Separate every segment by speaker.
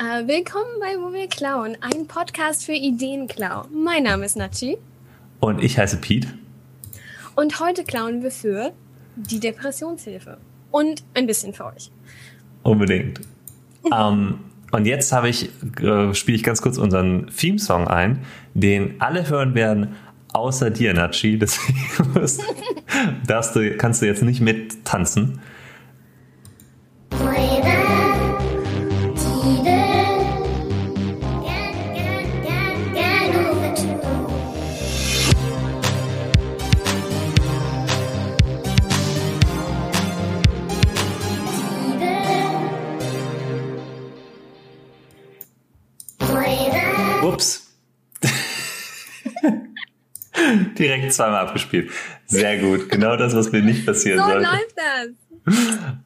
Speaker 1: Äh, willkommen bei Wo wir klauen, ein Podcast für Ideenklau. Mein Name ist Nachi.
Speaker 2: Und ich heiße Pete.
Speaker 1: Und heute klauen wir für die Depressionshilfe. Und ein bisschen für euch.
Speaker 2: Unbedingt. ähm, und jetzt habe ich, äh, spiele ich ganz kurz unseren Theme-Song ein, den alle hören werden, außer dir, Nachi. Deswegen darfst du, kannst du jetzt nicht mit Direkt zweimal abgespielt. Sehr gut. Genau das, was mir nicht passieren
Speaker 1: So
Speaker 2: sollte.
Speaker 1: läuft das.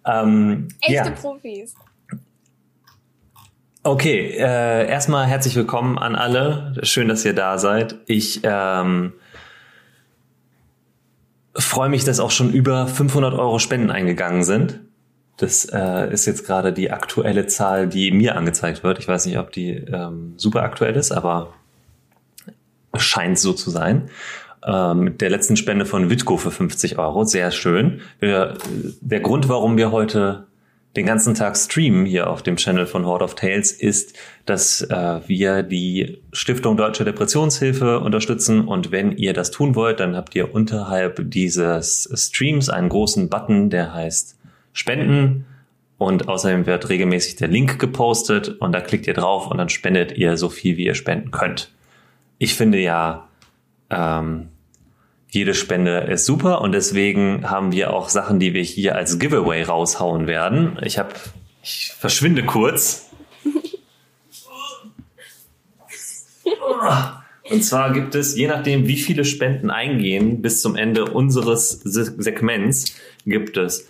Speaker 2: Ähm,
Speaker 1: Echte
Speaker 2: ja.
Speaker 1: Profis.
Speaker 2: Okay, äh, erstmal herzlich willkommen an alle. Schön, dass ihr da seid. Ich ähm, freue mich, dass auch schon über 500 Euro Spenden eingegangen sind. Das äh, ist jetzt gerade die aktuelle Zahl, die mir angezeigt wird. Ich weiß nicht, ob die ähm, super aktuell ist, aber scheint so zu sein. Ähm, mit der letzten Spende von Witko für 50 Euro, sehr schön. Wir, der Grund, warum wir heute den ganzen Tag streamen hier auf dem Channel von Horde of Tales ist, dass äh, wir die Stiftung Deutsche Depressionshilfe unterstützen und wenn ihr das tun wollt, dann habt ihr unterhalb dieses Streams einen großen Button, der heißt Spenden und außerdem wird regelmäßig der Link gepostet und da klickt ihr drauf und dann spendet ihr so viel, wie ihr spenden könnt. Ich finde ja, ähm, jede Spende ist super und deswegen haben wir auch Sachen, die wir hier als Giveaway raushauen werden. Ich habe, ich verschwinde kurz. Und zwar gibt es, je nachdem, wie viele Spenden eingehen, bis zum Ende unseres Se- Segments, gibt es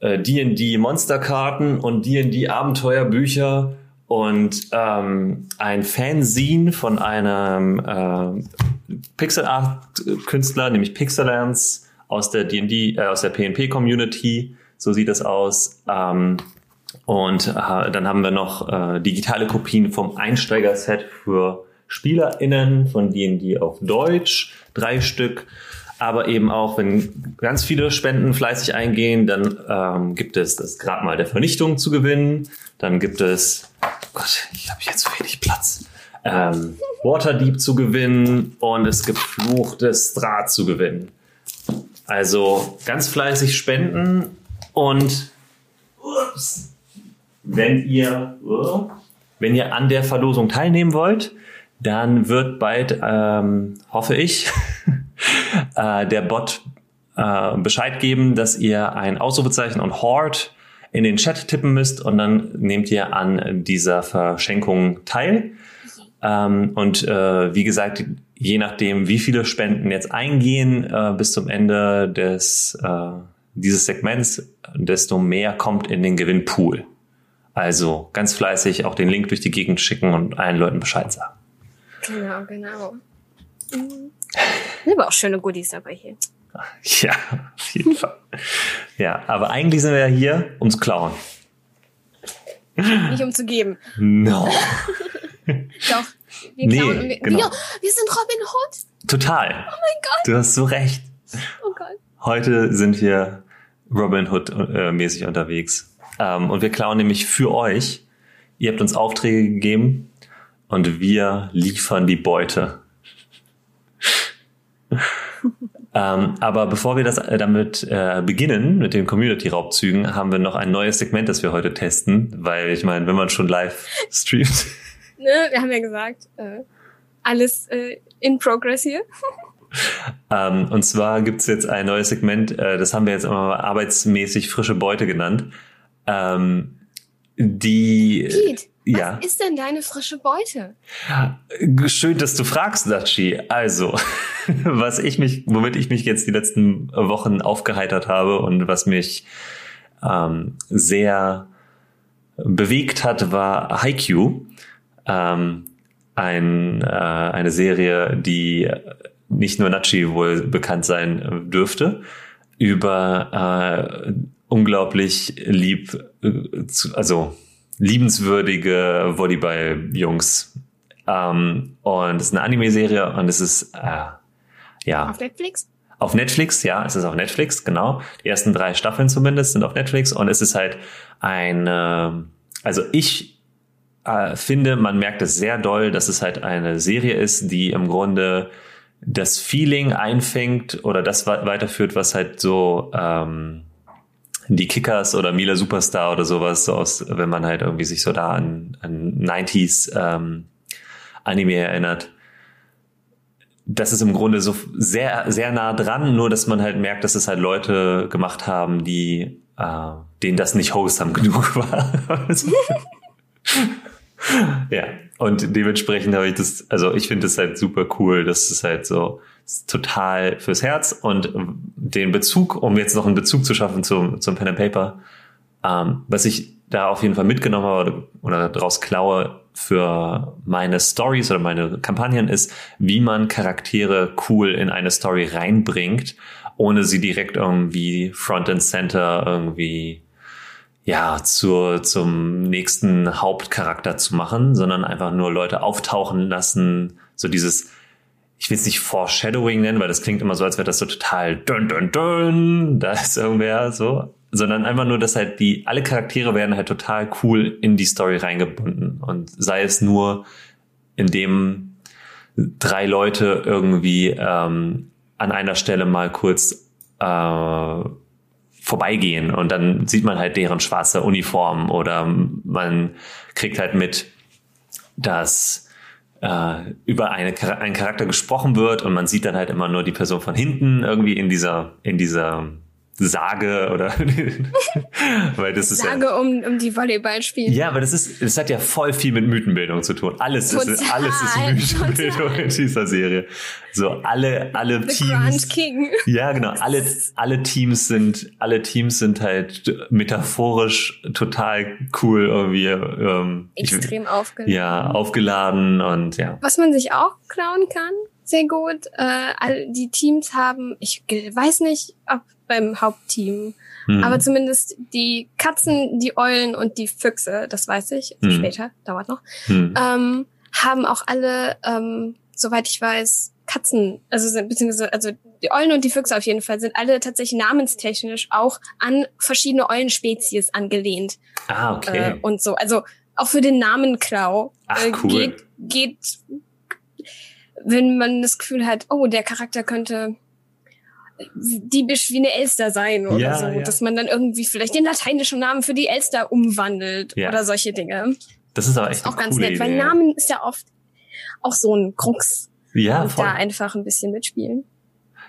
Speaker 2: äh, D&D Monsterkarten und D&D Abenteuerbücher und ähm, ein Fanzine von einem äh, Pixel Art Künstler, nämlich Pixelance aus der D&D, äh, aus der PNP Community. So sieht es aus. Ähm, und äh, dann haben wir noch äh, digitale Kopien vom Einsteigerset für SpielerInnen von D&D auf Deutsch, drei Stück. Aber eben auch, wenn ganz viele Spenden fleißig eingehen, dann ähm, gibt es das Grabmal der Vernichtung zu gewinnen. Dann gibt es, oh Gott, ich habe zu wenig Platz. Ähm, Waterdeep zu gewinnen und es gibt Fluch des Draht zu gewinnen. Also ganz fleißig spenden und ups, wenn ihr, uh, wenn ihr an der Verlosung teilnehmen wollt, dann wird bald, ähm, hoffe ich, äh, der Bot äh, Bescheid geben, dass ihr ein Ausrufezeichen und Horde in den Chat tippen müsst und dann nehmt ihr an dieser Verschenkung teil. Ähm, und äh, wie gesagt, je nachdem, wie viele Spenden jetzt eingehen äh, bis zum Ende des äh, dieses Segments, desto mehr kommt in den Gewinnpool. Also ganz fleißig auch den Link durch die Gegend schicken und allen Leuten Bescheid sagen.
Speaker 1: Genau, genau. Mhm. Sind aber auch schöne Goodies dabei hier.
Speaker 2: Ja, auf jeden Fall. Ja, aber eigentlich sind wir ja hier ums Klauen.
Speaker 1: Nicht um zu geben.
Speaker 2: No.
Speaker 1: Doch. Wir
Speaker 2: Nee,
Speaker 1: klauen und wir,
Speaker 2: genau.
Speaker 1: wir, wir sind Robin Hood.
Speaker 2: Total.
Speaker 1: Oh mein Gott.
Speaker 2: Du hast so recht.
Speaker 1: Oh Gott.
Speaker 2: Heute sind wir Robin Hood äh, mäßig unterwegs. Ähm, und wir klauen nämlich für euch. Ihr habt uns Aufträge gegeben und wir liefern die Beute. ähm, aber bevor wir das äh, damit äh, beginnen, mit den Community-Raubzügen, haben wir noch ein neues Segment, das wir heute testen. Weil ich meine, wenn man schon live streamt,
Speaker 1: Ne, wir haben ja gesagt, äh, alles äh, in progress hier.
Speaker 2: Ähm, und zwar gibt's jetzt ein neues Segment, äh, das haben wir jetzt immer arbeitsmäßig frische Beute genannt. Ähm, die.
Speaker 1: Pete,
Speaker 2: ja.
Speaker 1: was ist denn deine frische Beute?
Speaker 2: Schön, dass du fragst, Dachi. Also, was ich mich, womit ich mich jetzt die letzten Wochen aufgeheitert habe und was mich ähm, sehr bewegt hat, war Haikyuu. Ähm, ein, äh, eine Serie, die nicht nur Nachi wohl bekannt sein dürfte, über äh, unglaublich lieb, äh, zu, also liebenswürdige Volleyball-Jungs. Ähm, und es ist eine Anime-Serie und es ist äh, ja
Speaker 1: Auf Netflix?
Speaker 2: auf Netflix, ja, es ist auf Netflix, genau. Die ersten drei Staffeln zumindest sind auf Netflix und es ist halt eine, also ich äh, finde, man merkt es sehr doll, dass es halt eine Serie ist, die im Grunde das Feeling einfängt oder das weiterführt, was halt so ähm, die Kickers oder Mila Superstar oder sowas so aus, wenn man halt irgendwie sich so da an, an 90s ähm, Anime erinnert. Das ist im Grunde so sehr, sehr nah dran, nur dass man halt merkt, dass es halt Leute gemacht haben, die äh, denen das nicht wholesome genug war. ja, und dementsprechend habe ich das, also ich finde es halt super cool, dass es halt so total fürs Herz. Und den Bezug, um jetzt noch einen Bezug zu schaffen zum, zum Pen and Paper, ähm, was ich da auf jeden Fall mitgenommen habe oder, oder daraus klaue für meine Stories oder meine Kampagnen ist, wie man Charaktere cool in eine Story reinbringt, ohne sie direkt irgendwie Front and Center irgendwie ja, zur, zum nächsten Hauptcharakter zu machen, sondern einfach nur Leute auftauchen lassen, so dieses, ich will es nicht Foreshadowing nennen, weil das klingt immer so, als wäre das so total dun dun dun, da ist irgendwer so, sondern einfach nur, dass halt die, alle Charaktere werden halt total cool in die Story reingebunden. Und sei es nur, indem drei Leute irgendwie ähm, an einer Stelle mal kurz äh, vorbeigehen. Und dann sieht man halt deren schwarze Uniform oder man kriegt halt mit, dass äh, über eine, einen Charakter gesprochen wird und man sieht dann halt immer nur die Person von hinten irgendwie in dieser, in dieser Sage oder weil das ist
Speaker 1: Sage
Speaker 2: ja,
Speaker 1: um, um die Volleyballspiele.
Speaker 2: ja, aber das ist, das hat ja voll viel mit Mythenbildung zu tun. Alles ist,
Speaker 1: Total,
Speaker 2: alles ist Mythenbildung
Speaker 1: total.
Speaker 2: in dieser Serie. So alle, alle
Speaker 1: The Grand
Speaker 2: Teams.
Speaker 1: King.
Speaker 2: Ja, genau. Alle, alle Teams sind, alle Teams sind halt metaphorisch total cool irgendwie. Ähm, ich-
Speaker 1: Extrem aufgeladen.
Speaker 2: ja, aufgeladen und ja.
Speaker 1: Was man sich auch klauen kann, sehr gut. Äh, all die Teams haben, ich weiß nicht, ob beim Hauptteam,
Speaker 2: Hm.
Speaker 1: aber zumindest die Katzen, die Eulen und die Füchse, das weiß ich,
Speaker 2: Hm.
Speaker 1: später, dauert noch,
Speaker 2: hm.
Speaker 1: ähm, haben auch alle, ähm, soweit ich weiß, Katzen, also sind, beziehungsweise, also die Eulen und die Füchse auf jeden Fall sind alle tatsächlich namenstechnisch auch an verschiedene Eulenspezies angelehnt
Speaker 2: Ah, okay.
Speaker 1: äh, und so. Also auch für den Namenklau
Speaker 2: Ach,
Speaker 1: äh,
Speaker 2: cool.
Speaker 1: geht, geht, wenn man das Gefühl hat, oh, der Charakter könnte diebisch wie eine Elster sein oder
Speaker 2: Ja,
Speaker 1: so,
Speaker 2: ja.
Speaker 1: dass man dann irgendwie vielleicht den lateinischen Namen für die Elster umwandelt
Speaker 2: Ja.
Speaker 1: oder solche Dinge.
Speaker 2: das ist aber echt
Speaker 1: Ist auch ganz nett, weil
Speaker 2: Idee.
Speaker 1: Namen ist ja oft auch so ein Krux
Speaker 2: ja,
Speaker 1: und
Speaker 2: voll.
Speaker 1: da einfach ein bisschen mitspielen.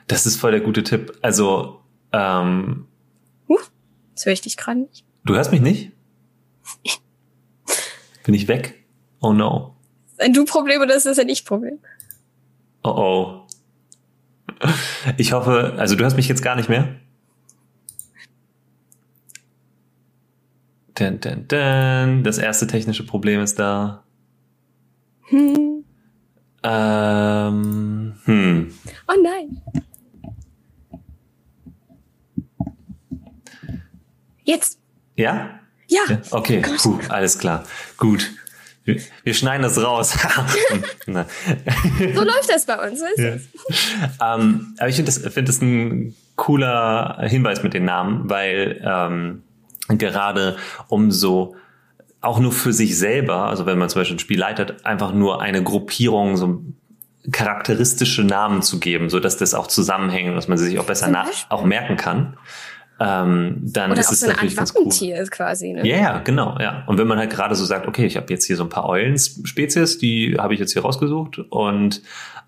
Speaker 2: Das ist voll der gute Tipp. Also, ähm,
Speaker 1: Das höre ich dich gerade nicht.
Speaker 2: du hörst mich nicht? Bin ich weg? Oh no.
Speaker 1: Ein Du-Problem oder ist das ein Ich-Problem?
Speaker 2: Oh oh. Ich hoffe, also du hörst mich jetzt gar nicht mehr? Dun, dun, dun. Das erste technische Problem ist da.
Speaker 1: Hm.
Speaker 2: Ähm, hm.
Speaker 1: Oh nein. Jetzt.
Speaker 2: Ja?
Speaker 1: Ja.
Speaker 2: ja? Okay,
Speaker 1: Gott.
Speaker 2: puh, alles klar. Gut. Wir, schneiden das raus.
Speaker 1: So läuft das bei uns. So
Speaker 2: Ja. ähm, aber ich finde das, find das ein cooler Hinweis mit den Namen, weil ähm, gerade um so auch nur für sich selber, also wenn man zum Beispiel ein Spiel leitet, einfach nur eine Gruppierung so charakteristische Namen zu geben, so dass das auch zusammenhängt, dass man sie sich auch besser nach, auch merken kann. Ähm, dann
Speaker 1: Oder
Speaker 2: ist
Speaker 1: auch
Speaker 2: es
Speaker 1: so eine
Speaker 2: natürlich
Speaker 1: Art
Speaker 2: ganz cool.
Speaker 1: Wappentier ist quasi. Ne?
Speaker 2: Ja, ja, genau, ja. Und wenn man halt gerade so sagt, okay, ich habe jetzt hier so ein paar Eulenspezies, die habe ich jetzt hier rausgesucht und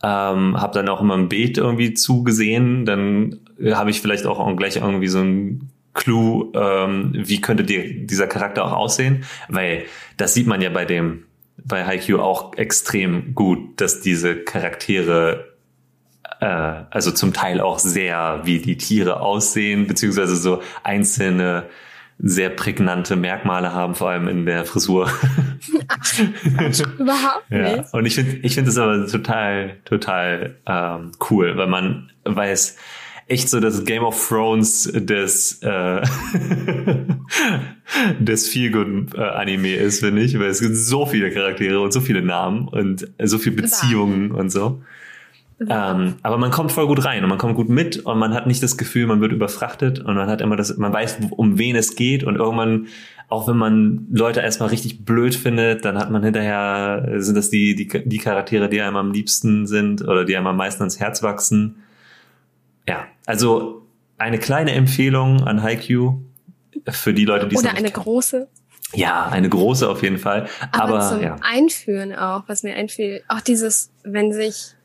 Speaker 2: ähm, habe dann auch immer ein Bild irgendwie zugesehen, dann habe ich vielleicht auch gleich irgendwie so ein Clou, ähm, wie könnte die, dieser Charakter auch aussehen, weil das sieht man ja bei dem bei Haikyuu auch extrem gut, dass diese Charaktere also zum Teil auch sehr wie die Tiere aussehen, beziehungsweise so einzelne sehr prägnante Merkmale haben, vor allem in der Frisur.
Speaker 1: Überhaupt
Speaker 2: ja.
Speaker 1: nicht.
Speaker 2: Und ich finde ich finde das aber total, total ähm, cool, weil man weiß, echt so das Game of Thrones des äh, des Feelgood äh, Anime ist, finde ich, weil es gibt so viele Charaktere und so viele Namen und so viele Beziehungen und so. Ähm, aber man kommt voll gut rein und man kommt gut mit und man hat nicht das Gefühl, man wird überfrachtet und man hat immer das, man weiß, um wen es geht und irgendwann, auch wenn man Leute erstmal richtig blöd findet, dann hat man hinterher, sind das die, die, die Charaktere, die einem am liebsten sind oder die einem am meisten ans Herz wachsen. Ja, also eine kleine Empfehlung an Haikyuu für die Leute, die
Speaker 1: es Oder eine kennen. große.
Speaker 2: Ja, eine große auf jeden Fall. Aber,
Speaker 1: Aber zum
Speaker 2: ja.
Speaker 1: Einführen auch, was mir einfiel, auch dieses, wenn sich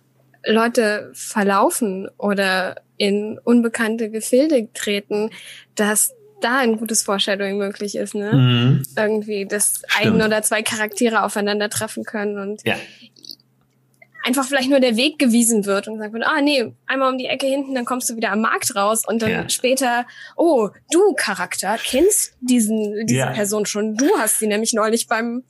Speaker 1: Leute verlaufen oder in unbekannte Gefilde treten, dass da ein gutes Foreshadowing möglich ist, ne? Mhm. Irgendwie, dass Stimmt. ein oder zwei Charaktere aufeinandertreffen können und ja. einfach vielleicht nur der Weg gewiesen wird und gesagt wird, ah nee, einmal um die Ecke hinten, dann kommst du wieder am Markt raus und dann ja. später, oh, du Charakter kennst diesen diese ja. Person schon, du hast sie nämlich neulich beim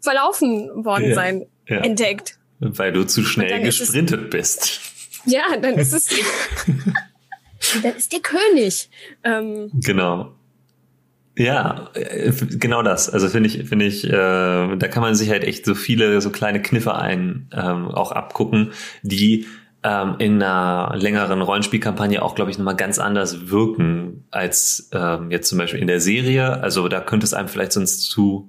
Speaker 1: Verlaufen worden sein entdeckt.
Speaker 2: Weil du zu schnell gesprintet bist.
Speaker 1: Ja, dann ist es. dann ist der König. Ähm,
Speaker 2: genau. Ja, äh, genau das. Also finde ich, finde ich, äh, da kann man sich halt echt so viele so kleine Kniffe ein ähm, auch abgucken, die ähm, in einer längeren Rollenspielkampagne auch, glaube ich, nochmal ganz anders wirken als ähm, jetzt zum Beispiel in der Serie. Also da könnte es einem vielleicht sonst zu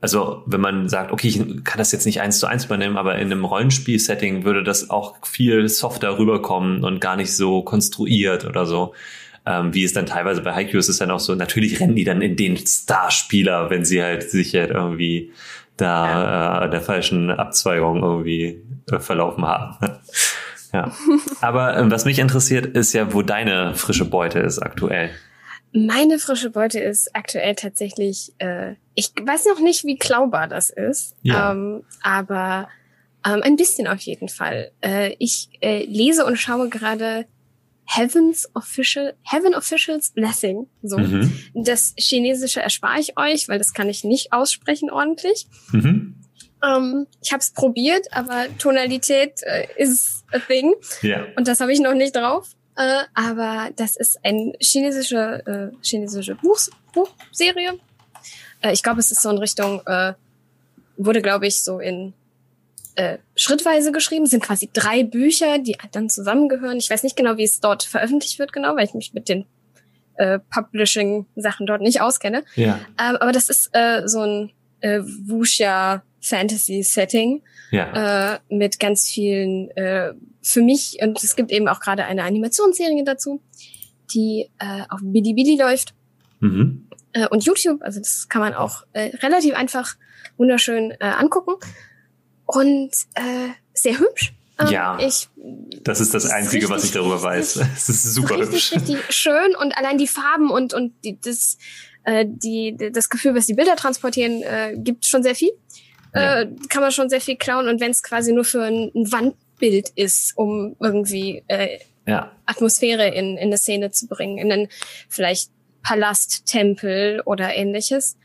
Speaker 2: also wenn man sagt, okay, ich kann das jetzt nicht eins zu eins übernehmen, aber in einem Rollenspiel-Setting würde das auch viel softer rüberkommen und gar nicht so konstruiert oder so. Ähm, wie es dann teilweise bei Haikyuu ist, ist dann auch so, natürlich rennen die dann in den Starspieler, wenn sie halt sich halt irgendwie da äh, der falschen Abzweigung irgendwie äh, verlaufen haben. ja. Aber äh, was mich interessiert, ist ja, wo deine frische Beute ist aktuell.
Speaker 1: Meine frische Beute ist aktuell tatsächlich, äh, ich weiß noch nicht, wie klaubar das ist, ja. ähm, aber ähm, ein bisschen auf jeden Fall. Äh, ich äh, lese und schaue gerade Heaven's Official, Heaven Officials Blessing. So. Mhm. Das Chinesische erspare ich euch, weil das kann ich nicht aussprechen ordentlich. Mhm. Ähm, ich habe es probiert, aber Tonalität äh, ist a thing. Ja. Und das habe ich noch nicht drauf. Äh, aber das ist eine chinesische, äh, chinesische Buch, Buchserie. Äh, ich glaube, es ist so in Richtung, äh, wurde, glaube ich, so in äh, schrittweise geschrieben. Es sind quasi drei Bücher, die dann zusammengehören. Ich weiß nicht genau, wie es dort veröffentlicht wird, genau, weil ich mich mit den äh, Publishing-Sachen dort nicht auskenne. Ja. Ähm, aber das ist äh, so ein äh, Wuxia Fantasy-Setting ja. äh, mit ganz vielen äh, für mich und es gibt eben auch gerade eine Animationsserie dazu, die äh, auf Bilibili läuft mhm. äh, und YouTube. Also das kann man auch äh, relativ einfach wunderschön äh, angucken und äh, sehr hübsch.
Speaker 2: Ähm, ja, ich, das ist das Einzige, richtig, was ich darüber weiß. Es ist super
Speaker 1: richtig,
Speaker 2: hübsch.
Speaker 1: Richtig schön und allein die Farben und und die, das äh, die das Gefühl, was die Bilder transportieren, äh, gibt schon sehr viel ja. äh, kann man schon sehr viel klauen. Und wenn es quasi nur für ein, ein, Wandbild ist, um irgendwie äh, ja. Atmosphäre in, in eine Szene zu bringen, in einen vielleicht Palast, Tempel oder ähnliches.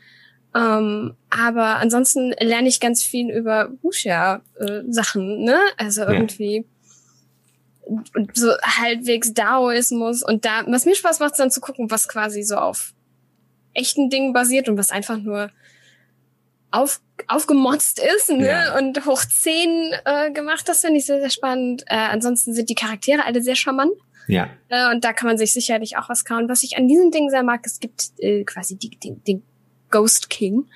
Speaker 1: Ähm, aber ansonsten lerne ich ganz viel über Wuxia-Sachen, äh, ne? Also irgendwie ja. so halbwegs Daoismus und da, was mir Spaß macht, ist dann zu gucken, was quasi so auf echten Dingen basiert und was einfach nur auf, aufgemotzt ist ne? Ja. und hoch zehn äh, gemacht. Das finde ich sehr, sehr spannend. Äh, ansonsten sind die Charaktere alle sehr charmant. Ja. Äh, und da kann man sich sicherlich auch was kauen. Was ich an diesem Ding sehr mag, es gibt äh, quasi die, die, den Ghost King.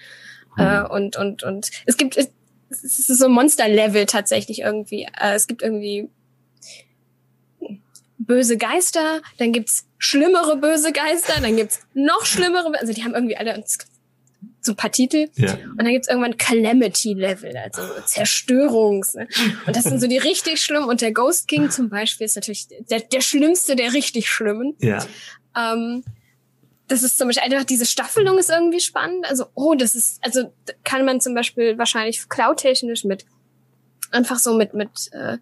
Speaker 1: Hm. Äh, und, und, und es gibt, es ist so ein Monster-Level tatsächlich irgendwie. Äh, es gibt irgendwie böse Geister, dann gibt's schlimmere böse Geister, dann gibt's noch schlimmere, also die haben irgendwie alle, so ein paar Titel. Ja. Und dann gibt's irgendwann Calamity-Level, also Zerstörungs. Ne? Und das sind so die richtig schlimmen. Und der Ghost King zum Beispiel ist natürlich der, der schlimmste der richtig schlimmen. Ja. Ähm, das ist zum Beispiel einfach diese Staffelung ist irgendwie spannend. Also, oh, das ist, also kann man zum Beispiel wahrscheinlich cloud-technisch mit einfach so mit, mit äh,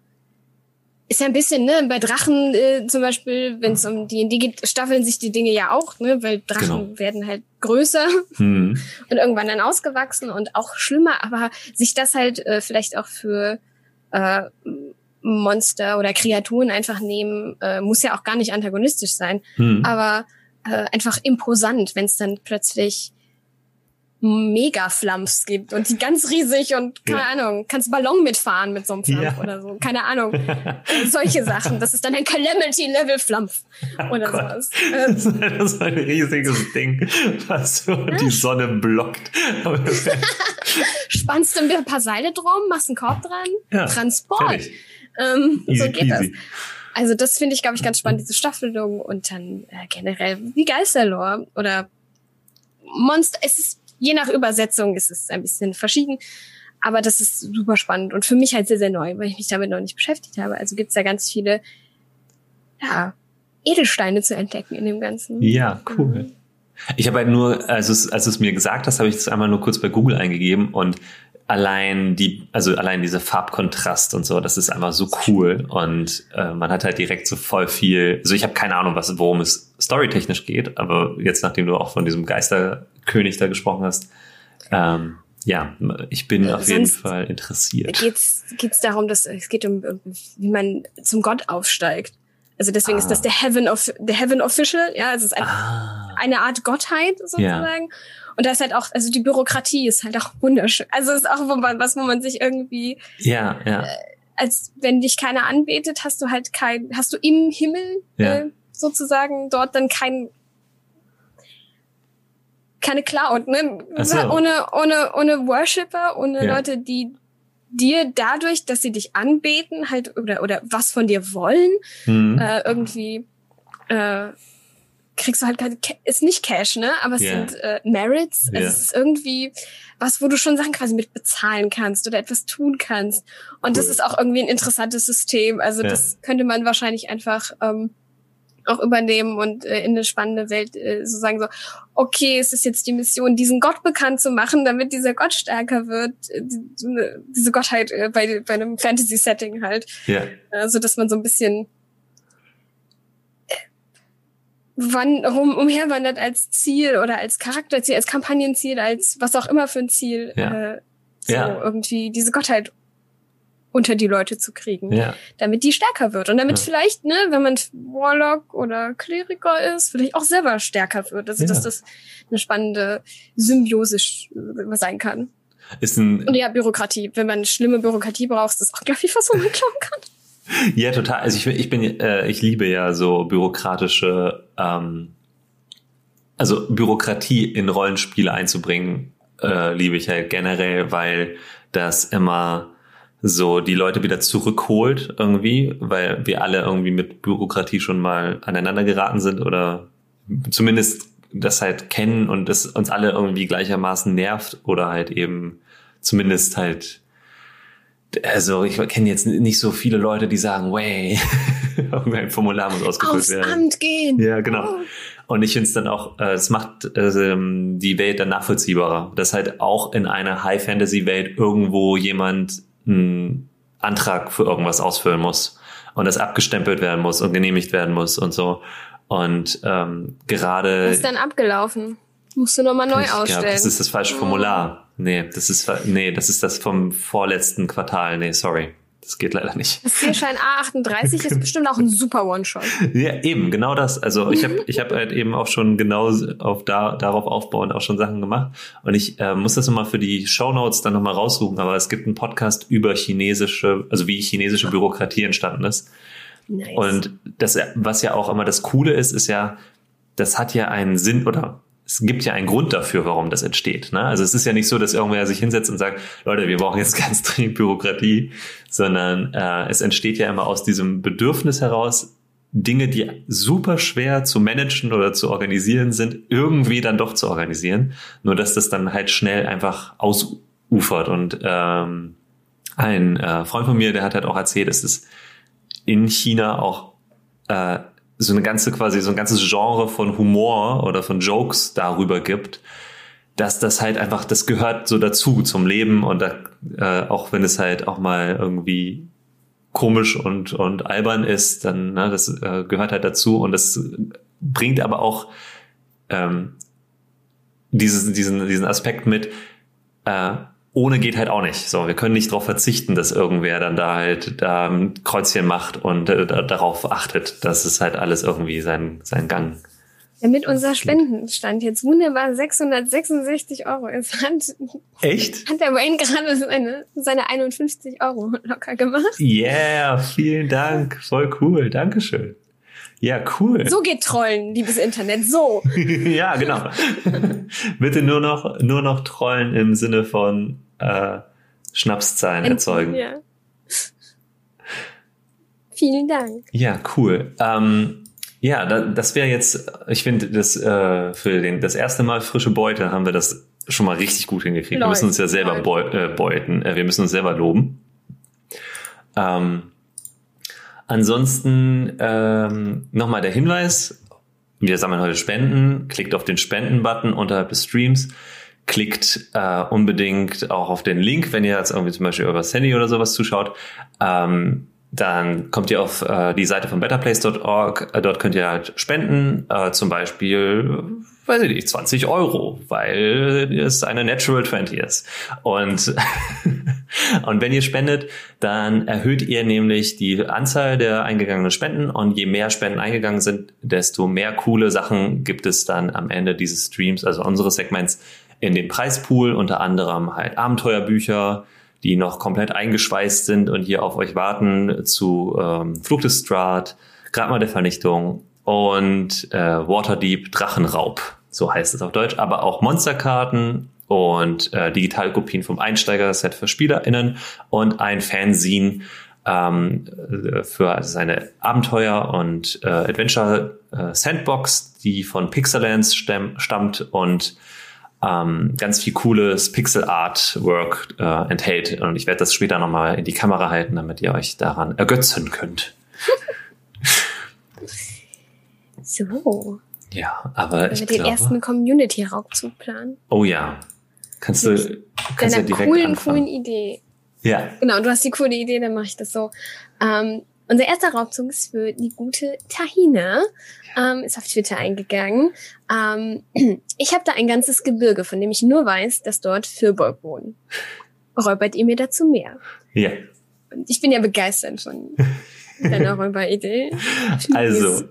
Speaker 1: ist ja ein bisschen, ne, bei Drachen äh, zum Beispiel, wenn es um die, die geht, staffeln sich die Dinge ja auch, ne, weil Drachen genau. werden halt größer mhm. und irgendwann dann ausgewachsen und auch schlimmer, aber sich das halt äh, vielleicht auch für äh, Monster oder Kreaturen einfach nehmen, äh, muss ja auch gar nicht antagonistisch sein,
Speaker 2: Hm.
Speaker 1: aber äh, einfach imposant, wenn es dann plötzlich Mega-Flamps gibt und die ganz riesig und keine
Speaker 2: Ja.
Speaker 1: Ahnung, kannst Ballon mitfahren mit so einem Flamp
Speaker 2: Ja.
Speaker 1: oder so, keine Ahnung. Solche Sachen. Das ist dann ein Calamity-Level-Flamp oder
Speaker 2: Oh
Speaker 1: sowas. Äh,
Speaker 2: Das ist so ein riesiges Ding, was so die Sonne blockt.
Speaker 1: Spannst du ein paar Seile drum, machst einen Korb dran, Transport. Ähm,
Speaker 2: Easy
Speaker 1: so geht das.
Speaker 2: peasy.
Speaker 1: Also das finde ich, glaube ich, ganz spannend, diese Staffelung und dann äh, generell die Geisterlore oder Monster. Es ist, je nach Übersetzung ist es ein bisschen verschieden, aber das ist super spannend und für mich halt sehr, sehr neu, weil ich mich damit noch nicht beschäftigt habe. Also gibt's da ganz viele, ja, Edelsteine zu entdecken in dem Ganzen.
Speaker 2: Ja, cool. Ich habe halt nur, als es, als du es mir gesagt hast, habe ich es einmal nur kurz bei Google eingegeben und allein die, also allein dieser Farbkontrast und so, das ist einfach so cool und äh, man hat halt direkt so voll viel. Also ich habe keine Ahnung, was worum es storytechnisch geht, aber jetzt nachdem du auch von diesem Geisterkönig da gesprochen hast, ähm, ja, ich bin
Speaker 1: Äh,
Speaker 2: auf jeden
Speaker 1: sonst
Speaker 2: Fall interessiert.
Speaker 1: Geht's, geht's darum, dass es geht um, wie man zum Gott aufsteigt. Also deswegen
Speaker 2: Ah.
Speaker 1: ist das der Heaven of the Heaven Official, ja, also es ist ein,
Speaker 2: Ah,
Speaker 1: eine Art Gottheit sozusagen. Und da ist halt auch, also die Bürokratie ist halt auch wunderschön. Also es ist auch wo man, was, wo man sich irgendwie,
Speaker 2: ja, ja,
Speaker 1: als wenn dich keiner anbetet, hast du halt kein, hast du im Himmel
Speaker 2: Ja.
Speaker 1: äh, sozusagen dort dann kein keine Cloud, ne?
Speaker 2: So.
Speaker 1: Ohne, ohne, ohne Worshipper, ohne
Speaker 2: Ja.
Speaker 1: Leute, die dir dadurch, dass sie dich anbeten, halt oder oder was von dir wollen,
Speaker 2: hm.
Speaker 1: äh, irgendwie äh, kriegst du halt keine, ist nicht Cash, ne? Aber es
Speaker 2: Ja.
Speaker 1: sind äh, Merits.
Speaker 2: Ja.
Speaker 1: Also es ist irgendwie was, wo du schon Sachen quasi mit bezahlen kannst oder etwas tun kannst. Und das
Speaker 2: Cool.
Speaker 1: ist auch irgendwie ein interessantes System. Also
Speaker 2: Ja.
Speaker 1: das könnte man wahrscheinlich einfach ähm, auch übernehmen und äh, in eine spannende Welt äh, so sagen so, okay, es ist jetzt die Mission, diesen Gott bekannt zu machen, damit dieser Gott stärker wird, äh, die, so diese Gottheit äh, bei, bei einem Fantasy-Setting halt
Speaker 2: ja,
Speaker 1: also dass man so ein bisschen äh, wann rum umherwandert als Ziel oder als Charakterziel, als Kampagnenziel, als was auch immer für ein Ziel,
Speaker 2: Ja.
Speaker 1: äh, so
Speaker 2: Ja.
Speaker 1: irgendwie diese Gottheit unter die Leute zu kriegen,
Speaker 2: ja.
Speaker 1: damit die stärker wird und damit
Speaker 2: Ja.
Speaker 1: vielleicht, ne, wenn man Warlock oder Kleriker ist, vielleicht auch selber stärker wird, also
Speaker 2: Ja.
Speaker 1: dass das eine spannende Symbiose sch- sein kann.
Speaker 2: Ist ein,
Speaker 1: Und ja, Bürokratie, wenn man schlimme Bürokratie braucht, ist das auch, glaube ich, was, man klauen kann.
Speaker 2: Ja, total. Also ich, ich bin, äh, ich liebe ja so bürokratische, ähm, also Bürokratie in Rollenspiele einzubringen, äh, liebe ich halt generell, weil das immer so die Leute wieder zurückholt irgendwie, weil wir alle irgendwie mit Bürokratie schon mal aneinander geraten sind oder zumindest das halt kennen und es uns alle irgendwie gleichermaßen nervt oder halt eben zumindest halt also ich kenne jetzt nicht so viele Leute, die sagen, way, irgendein Formular muss ausgefüllt
Speaker 1: Aufs
Speaker 2: werden.
Speaker 1: Amt gehen.
Speaker 2: Ja, genau.
Speaker 1: Oh.
Speaker 2: Und ich finde es dann auch, äh, es macht äh, ähm, die Welt dann nachvollziehbarer, dass halt auch in einer High-Fantasy-Welt irgendwo jemand einen Antrag für irgendwas ausfüllen muss und das abgestempelt werden muss und genehmigt werden muss und so. Und ähm, gerade
Speaker 1: Was ist dann abgelaufen? Musst du nochmal neu
Speaker 2: ich glaub,
Speaker 1: ausstellen.
Speaker 2: das ist das falsche Formular. Nee, das ist nee, das ist das vom vorletzten Quartal. Nee, sorry. Das geht leider nicht.
Speaker 1: Das Zielschein A38 ist bestimmt auch ein super One-Shot.
Speaker 2: Ja, eben, genau das. Also ich habe ich hab halt eben auch schon genau auf da, darauf aufbauend auch schon Sachen gemacht. Und ich äh, muss das nochmal für die Shownotes dann nochmal raussuchen, aber es gibt einen Podcast über chinesische, also wie chinesische Bürokratie entstanden ist.
Speaker 1: Nice.
Speaker 2: Und das, was ja auch immer das Coole ist, ist ja, das hat ja einen Sinn oder es gibt ja einen Grund dafür, warum das entsteht. Ne? Also es ist ja nicht so, dass irgendwer sich hinsetzt und sagt, Leute, wir brauchen jetzt ganz dringend Bürokratie, sondern äh, es entsteht ja immer aus diesem Bedürfnis heraus, Dinge, die super schwer zu managen oder zu organisieren sind, irgendwie dann doch zu organisieren. Nur dass das dann halt schnell einfach ausufert. Und ähm, ein äh, Freund von mir, der hat halt auch erzählt, dass es in China auch äh, so eine ganze quasi so ein ganzes Genre von Humor oder von Jokes darüber gibt, dass das halt einfach das gehört so dazu zum Leben und da, äh, auch wenn es halt auch mal irgendwie komisch und und albern ist, dann ne, das äh, gehört halt dazu und das bringt aber auch ähm, dieses, diesen diesen Aspekt mit äh, ohne geht halt auch nicht. So, wir können nicht darauf verzichten, dass irgendwer dann da halt da ein Kreuzchen macht und äh, darauf achtet, dass es halt alles irgendwie seinen, seinen Gang.
Speaker 1: Damit unser Spendenstand jetzt wunderbar 666 Euro ist, hat,
Speaker 2: Echt?
Speaker 1: hat der Wayne gerade seine, seine 51 Euro locker gemacht.
Speaker 2: Yeah, vielen Dank. Voll cool. Dankeschön. Ja, cool.
Speaker 1: So geht Trollen, liebes Internet, so.
Speaker 2: ja, genau. Bitte nur noch, nur noch Trollen im Sinne von äh, Schnapszahlen erzeugen.
Speaker 1: Ja. Vielen Dank.
Speaker 2: Ja, cool. Ähm, ja, da, das wäre jetzt, ich finde, das äh, für den, das erste Mal frische Beute haben wir das schon mal richtig gut hingekriegt. Wir müssen uns ja selber beu, äh, beuten, äh, wir müssen uns selber loben. Ähm, ansonsten ähm, nochmal der Hinweis, wir sammeln heute Spenden, klickt auf den Spenden-Button unterhalb des Streams klickt äh, unbedingt auch auf den Link, wenn ihr jetzt irgendwie zum Beispiel über Sandy oder sowas zuschaut. Ähm, dann kommt ihr auf äh, die Seite von betterplace.org. Äh, dort könnt ihr halt spenden, äh, zum Beispiel, weiß ich nicht, 20 Euro, weil es eine Natural 20 ist. Und, und wenn ihr spendet, dann erhöht ihr nämlich die Anzahl der eingegangenen Spenden. Und je mehr Spenden eingegangen sind, desto mehr coole Sachen gibt es dann am Ende dieses Streams, also unseres Segments, in den Preispool, unter anderem halt Abenteuerbücher, die noch komplett eingeschweißt sind und hier auf euch warten zu ähm, Fluch des Strahd, Grabmal der Vernichtung und äh, Waterdeep Drachenraub, so heißt es auf Deutsch, aber auch Monsterkarten und äh, Digitalkopien vom Einsteiger-Set für SpielerInnen und ein Fanzine ähm, für seine Abenteuer und äh, Adventure äh, die von Pixellands stammt und ähm, ganz viel cooles Pixel Art Work äh, enthält. Und ich werde das später nochmal in die Kamera halten, damit ihr euch daran ergötzen könnt.
Speaker 1: so.
Speaker 2: Ja, aber
Speaker 1: Wenn
Speaker 2: ich
Speaker 1: wir
Speaker 2: glaube,
Speaker 1: den ersten Community-Raubzug planen.
Speaker 2: Oh ja. Kannst du, kannst du
Speaker 1: Deiner
Speaker 2: direkt
Speaker 1: coolen,
Speaker 2: anfangen.
Speaker 1: coolen Idee.
Speaker 2: Ja.
Speaker 1: Genau, du hast die coole Idee, dann mache ich das so. Ähm, unser erster Raubzug ist für die gute Tahina. Ähm, ist auf Twitter eingegangen. Ähm, ich habe da ein ganzes Gebirge, von dem ich nur weiß, dass dort Firbolg wohnen. Räubert ihr mir dazu mehr?
Speaker 2: Ja.
Speaker 1: Und ich bin ja begeistert von deiner Räuberidee.
Speaker 2: Also,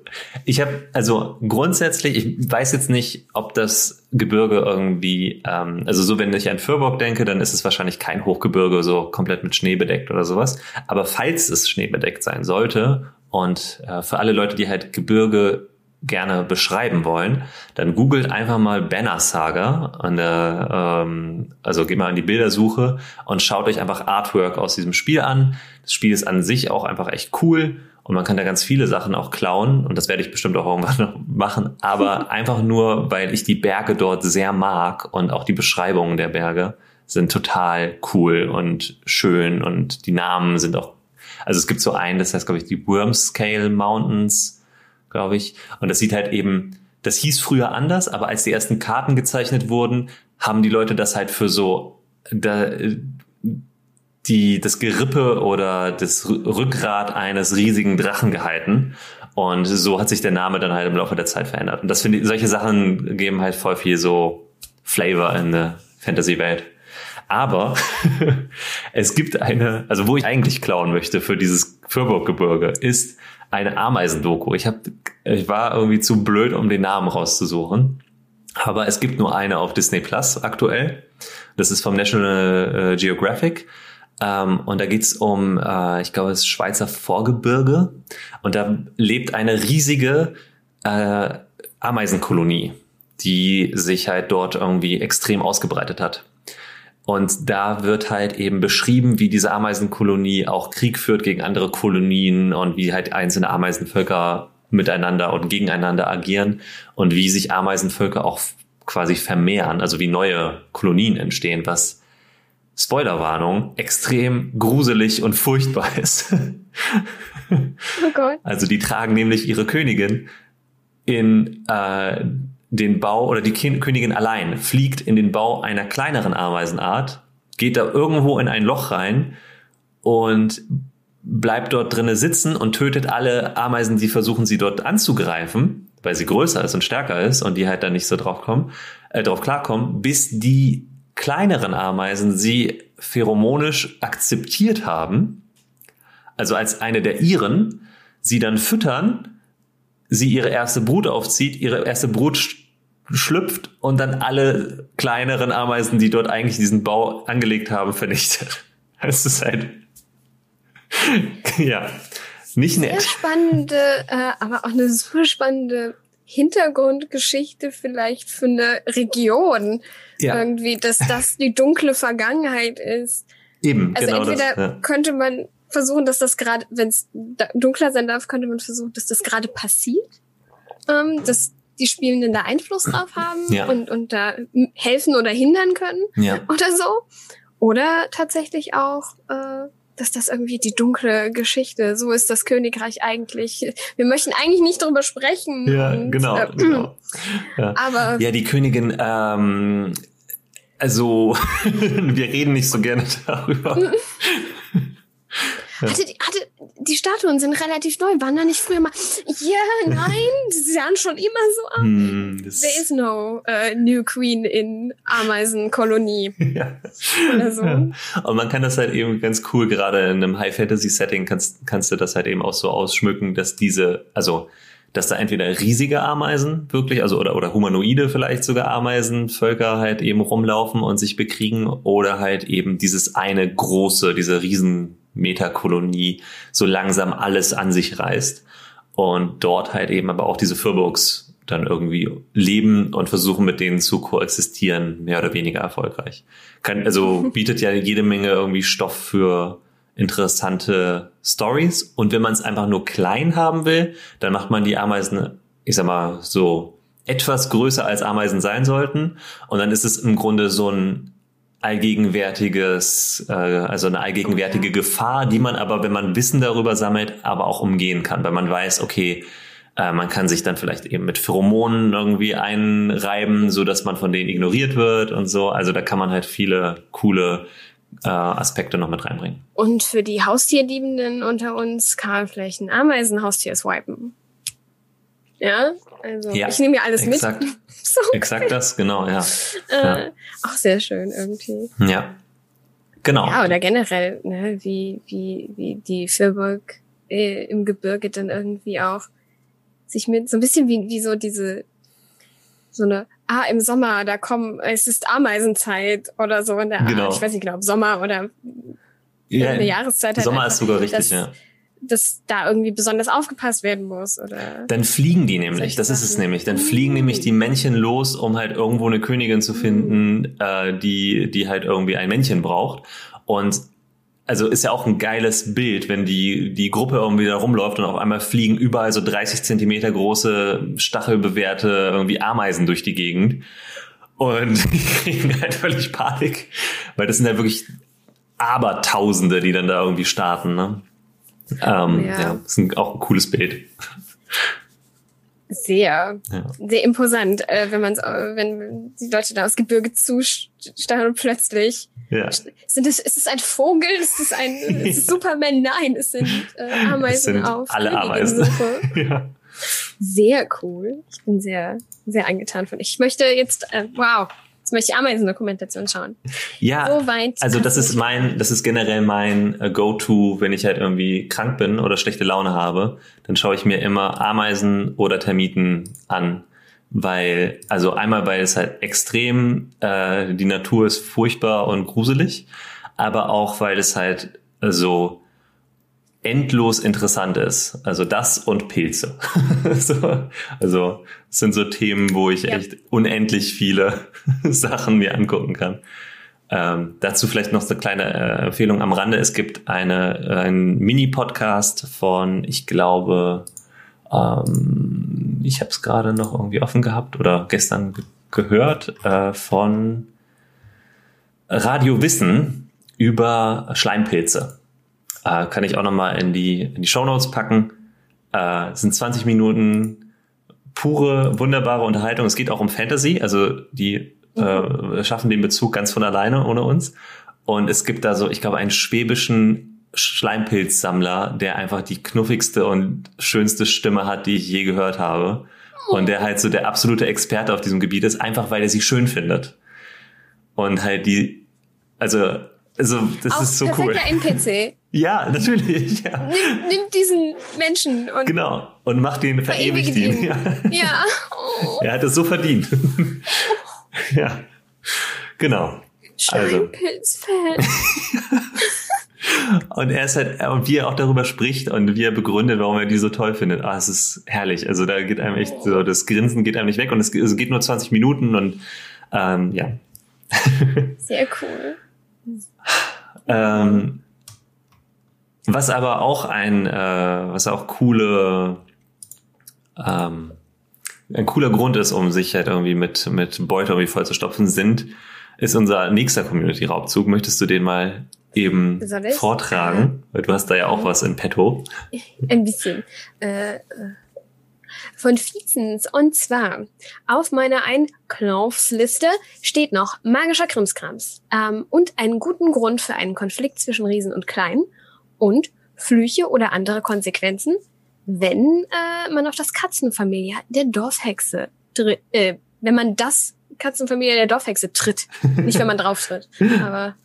Speaker 2: ich habe, also grundsätzlich, ich weiß jetzt nicht, ob das Gebirge irgendwie, ähm, also so, wenn ich an Fürburg denke, dann ist es wahrscheinlich kein Hochgebirge, so komplett mit Schnee bedeckt oder sowas. Aber falls es schneebedeckt sein sollte und äh, für alle Leute, die halt Gebirge gerne beschreiben wollen, dann googelt einfach mal Banner Saga an der, ähm, also geht mal in die Bildersuche und schaut euch einfach Artwork aus diesem Spiel an. Das Spiel ist an sich auch einfach echt cool und man kann da ganz viele Sachen auch klauen und das werde ich bestimmt auch irgendwann noch machen, aber einfach nur, weil ich die Berge dort sehr mag und auch die Beschreibungen der Berge sind total cool und schön und die Namen sind auch, also es gibt so einen, das heißt glaube ich die Wormscale Mountains, glaube ich. Und das sieht halt eben, das hieß früher anders, aber als die ersten Karten gezeichnet wurden, haben die Leute das halt für so da, die, das Gerippe oder das Rückgrat eines riesigen Drachen gehalten. Und so hat sich der Name dann halt im Laufe der Zeit verändert. Und das finde ich, solche Sachen geben halt voll viel so Flavor in der Fantasy-Welt. Aber es gibt eine, also wo ich eigentlich klauen möchte für dieses Fürburggebirge, ist eine Ameisendoku. Ich hab, ich war irgendwie zu blöd, um den Namen rauszusuchen. Aber es gibt nur eine auf Disney Plus aktuell. Das ist vom National äh, Geographic. Ähm, und da geht's um, äh, ich glaube, das Schweizer Vorgebirge. Und da lebt eine riesige äh, Ameisenkolonie, die sich halt dort irgendwie extrem ausgebreitet hat. Und da wird halt eben beschrieben, wie diese Ameisenkolonie auch Krieg führt gegen andere Kolonien und wie halt einzelne Ameisenvölker miteinander und gegeneinander agieren und wie sich Ameisenvölker auch quasi vermehren, also wie neue Kolonien entstehen, was Spoilerwarnung extrem gruselig und furchtbar ist.
Speaker 1: Oh Gott.
Speaker 2: Also die tragen nämlich ihre Königin in äh, den Bau oder die Königin allein fliegt in den Bau einer kleineren Ameisenart, geht da irgendwo in ein Loch rein und bleibt dort drinnen sitzen und tötet alle Ameisen, die versuchen, sie dort anzugreifen, weil sie größer ist und stärker ist und die halt dann nicht so drauf kommen, äh, drauf klarkommen, bis die kleineren Ameisen sie pheromonisch akzeptiert haben, also als eine der ihren, sie dann füttern, sie ihre erste Brut aufzieht, ihre erste Brut schlüpft und dann alle kleineren Ameisen, die dort eigentlich diesen Bau angelegt haben, vernichtet. Es ist halt, ja, nicht nett.
Speaker 1: Sehr spannende, äh, aber auch eine super spannende Hintergrundgeschichte vielleicht für eine Region. Ja. Irgendwie, dass das die dunkle Vergangenheit ist.
Speaker 2: Eben,
Speaker 1: also
Speaker 2: genau
Speaker 1: entweder
Speaker 2: das, ja.
Speaker 1: könnte man versuchen, dass das gerade, wenn es dunkler sein darf, könnte man versuchen, dass das gerade passiert. Ähm, dass die Spielenden da Einfluss drauf haben
Speaker 2: Ja.
Speaker 1: und, und da helfen oder hindern können
Speaker 2: Ja.
Speaker 1: oder so. Oder tatsächlich auch, äh, dass das irgendwie die dunkle Geschichte, so ist das Königreich eigentlich. Wir möchten eigentlich nicht drüber sprechen.
Speaker 2: Ja,
Speaker 1: und,
Speaker 2: genau,
Speaker 1: äh,
Speaker 2: genau. Ja.
Speaker 1: Aber
Speaker 2: Ja, die Königin, ähm, also wir reden nicht so gerne darüber.
Speaker 1: hatte, die, hatte die Statuen sind relativ neu, waren da nicht früher mal. Ja, nein, sie sahen schon immer so aus.
Speaker 2: Das,
Speaker 1: There is no uh, new queen in Ameisenkolonie
Speaker 2: ja.
Speaker 1: oder so.
Speaker 2: Ja. Und man kann das halt eben ganz cool, gerade in einem High-Fantasy-Setting kannst, kannst du das halt eben auch so ausschmücken, dass diese, also dass da entweder riesige Ameisen wirklich, also oder, oder humanoide vielleicht sogar Ameisenvölker halt eben rumlaufen und sich bekriegen oder halt eben dieses eine große, diese riesen Metakolonie so langsam alles an sich reißt und dort halt eben aber auch diese Furbolgs dann irgendwie leben und versuchen mit denen zu koexistieren, mehr oder weniger erfolgreich. Kann, also bietet ja jede Menge irgendwie Stoff für interessante Stories und wenn man es einfach nur klein haben will, dann macht man die Ameisen, ich sag mal, so etwas größer als Ameisen sein sollten und dann ist es im Grunde so ein allgegenwärtiges, äh, also eine allgegenwärtige Gefahr, die man aber, wenn man Wissen darüber sammelt, aber auch umgehen kann, weil man weiß, okay, äh, man kann sich dann vielleicht eben mit Pheromonen irgendwie einreiben, so dass man von denen ignoriert wird und so. Also da kann man halt viele coole äh, Aspekte noch mit reinbringen.
Speaker 1: Und für die Haustierliebenden unter uns kann man vielleicht ein Ameisenhaustier swipen. Ja, also
Speaker 2: Ja,
Speaker 1: ich nehme ja alles
Speaker 2: exakt.
Speaker 1: mit. so,
Speaker 2: Exakt das, genau, ja.
Speaker 1: äh, Auch sehr schön irgendwie.
Speaker 2: Ja. Genau.
Speaker 1: Ja, oder generell, ne, wie, wie, wie die Fürburg äh, im Gebirge dann irgendwie auch sich mit, so ein bisschen wie, wie so diese, so eine, ah, im Sommer, da kommen, es ist Ameisenzeit oder so in der Art.
Speaker 2: Genau.
Speaker 1: Ich weiß nicht genau, Sommer oder
Speaker 2: ja,
Speaker 1: eine Jahreszeit halt
Speaker 2: Sommer
Speaker 1: einfach,
Speaker 2: ist sogar richtig,
Speaker 1: dass,
Speaker 2: ja.
Speaker 1: Dass da irgendwie besonders aufgepasst werden muss oder.
Speaker 2: Dann fliegen die nämlich, das ist es nämlich. Dann fliegen nämlich die Männchen los, um halt irgendwo eine Königin zu finden, äh, die, die halt irgendwie ein Männchen braucht. Und also ist ja auch ein geiles Bild, wenn die, die Gruppe irgendwie da rumläuft und auf einmal fliegen überall so 30 Zentimeter große, stachelbewehrte irgendwie Ameisen durch die Gegend. Und die kriegen halt völlig Panik, weil das sind ja wirklich Abertausende, die dann da irgendwie starten. Ne? Ähm,
Speaker 1: Ja.
Speaker 2: ja, das ist ein, auch ein cooles Bild.
Speaker 1: Sehr,
Speaker 2: Ja.
Speaker 1: sehr imposant, äh, wenn man wenn die Leute da aus Gebirge zusteuern und plötzlich
Speaker 2: Ja.
Speaker 1: sind es, ist es ein Vogel, ist es ein ist es Superman? Nein, es sind äh, Ameisen
Speaker 2: Es sind
Speaker 1: auf
Speaker 2: alle Ameisen. Ja.
Speaker 1: Sehr cool. Ich bin sehr, sehr angetan von. Ich möchte jetzt, äh, wow, jetzt möchte ich Ameisendokumentation schauen.
Speaker 2: Ja,
Speaker 1: So weit.
Speaker 2: also das ist mein, das ist generell mein äh, Go-To, wenn ich halt irgendwie krank bin oder schlechte Laune habe, dann schaue ich mir immer Ameisen oder Termiten an, weil also einmal weil es halt extrem äh, die Natur ist furchtbar und gruselig, aber auch weil es halt so endlos interessant ist. Also das und Pilze. so, also es sind so Themen, wo ich
Speaker 1: Ja.
Speaker 2: echt unendlich viele Sachen mir angucken kann. Ähm, dazu vielleicht noch so eine kleine äh, Empfehlung am Rande. Es gibt eine, äh, einen Mini-Podcast von, ich glaube, ähm, ich habe es gerade noch irgendwie offen gehabt oder gestern ge gehört, äh, von Radio Wissen über Schleimpilze. Äh, kann ich auch nochmal in die, in die Shownotes packen. Äh, es sind 20 Minuten pure, wunderbare Unterhaltung. Es geht auch um Fantasy, also die äh, schaffen den Bezug ganz von alleine ohne uns. Und es gibt da so, ich glaube, einen schwäbischen Schleimpilzsammler, der einfach die knuffigste und schönste Stimme hat, die ich je gehört habe. Und der halt so der absolute Experte auf diesem Gebiet ist, einfach weil er sie schön findet. und halt die, also, also das
Speaker 1: Auch
Speaker 2: ist so cool.
Speaker 1: NPC.
Speaker 2: Ja, natürlich. Ja.
Speaker 1: Nimm, nimm diesen Menschen und
Speaker 2: Genau. Und macht den, verewigt ihn.
Speaker 1: ihn.
Speaker 2: Ja.
Speaker 1: Ja. Oh,
Speaker 2: Er hat es so verdient. ja. Genau. Also,
Speaker 1: Schleimpilz-Fan.
Speaker 2: und er ist halt, und wie er auch darüber spricht und wie er begründet, warum er die so toll findet. Ah, es ist herrlich. Also da geht einem echt so, das Grinsen geht einem nicht weg und es, es geht nur 20 Minuten und ähm, ja.
Speaker 1: Sehr cool.
Speaker 2: Ähm, was aber auch ein, äh, was auch coole, ähm, ein cooler Grund ist, um sich halt irgendwie mit, mit Beute irgendwie vollzustopfen, sind, ist unser nächster Community-Raubzug. Möchtest du den mal eben vortragen? Weil du hast da ja auch was in petto.
Speaker 1: Ein bisschen. Äh, äh, von Vizens. Und zwar auf meiner Einkaufsliste steht noch magischer Krimskrams ähm, und einen guten Grund für einen Konflikt zwischen Riesen und Klein und Flüche oder andere Konsequenzen, wenn äh, man auf das Katzenfamilie der Dorfhexe dri- äh, wenn man das Katzenfamilie der Dorfhexe tritt. Nicht, wenn man drauf tritt. Aber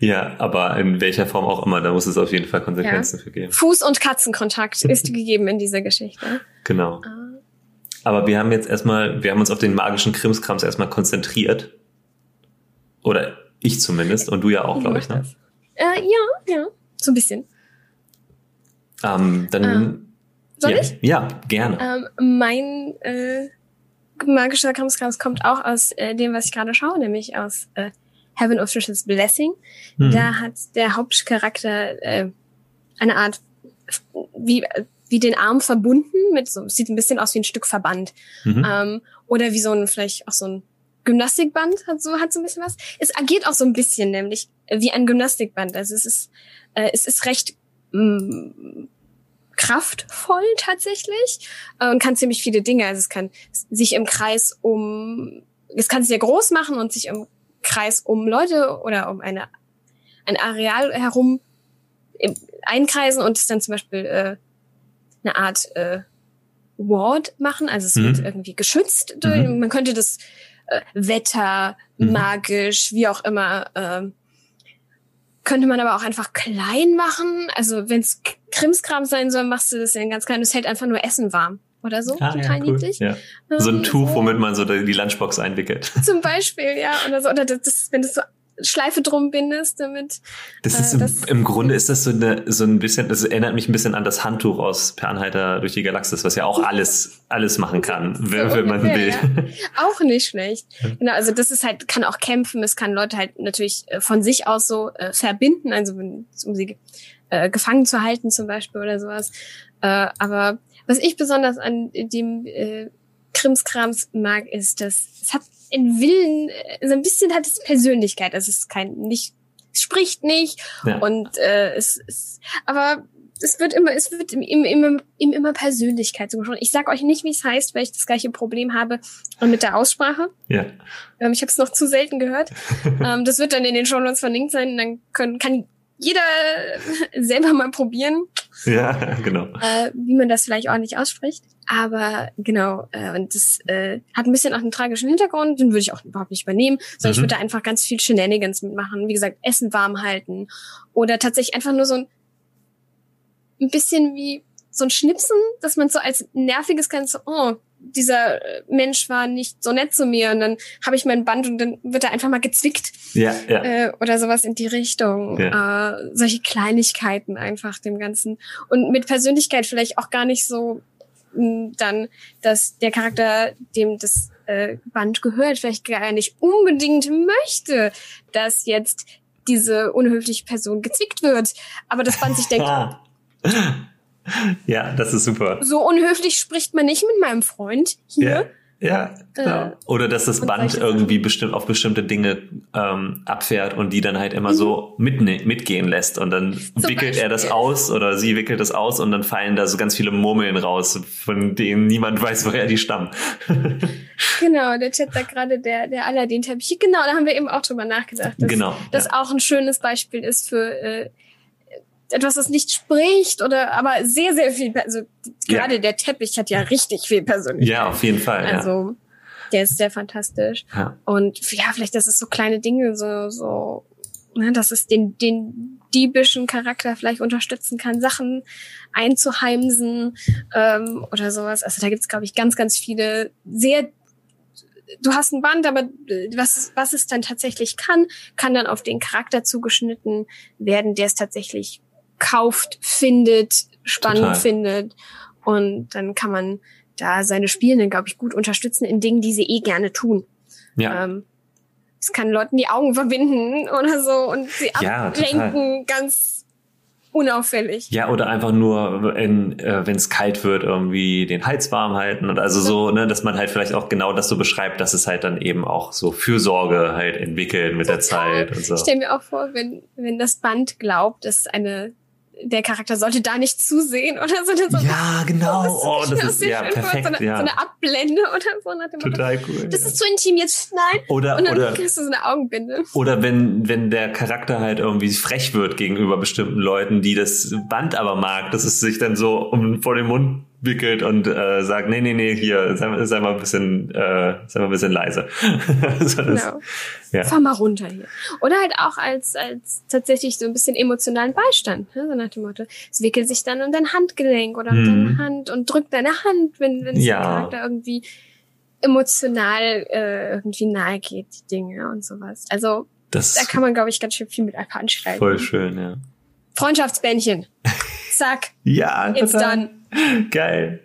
Speaker 2: Ja, aber in welcher Form auch immer, da muss es auf jeden Fall Konsequenzen für geben.
Speaker 1: Fuß- und Katzenkontakt ist gegeben in dieser Geschichte.
Speaker 2: Genau.
Speaker 1: Ah.
Speaker 2: Aber wir haben jetzt erstmal, wir haben uns auf den magischen Krimskrams erstmal konzentriert. Oder ich zumindest und du ja auch, glaube ich, ne?
Speaker 1: Äh, ja, ja. So ein bisschen.
Speaker 2: Ähm, dann.
Speaker 1: Ähm, Soll
Speaker 2: ja,
Speaker 1: ich?
Speaker 2: Ja, gerne.
Speaker 1: Ähm, mein äh, magischer Krimskrams kommt auch aus äh, dem, was ich gerade schaue, nämlich aus äh, Heaven of Trisha's Blessing.
Speaker 2: Hm.
Speaker 1: Da hat der Hauptcharakter äh, eine Art wie wie den Arm verbunden mit so sieht ein bisschen aus wie ein Stück Verband
Speaker 2: Mhm.
Speaker 1: ähm, oder wie so ein vielleicht auch so ein Gymnastikband hat so hat so ein bisschen was. Es agiert auch so ein bisschen nämlich wie ein Gymnastikband. Also es ist äh, es ist recht mh, kraftvoll tatsächlich äh, und kann ziemlich viele Dinge. Also es kann sich im Kreis um es kann sich sehr groß machen und sich im Kreis um Leute oder um eine ein Areal herum einkreisen und es dann zum Beispiel äh, eine Art äh, Ward machen. Also es
Speaker 2: Mhm.
Speaker 1: wird irgendwie geschützt. Durch,
Speaker 2: Mhm.
Speaker 1: Man könnte das äh, Wetter,
Speaker 2: Mhm.
Speaker 1: magisch, wie auch immer, ähm, könnte man aber auch einfach klein machen. Also wenn es Krimskram sein soll, machst du das in ganz klein. Das hält einfach nur Essen warm oder so.
Speaker 2: Ah,
Speaker 1: Total
Speaker 2: ja, cool.
Speaker 1: niedlich.
Speaker 2: Ja. So ein
Speaker 1: Ähm,
Speaker 2: Tuch, womit man so die Lunchbox einwickelt.
Speaker 1: Zum Beispiel, ja. Oder so. Oder das, das, wenn du so Schleife drum bindest, damit.
Speaker 2: Das
Speaker 1: Äh,
Speaker 2: ist im,
Speaker 1: das-
Speaker 2: im Grunde ist das so eine so ein bisschen, das erinnert mich ein bisschen an das Handtuch aus Per Anhalter durch die Galaxis, was ja auch alles alles machen kann, wenn, wenn man will.
Speaker 1: ungefähr, Auch nicht schlecht. Genau, also das ist halt, kann auch kämpfen, es kann Leute halt natürlich äh, von sich aus so äh, verbinden, also wenn, um sie äh, gefangen zu halten zum Beispiel oder sowas. Äh, aber was ich besonders an dem äh, Krimskrams mag, ist, dass es hat einen Willen, so ein bisschen hat es Persönlichkeit. Also es ist kein, nicht, es spricht nicht
Speaker 2: Ja.
Speaker 1: und äh, es ist, aber es wird immer, es wird ihm, ihm, ihm, ihm immer Persönlichkeit zugesprochen. Ich sag euch nicht, wie es heißt, weil ich das gleiche Problem habe mit der Aussprache.
Speaker 2: ja.
Speaker 1: Ähm, ich habe es noch zu selten gehört. ähm, das wird dann in den Shownotes verlinkt sein. Dann können, kann jeder selber mal probieren,
Speaker 2: Ja, genau.
Speaker 1: äh, wie man das vielleicht ordentlich ausspricht. Aber genau, äh, und das äh, hat ein bisschen auch einen tragischen Hintergrund, den würde ich auch überhaupt nicht übernehmen, sondern ich
Speaker 2: Mhm.
Speaker 1: würde da einfach ganz viel Shenanigans mitmachen. Wie gesagt, Essen warm halten. Oder tatsächlich einfach nur so ein, ein bisschen wie so ein Schnipsen, dass man so als nerviges kann, so, oh, dieser äh, Mensch war nicht so nett zu mir und dann habe ich mein Band und dann wird er einfach mal gezwickt
Speaker 2: Ja, ja.
Speaker 1: äh, oder sowas in die Richtung. Äh, solche Kleinigkeiten einfach dem Ganzen. Und mit Persönlichkeit vielleicht auch gar nicht so dann, dass der Charakter, dem das äh, Band gehört, vielleicht gar nicht unbedingt möchte, dass jetzt diese unhöfliche Person gezwickt wird. Aber das Band sich denkt.
Speaker 2: Ja, das ist super.
Speaker 1: so unhöflich spricht man nicht mit meinem Freund hier.
Speaker 2: Ja, genau.
Speaker 1: Äh,
Speaker 2: Oder dass das Band irgendwie bestimmt auf bestimmte Dinge ähm, abfährt und die dann halt immer so mitne mitgehen lässt und dann wickelt er das
Speaker 1: Beispiel.
Speaker 2: aus oder sie wickelt das aus und dann fallen da so ganz viele Murmeln raus, von denen niemand weiß, woher die stammen.
Speaker 1: Genau, der Chat sagt gerade der, der Aladdin-Teppich. Genau, da haben wir eben auch drüber nachgedacht. Dass
Speaker 2: Genau,
Speaker 1: Das
Speaker 2: ja.
Speaker 1: auch ein schönes Beispiel ist für äh, etwas, das nicht spricht oder aber sehr, sehr viel, also
Speaker 2: Ja.
Speaker 1: gerade der Teppich hat ja richtig viel Persönlichkeit.
Speaker 2: Ja, auf jeden Fall. ja.
Speaker 1: Also, Der ist sehr fantastisch.
Speaker 2: Ja.
Speaker 1: Und ja, vielleicht, das ist so kleine Dinge, so, so, ne, dass es den, den diebischen Charakter vielleicht unterstützen kann, Sachen einzuheimsen ähm, oder sowas. Also da gibt's, glaube ich, ganz, ganz viele sehr du hast ein Band, aber was, was es dann tatsächlich kann, kann dann auf den Charakter zugeschnitten werden, der es tatsächlich kauft, findet, spannend
Speaker 2: Total.
Speaker 1: findet. Und dann kann man da seine Spielenden, glaube ich, gut unterstützen in Dingen, die sie eh gerne tun.
Speaker 2: Ja.
Speaker 1: Ähm, es kann Leuten die Augen verbinden oder so und sie
Speaker 2: Ja,
Speaker 1: ablenken, ganz unauffällig.
Speaker 2: Ja, oder einfach nur, in, äh, wenn es kalt wird, irgendwie den Hals warm halten und also so, ne, dass man halt vielleicht auch genau das so beschreibt, dass es halt dann eben auch so Fürsorge halt entwickelt mit der Zeit und so.
Speaker 1: Ich stelle mir auch vor, wenn, wenn das Band glaubt, dass eine der Charakter sollte da nicht zusehen oder so. So
Speaker 2: Ja, genau. Oh, das ist
Speaker 1: sehr
Speaker 2: ja
Speaker 1: schön vor,
Speaker 2: perfekt.
Speaker 1: So eine,
Speaker 2: ja.
Speaker 1: so eine Abblende oder so. Nach dem Motto,
Speaker 2: Total cool.
Speaker 1: Das
Speaker 2: ja.
Speaker 1: ist zu intim, jetzt nein.
Speaker 2: Oder,
Speaker 1: Und dann
Speaker 2: oder,
Speaker 1: kriegst du so eine Augenbinde.
Speaker 2: oder wenn, wenn der Charakter halt irgendwie frech wird gegenüber bestimmten Leuten, die das Band aber mag, dass es sich dann so um, vor den Mund wickelt und äh, sagt, nee, nee, nee, hier, sei, mal- sei mal ein bisschen, äh, sei mal ein bisschen leise. so, das,
Speaker 1: Genau.
Speaker 2: ja.
Speaker 1: Fahr mal runter hier. Oder halt auch als, als tatsächlich so ein bisschen emotionalen Beistand. Ne? So nach dem Motto, es wickelt sich dann um dein Handgelenk oder um
Speaker 2: Mhm.
Speaker 1: deine Hand und drückt deine Hand, wenn, wenn es
Speaker 2: Ja.
Speaker 1: dem Charakter irgendwie emotional äh, irgendwie nahe geht, die Dinge und sowas. Also
Speaker 2: Das
Speaker 1: da kann man, glaube ich, ganz schön viel mit einfach anschreiben.
Speaker 2: voll schön, ja.
Speaker 1: Freundschaftsbändchen. Zack,
Speaker 2: Ja,
Speaker 1: it's
Speaker 2: total.
Speaker 1: done.
Speaker 2: Geil.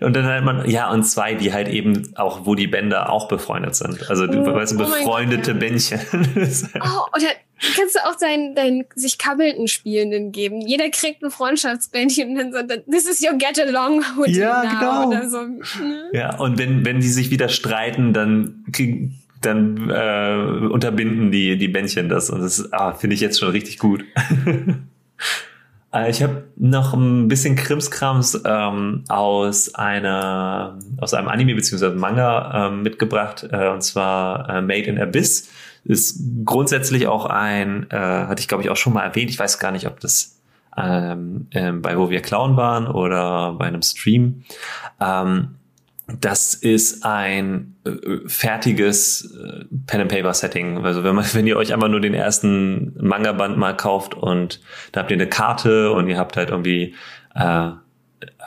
Speaker 2: Und dann hat man, ja, und zwei, die halt eben auch, wo die Bänder auch befreundet sind. Also, du
Speaker 1: Oh,
Speaker 2: weißt,
Speaker 1: oh
Speaker 2: befreundete
Speaker 1: Gott, ja.
Speaker 2: Bändchen.
Speaker 1: Oh, oder kannst du auch deinen, deinen sich kabbelnden Spielenden geben. Jeder kriegt ein Freundschaftsbändchen und dann so, this is your get along with
Speaker 2: Ja, genau.
Speaker 1: Oder so. Ne?
Speaker 2: ja, und wenn, wenn die sich wieder streiten, dann kriegen, dann äh, unterbinden die, die Bändchen das. Und das ah, finde ich jetzt schon richtig gut. Äh, Ich habe noch ein bisschen Krimskrams ähm, aus einer aus einem Anime bzw. Manga ähm, mitgebracht äh, und zwar äh, Made in Abyss ist grundsätzlich auch ein äh, hatte ich glaube ich auch schon mal erwähnt ich weiß gar nicht ob das ähm, ähm, bei wo wir klauen waren oder bei einem Stream ähm, das ist ein äh, fertiges äh, Pen and Paper Setting. Also wenn man, wenn ihr euch einfach nur den ersten Manga-Band mal kauft und da habt ihr eine Karte und ihr habt halt irgendwie äh,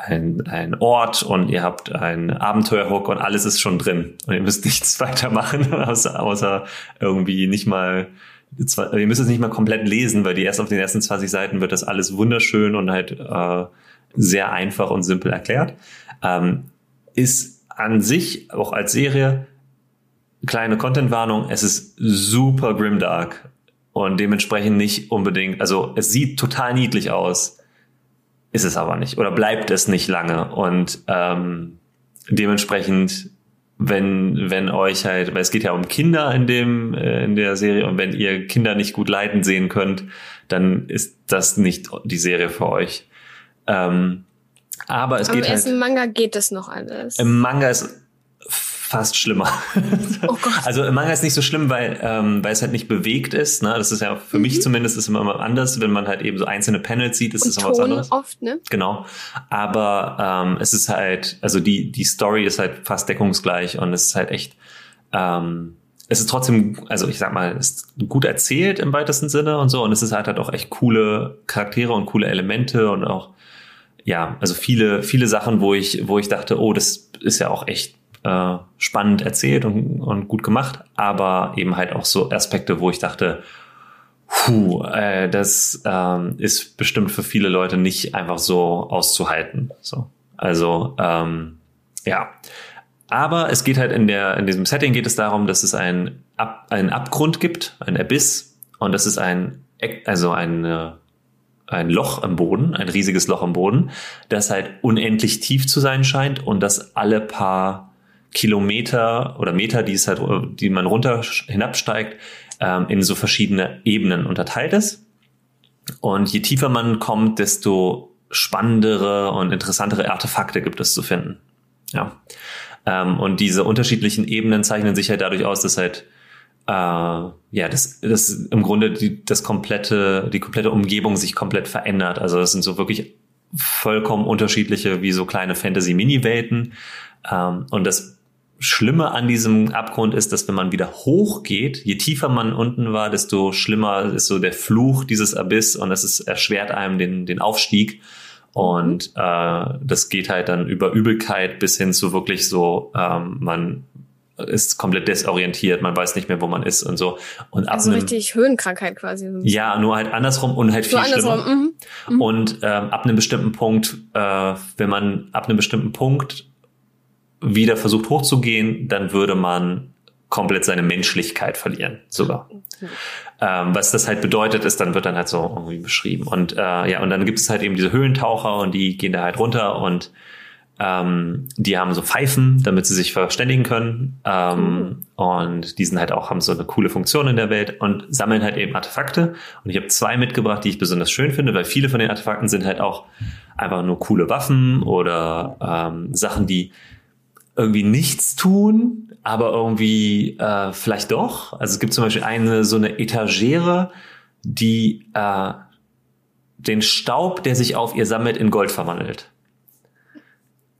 Speaker 2: ein, ein Ort und ihr habt einen Abenteuerhook und alles ist schon drin und ihr müsst nichts weitermachen, außer, außer irgendwie nicht mal zwar- ihr müsst es nicht mal komplett lesen, weil die erst auf den ersten 20 Seiten wird das alles wunderschön und halt äh, sehr einfach und simpel erklärt. Ähm, ist an sich auch als Serie kleine Contentwarnung. Es ist super grimdark und dementsprechend nicht unbedingt. Also es sieht total niedlich aus, ist es aber nicht oder bleibt es nicht lange und ähm, dementsprechend wenn wenn euch halt, weil es geht ja um Kinder in dem äh, in der Serie und wenn ihr Kinder nicht gut leiden sehen könnt, dann ist das nicht die Serie für euch. Ähm, aber es
Speaker 1: Am
Speaker 2: geht halt
Speaker 1: ersten Manga geht das noch alles.
Speaker 2: im Manga ist fast schlimmer.
Speaker 1: Oh Gott.
Speaker 2: Also im Manga ist nicht so schlimm, weil, ähm, weil es halt nicht bewegt ist. Ne? Das ist ja für mich zumindest ist immer mal anders, wenn man halt eben so einzelne Panels sieht, ist
Speaker 1: Mhm.
Speaker 2: das immer was anderes.
Speaker 1: oft, ne?
Speaker 2: Genau. Aber ähm, es ist halt, also die, die Story ist halt fast deckungsgleich und es ist halt echt, ähm, es ist trotzdem, also ich sag mal, es ist gut erzählt im weitesten Sinne und so. Und es ist halt halt auch echt coole Charaktere und coole Elemente und auch, ja, also viele, viele Sachen, wo ich, wo ich dachte, oh, das ist ja auch echt äh, spannend erzählt und, und gut gemacht, aber eben halt auch so Aspekte, wo ich dachte, puh, äh, das ähm, ist bestimmt für viele Leute nicht einfach so auszuhalten. So, also ähm, ja. Aber es geht halt in der in diesem Setting geht es darum, dass es ein Ab, einen Abgrund gibt, ein Abyss, und das ist ein also ein äh, ein Loch im Boden, ein riesiges Loch im Boden, das halt unendlich tief zu sein scheint und das alle paar Kilometer oder Meter, die es halt, die man runter hinabsteigt, ähm, in so verschiedene Ebenen unterteilt ist. Und je tiefer man kommt, desto spannendere und interessantere Artefakte gibt es zu finden. Ja. Ähm, und diese unterschiedlichen Ebenen zeichnen sich halt dadurch aus, dass halt äh, ja, das, das im Grunde die, das komplette, die komplette Umgebung sich komplett verändert. Also das sind so wirklich vollkommen unterschiedliche, wie so kleine Fantasy-Mini-Welten. Ähm, und das Schlimme an diesem Abgrund ist, dass wenn man wieder hochgeht, je tiefer man unten war, desto schlimmer ist so der Fluch dieses Abyss und ist, erschwert einem den, den Aufstieg. Und äh, das geht halt dann über Übelkeit bis hin zu wirklich so, ähm, man ist komplett desorientiert, man weiß nicht mehr, wo man ist und so. Und
Speaker 1: ab also einem, richtig Höhenkrankheit quasi.
Speaker 2: Ja, nur halt andersrum und halt viel andersrum. schlimmer. Mhm. Mhm. Und ähm, ab einem bestimmten Punkt, äh, wenn man ab einem bestimmten Punkt wieder versucht hochzugehen, dann würde man komplett seine Menschlichkeit verlieren, sogar. Mhm. Ähm, was das halt bedeutet, ist, dann wird dann halt so irgendwie beschrieben. Und äh, ja, und dann gibt es halt eben diese Höhlentaucher und die gehen da halt runter und ähm, die haben so Pfeifen, damit sie sich verständigen können. Ähm, mhm. Und die sind halt auch, haben so eine coole Funktion in der Welt und sammeln halt eben Artefakte. Und ich habe zwei mitgebracht, die ich besonders schön finde, weil viele von den Artefakten sind halt auch einfach nur coole Waffen oder ähm, Sachen, die irgendwie nichts tun, aber irgendwie äh, vielleicht doch. Also es gibt zum Beispiel eine so eine Etagere, die äh, den Staub, der sich auf ihr sammelt, in Gold verwandelt.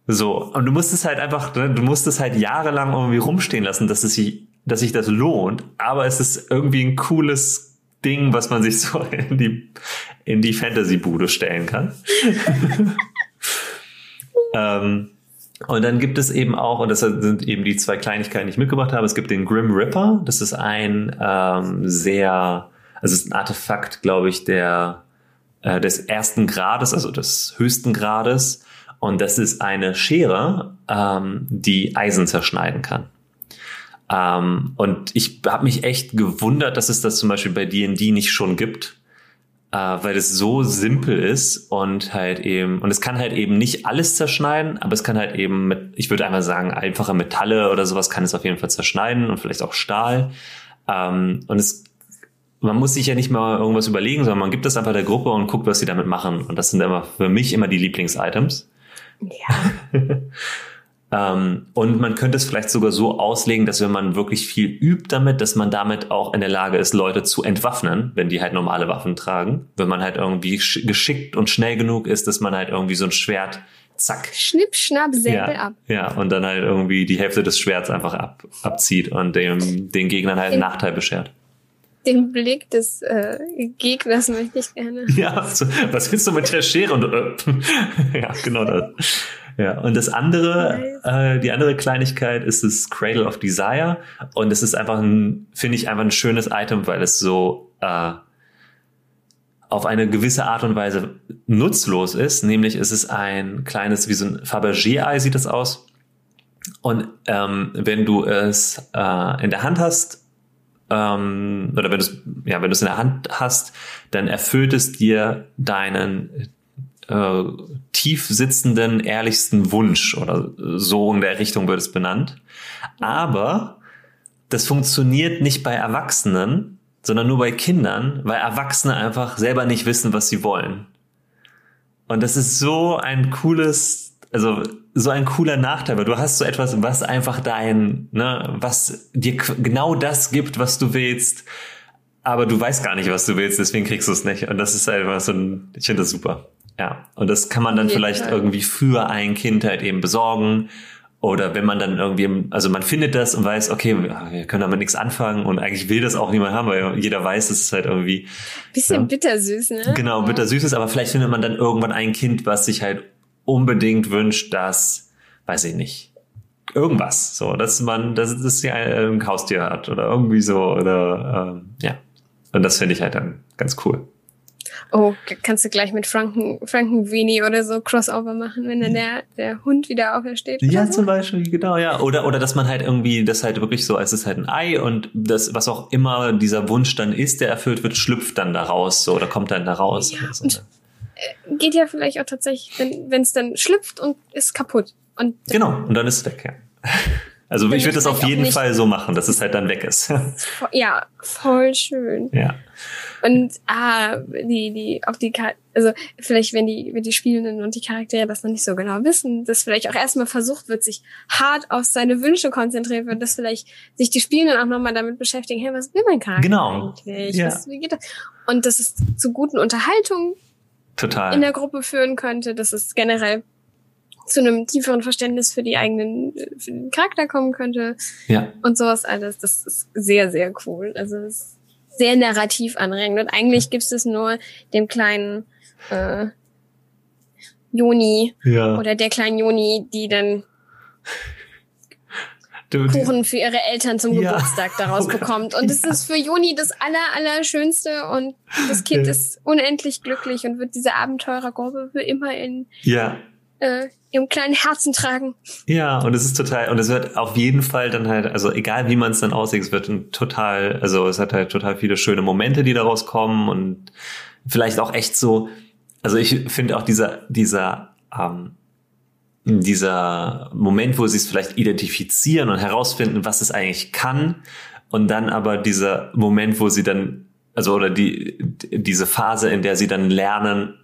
Speaker 2: So, und du musst es halt einfach, ne, du musst es halt jahrelang irgendwie rumstehen lassen, dass es sich, dass sich das lohnt, aber es ist irgendwie ein cooles Ding, was man sich so in die, in die Fantasy-Bude stellen kann. ähm, und dann gibt es eben auch, und das sind eben die zwei Kleinigkeiten, die ich mitgebracht habe, es gibt den Grim Ripper. Das ist ein ähm, sehr, also es ist ein Artefakt, glaube ich, der äh, des ersten Grades, also des höchsten Grades. Und das ist eine Schere, ähm, die Eisen zerschneiden kann. Ähm, und ich habe mich echt gewundert, dass es das zum Beispiel bei D&D nicht schon gibt äh, weil es so simpel ist und halt eben, und es kann halt eben nicht alles zerschneiden, aber es kann halt eben mit, ich würde einfach sagen, einfache Metalle oder sowas kann es auf jeden Fall zerschneiden und vielleicht auch Stahl. Ähm, und es, man muss sich ja nicht mal irgendwas überlegen, sondern man gibt das einfach der Gruppe und guckt, was sie damit machen. Und das sind immer für mich immer die Lieblings-Items. Ja. Ähm, und man könnte es vielleicht sogar so auslegen, dass wenn man wirklich viel übt damit, dass man damit auch in der Lage ist, Leute zu entwaffnen, wenn die halt normale Waffen tragen. Wenn man halt irgendwie geschickt und schnell genug ist, dass man halt irgendwie so ein Schwert zack.
Speaker 1: Schnipp, schnapp, Säbel
Speaker 2: ja,
Speaker 1: ab.
Speaker 2: Ja, und dann halt irgendwie die Hälfte des Schwerts einfach ab, abzieht und dem, den Gegnern halt einen Nachteil beschert.
Speaker 1: Den Blick des äh, Gegners möchte ich gerne.
Speaker 2: Ja, so, was willst du mit der Schere? Und, äh, ja, genau das. Ja, und das andere, äh, die andere Kleinigkeit ist das Cradle of Desire. Und es ist einfach ein, finde ich, einfach ein schönes Item, weil es so äh, auf eine gewisse Art und Weise nutzlos ist. Nämlich ist es ein kleines, wie so ein Fabergé-Ei sieht das aus. Und ähm, wenn du es äh, in der Hand hast, ähm, oder wenn du es ja, wenn du es in der Hand hast, dann erfüllt es dir deinen äh, tief sitzenden, ehrlichsten Wunsch oder so in der Richtung wird es benannt. Aber das funktioniert nicht bei Erwachsenen, sondern nur bei Kindern, weil Erwachsene einfach selber nicht wissen, was sie wollen. Und das ist so ein cooles, also so ein cooler Nachteil, weil du hast so etwas, was einfach dein, ne, was dir genau das gibt, was du willst, aber du weißt gar nicht, was du willst, deswegen kriegst du es nicht. Und das ist einfach so ein, ich finde das super. Ja, und das kann man dann vielleicht Fall. irgendwie für ein Kind halt eben besorgen. Oder wenn man dann irgendwie, also man findet das und weiß, okay, wir können damit nichts anfangen und eigentlich will das auch niemand haben, weil jeder weiß, dass es halt irgendwie.
Speaker 1: Bisschen ja, bittersüß, ne?
Speaker 2: Genau, bittersüß ist, aber vielleicht findet man dann irgendwann ein Kind, was sich halt unbedingt wünscht, dass, weiß ich nicht, irgendwas, so, dass man, dass es ja ein Haustier hat oder irgendwie so, oder, ähm, ja. Und das finde ich halt dann ganz cool.
Speaker 1: Oh, kannst du gleich mit Franken, Frankenweenie oder so Crossover machen, wenn dann der, der Hund wieder aufersteht?
Speaker 2: Ja,
Speaker 1: so?
Speaker 2: zum Beispiel, genau, ja. Oder, oder dass man halt irgendwie, das halt wirklich so, es ist halt ein Ei und das, was auch immer dieser Wunsch dann ist, der erfüllt wird, schlüpft dann da raus, so, oder kommt dann da raus. Ja, so. und,
Speaker 1: äh, geht ja vielleicht auch tatsächlich, wenn es dann schlüpft und ist kaputt. Und
Speaker 2: genau, und dann ist es weg, ja. Also ich würde das auf jeden Fall so machen, dass es halt dann weg ist.
Speaker 1: Ja, voll schön.
Speaker 2: Ja.
Speaker 1: Und ah, die, die, auch die, also vielleicht, wenn die, wenn die Spielenden und die Charaktere das noch nicht so genau wissen, dass vielleicht auch erstmal versucht wird, sich hart auf seine Wünsche konzentriert wird, dass vielleicht sich die Spielenden auch nochmal damit beschäftigen, hey, was will mein Charakter
Speaker 2: genau.
Speaker 1: eigentlich? Ja. Was, wie geht das? Und dass es zu guten Unterhaltungen
Speaker 2: Total.
Speaker 1: in der Gruppe führen könnte, dass es generell zu einem tieferen Verständnis für die eigenen, für den Charakter kommen könnte.
Speaker 2: Ja.
Speaker 1: Und sowas alles. Das ist sehr, sehr cool. Also es ist sehr narrativ anregend. Und eigentlich gibt es nur dem kleinen äh, Joni
Speaker 2: Ja.
Speaker 1: oder der kleinen Joni, die dann Kuchen für ihre Eltern zum
Speaker 2: Ja.
Speaker 1: Geburtstag daraus bekommt. Und es ist für Joni das aller, Allerschönste und das Kind
Speaker 2: Ja.
Speaker 1: ist unendlich glücklich und wird diese Abenteurergruppe für immer in
Speaker 2: ja.
Speaker 1: äh, ihrem kleinen Herzen tragen.
Speaker 2: Ja, und es ist total, und es wird auf jeden Fall dann halt, also egal wie man es dann aussieht, es wird total, also es hat halt total viele schöne Momente, die daraus kommen und vielleicht auch echt so, also ich finde auch dieser, dieser, ähm, dieser Moment, wo sie es vielleicht identifizieren und herausfinden, was es eigentlich kann, und dann aber dieser Moment, wo sie dann, also oder die, diese Phase, in der sie dann lernen,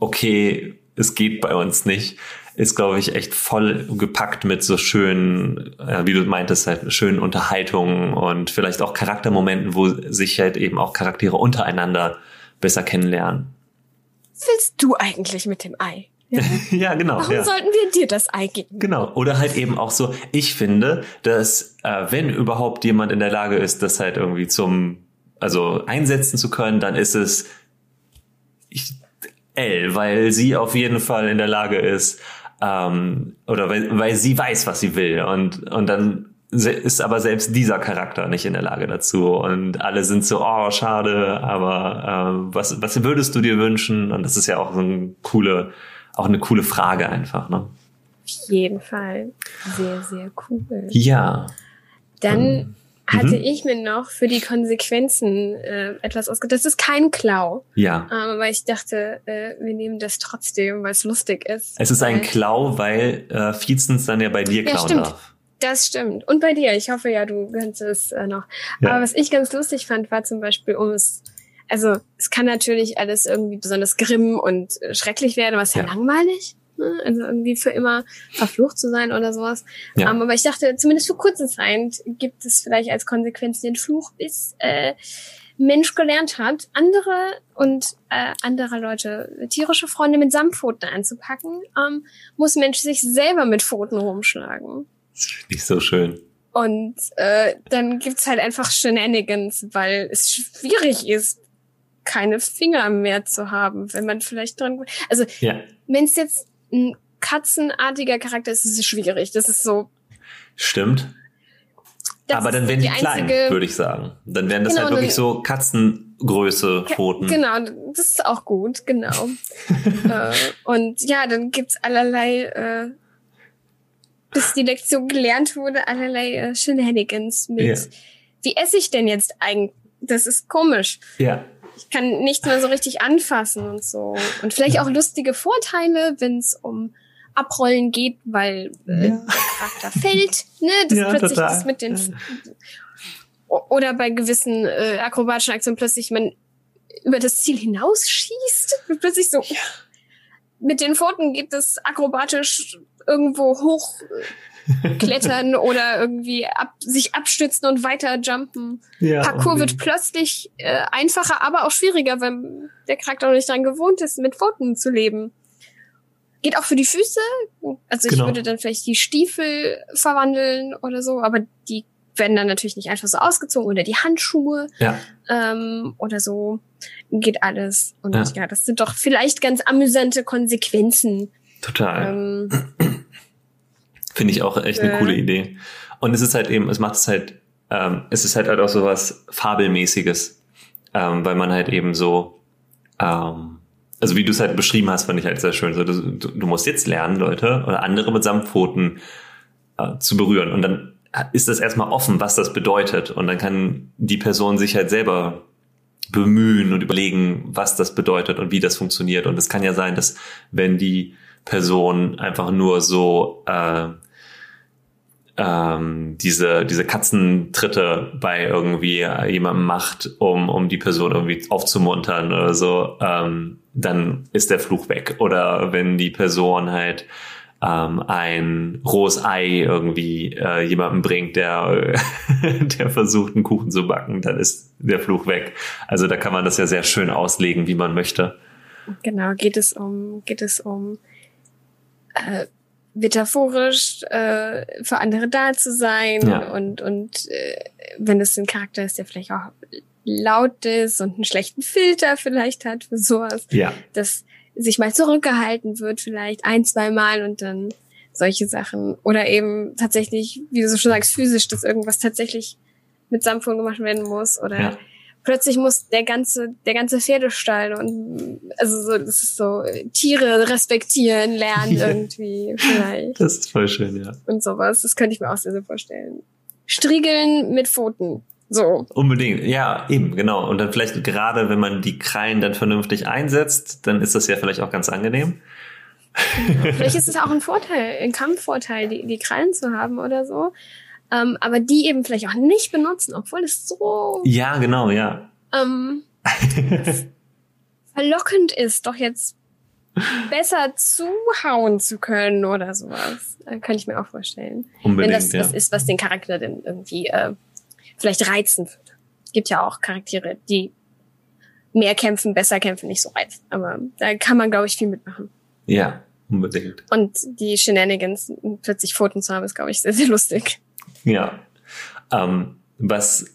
Speaker 2: okay, es geht bei uns nicht, ist, glaube ich, echt voll gepackt mit so schönen, wie du meintest, halt schönen Unterhaltungen und vielleicht auch Charaktermomenten, wo sich halt eben auch Charaktere untereinander besser kennenlernen.
Speaker 1: Was willst du eigentlich mit dem Ei? Ja?
Speaker 2: ja, genau.
Speaker 1: Warum
Speaker 2: ja.
Speaker 1: sollten wir dir das Ei geben?
Speaker 2: Genau. Oder halt eben auch so, ich finde, dass äh, wenn überhaupt jemand in der Lage ist, das halt irgendwie zum, also einsetzen zu können, dann ist es ich, L, weil sie auf jeden Fall in der Lage ist, ähm, oder weil, weil sie weiß, was sie will. Und, und dann ist aber selbst dieser Charakter nicht in der Lage dazu. Und alle sind so, oh, schade, aber ähm, was, was würdest du dir wünschen? Und das ist ja auch so eine coole, auch eine coole Frage einfach, ne?
Speaker 1: Auf jeden Fall. Sehr, sehr cool.
Speaker 2: Ja.
Speaker 1: Dann hatte
Speaker 2: Mhm.
Speaker 1: ich mir noch für die Konsequenzen äh, etwas ausgedacht. Das ist kein Klau,
Speaker 2: Ja.
Speaker 1: ähm, aber ich dachte, äh, wir nehmen das trotzdem, weil es lustig ist.
Speaker 2: Es ist ein Klau, weil äh, Vizens dann ja bei dir
Speaker 1: Ja,
Speaker 2: klauen
Speaker 1: stimmt.
Speaker 2: darf.
Speaker 1: Das stimmt. Und bei dir. Ich hoffe ja, du kannst es äh, noch.
Speaker 2: Ja.
Speaker 1: Aber was ich ganz lustig fand, war zum Beispiel, um es, also es kann natürlich alles irgendwie besonders grimm und äh, schrecklich werden, aber es ist ja,
Speaker 2: Ja.
Speaker 1: langweilig. Ne? Also irgendwie für immer verflucht zu sein oder sowas.
Speaker 2: Ja.
Speaker 1: Ähm, aber ich dachte, zumindest für kurze Zeit gibt es vielleicht als Konsequenz den Fluch, bis äh, Mensch gelernt hat, andere und äh, andere Leute, tierische Freunde mit Samtpfoten einzupacken, ähm, muss Mensch sich selber mit Pfoten rumschlagen.
Speaker 2: Nicht so schön.
Speaker 1: Und äh, dann gibt's halt einfach Shenanigans, weil es schwierig ist, keine Finger mehr zu haben, wenn man vielleicht dran. Also
Speaker 2: Ja.
Speaker 1: wenn es jetzt ein katzenartiger Charakter ist, ist es schwierig. Das ist so.
Speaker 2: Stimmt. Aber dann wären die
Speaker 1: die
Speaker 2: klein, würde ich sagen. Dann wären das
Speaker 1: Genau,
Speaker 2: halt wirklich so Katzengröße Pfoten.
Speaker 1: Genau, das ist auch gut, genau. äh, und ja, dann gibt's allerlei, äh, bis die Lektion gelernt wurde, allerlei äh, Shenanigans mit.
Speaker 2: Ja.
Speaker 1: Wie esse ich denn jetzt eigentlich? Das ist komisch.
Speaker 2: Ja.
Speaker 1: Ich kann nichts mehr so richtig anfassen und so. Und vielleicht auch lustige Vorteile, wenn es um Abrollen geht, weil äh,
Speaker 2: Ja.
Speaker 1: der Charakter fällt. Ne? Das
Speaker 2: Ja,
Speaker 1: plötzlich
Speaker 2: total.
Speaker 1: das mit den O- oder bei gewissen äh, akrobatischen Aktionen plötzlich man über das Ziel hinausschießt. Plötzlich so mit den Pfoten geht es akrobatisch irgendwo hoch äh, klettern oder irgendwie ab, sich abstützen und weiter jumpen.
Speaker 2: ja
Speaker 1: Parcours wird plötzlich äh, einfacher, aber auch schwieriger, weil der Charakter noch nicht dran gewohnt ist, mit Pfoten zu leben. Geht auch für die Füße. Also ich
Speaker 2: Genau.
Speaker 1: würde dann vielleicht die Stiefel verwandeln oder so, aber die werden dann natürlich nicht einfach so ausgezogen oder die Handschuhe
Speaker 2: Ja.
Speaker 1: ähm, oder so. Geht alles. Und
Speaker 2: Ja.
Speaker 1: ja. das sind doch vielleicht ganz amüsante Konsequenzen.
Speaker 2: Total.
Speaker 1: Ähm,
Speaker 2: Finde ich auch echt eine coole Idee. Und es ist halt eben, es macht es halt, ähm, es ist halt, halt auch so was Fabelmäßiges, ähm, weil man halt eben so, ähm, also wie du es halt beschrieben hast, fand ich halt sehr schön. So, du, du du musst jetzt lernen, Leute, oder andere mit Samtpfoten äh, zu berühren. Und dann ist das erstmal offen, was das bedeutet. Und dann kann die Person sich halt selber bemühen und überlegen, was das bedeutet und wie das funktioniert. Und es kann ja sein, dass wenn die Person einfach nur so äh, ähm, diese, diese Katzentritte bei irgendwie jemandem macht, um, um die Person irgendwie aufzumuntern oder so, ähm, dann ist der Fluch weg. Oder wenn die Person halt ähm, ein rohes Ei irgendwie äh, jemandem bringt, der, der versucht, einen Kuchen zu backen, dann ist der Fluch weg. Also da kann man das ja sehr schön auslegen, wie man möchte.
Speaker 1: Genau, geht es um, geht es um äh, metaphorisch äh, für andere da zu sein
Speaker 2: Ja.
Speaker 1: und und äh, wenn es ein Charakter ist, der vielleicht auch laut ist und einen schlechten Filter vielleicht hat für sowas,
Speaker 2: Ja.
Speaker 1: dass sich mal zurückgehalten wird vielleicht ein, zwei Mal und dann solche Sachen oder eben tatsächlich, wie du so schon sagst, physisch, dass irgendwas tatsächlich mit Samphon gemacht werden muss oder
Speaker 2: Ja.
Speaker 1: Plötzlich muss der ganze der ganze Pferdestall und also so das ist so Tiere respektieren lernen irgendwie vielleicht
Speaker 2: Das ist voll schön, ja.
Speaker 1: und sowas das könnte ich mir auch sehr sehr vorstellen Striegeln mit Pfoten so
Speaker 2: Unbedingt, ja, eben, genau. Und dann vielleicht gerade, wenn man die Krallen dann vernünftig einsetzt, dann ist das ja vielleicht auch ganz angenehm.
Speaker 1: vielleicht ist es auch ein Vorteil ein Kampfvorteil die die Krallen zu haben oder so ähm, aber die eben vielleicht auch nicht benutzen obwohl es so
Speaker 2: Ja, genau, ja.
Speaker 1: ähm, verlockend ist, doch jetzt besser zuhauen zu können oder sowas. Äh, Könnte ich mir auch vorstellen.
Speaker 2: Unbedingt,
Speaker 1: Wenn das
Speaker 2: ja.
Speaker 1: was ist, was den Charakter denn irgendwie äh, vielleicht reizen würde. Gibt ja auch Charaktere, die mehr kämpfen, besser kämpfen, nicht so reizen. Aber da kann man, glaube ich, viel mitmachen.
Speaker 2: Ja, unbedingt.
Speaker 1: Und die Shenanigans, plötzlich Pfoten zu haben, ist, glaube ich, sehr, sehr lustig.
Speaker 2: Ja. Ähm, was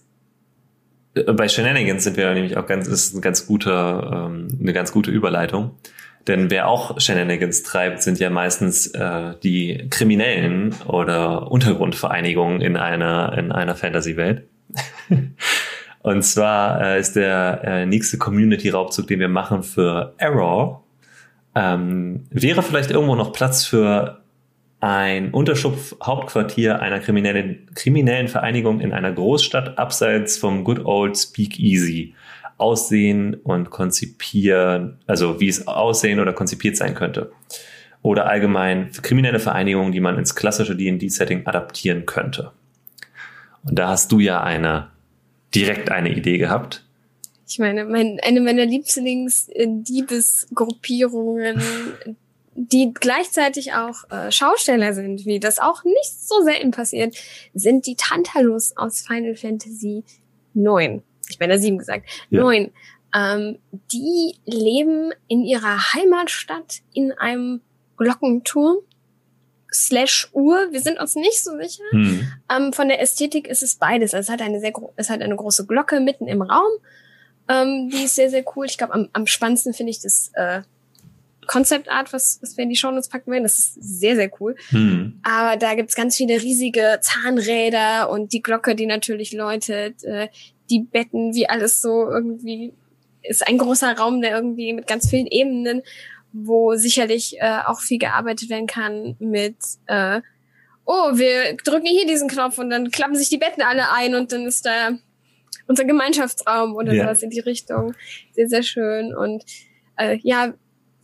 Speaker 2: äh, bei Shenanigans sind wir nämlich auch ganz, ist ein ganz guter, ähm, eine ganz gute Überleitung. Denn wer auch Shenanigans treibt, sind ja meistens äh, die Kriminellen oder Untergrundvereinigungen in einer, in einer Fantasy-Welt. Und zwar äh, ist der äh, nächste Community-Raubzug, den wir machen für Error, ähm, wäre vielleicht irgendwo noch Platz für ein Unterschlupf-Hauptquartier einer kriminellen, kriminellen Vereinigung in einer Großstadt abseits vom Good Old Speakeasy aussehen und konzipieren, also wie es aussehen oder konzipiert sein könnte. Oder allgemein kriminelle Vereinigungen, die man ins klassische D&D-Setting adaptieren könnte. Und da hast du ja eine, direkt eine Idee gehabt.
Speaker 1: Ich meine, mein, eine meiner Lieblings-Diebesgruppierungen, die gleichzeitig auch äh, Schausteller sind, wie das auch nicht so selten passiert, sind die Tantalus aus Final Fantasy 9. Ich bin da sieben gesagt.
Speaker 2: Ja.
Speaker 1: Neun. Ähm, die leben in ihrer Heimatstadt in einem Glockenturm slash Uhr. Wir sind uns nicht so sicher.
Speaker 2: Hm.
Speaker 1: Ähm, von der Ästhetik ist es beides. Also es hat eine sehr es hat eine große Glocke mitten im Raum. Ähm, die ist sehr, sehr cool. Ich glaube, am, am spannendsten finde ich das äh, Concept Art, was, was wir in die Shownotes packen werden. Das ist sehr, sehr cool.
Speaker 2: Hm.
Speaker 1: Aber da gibt's ganz viele riesige Zahnräder und die Glocke, die natürlich läutet, äh, die Betten, wie alles so irgendwie ist ein großer Raum, der irgendwie mit ganz vielen Ebenen, wo sicherlich äh, auch viel gearbeitet werden kann mit äh, oh, wir drücken hier diesen Knopf und dann klappen sich die Betten alle ein und dann ist da unser Gemeinschaftsraum oder
Speaker 2: Ja.
Speaker 1: sowas in die Richtung. Sehr, sehr schön. Und äh, ja,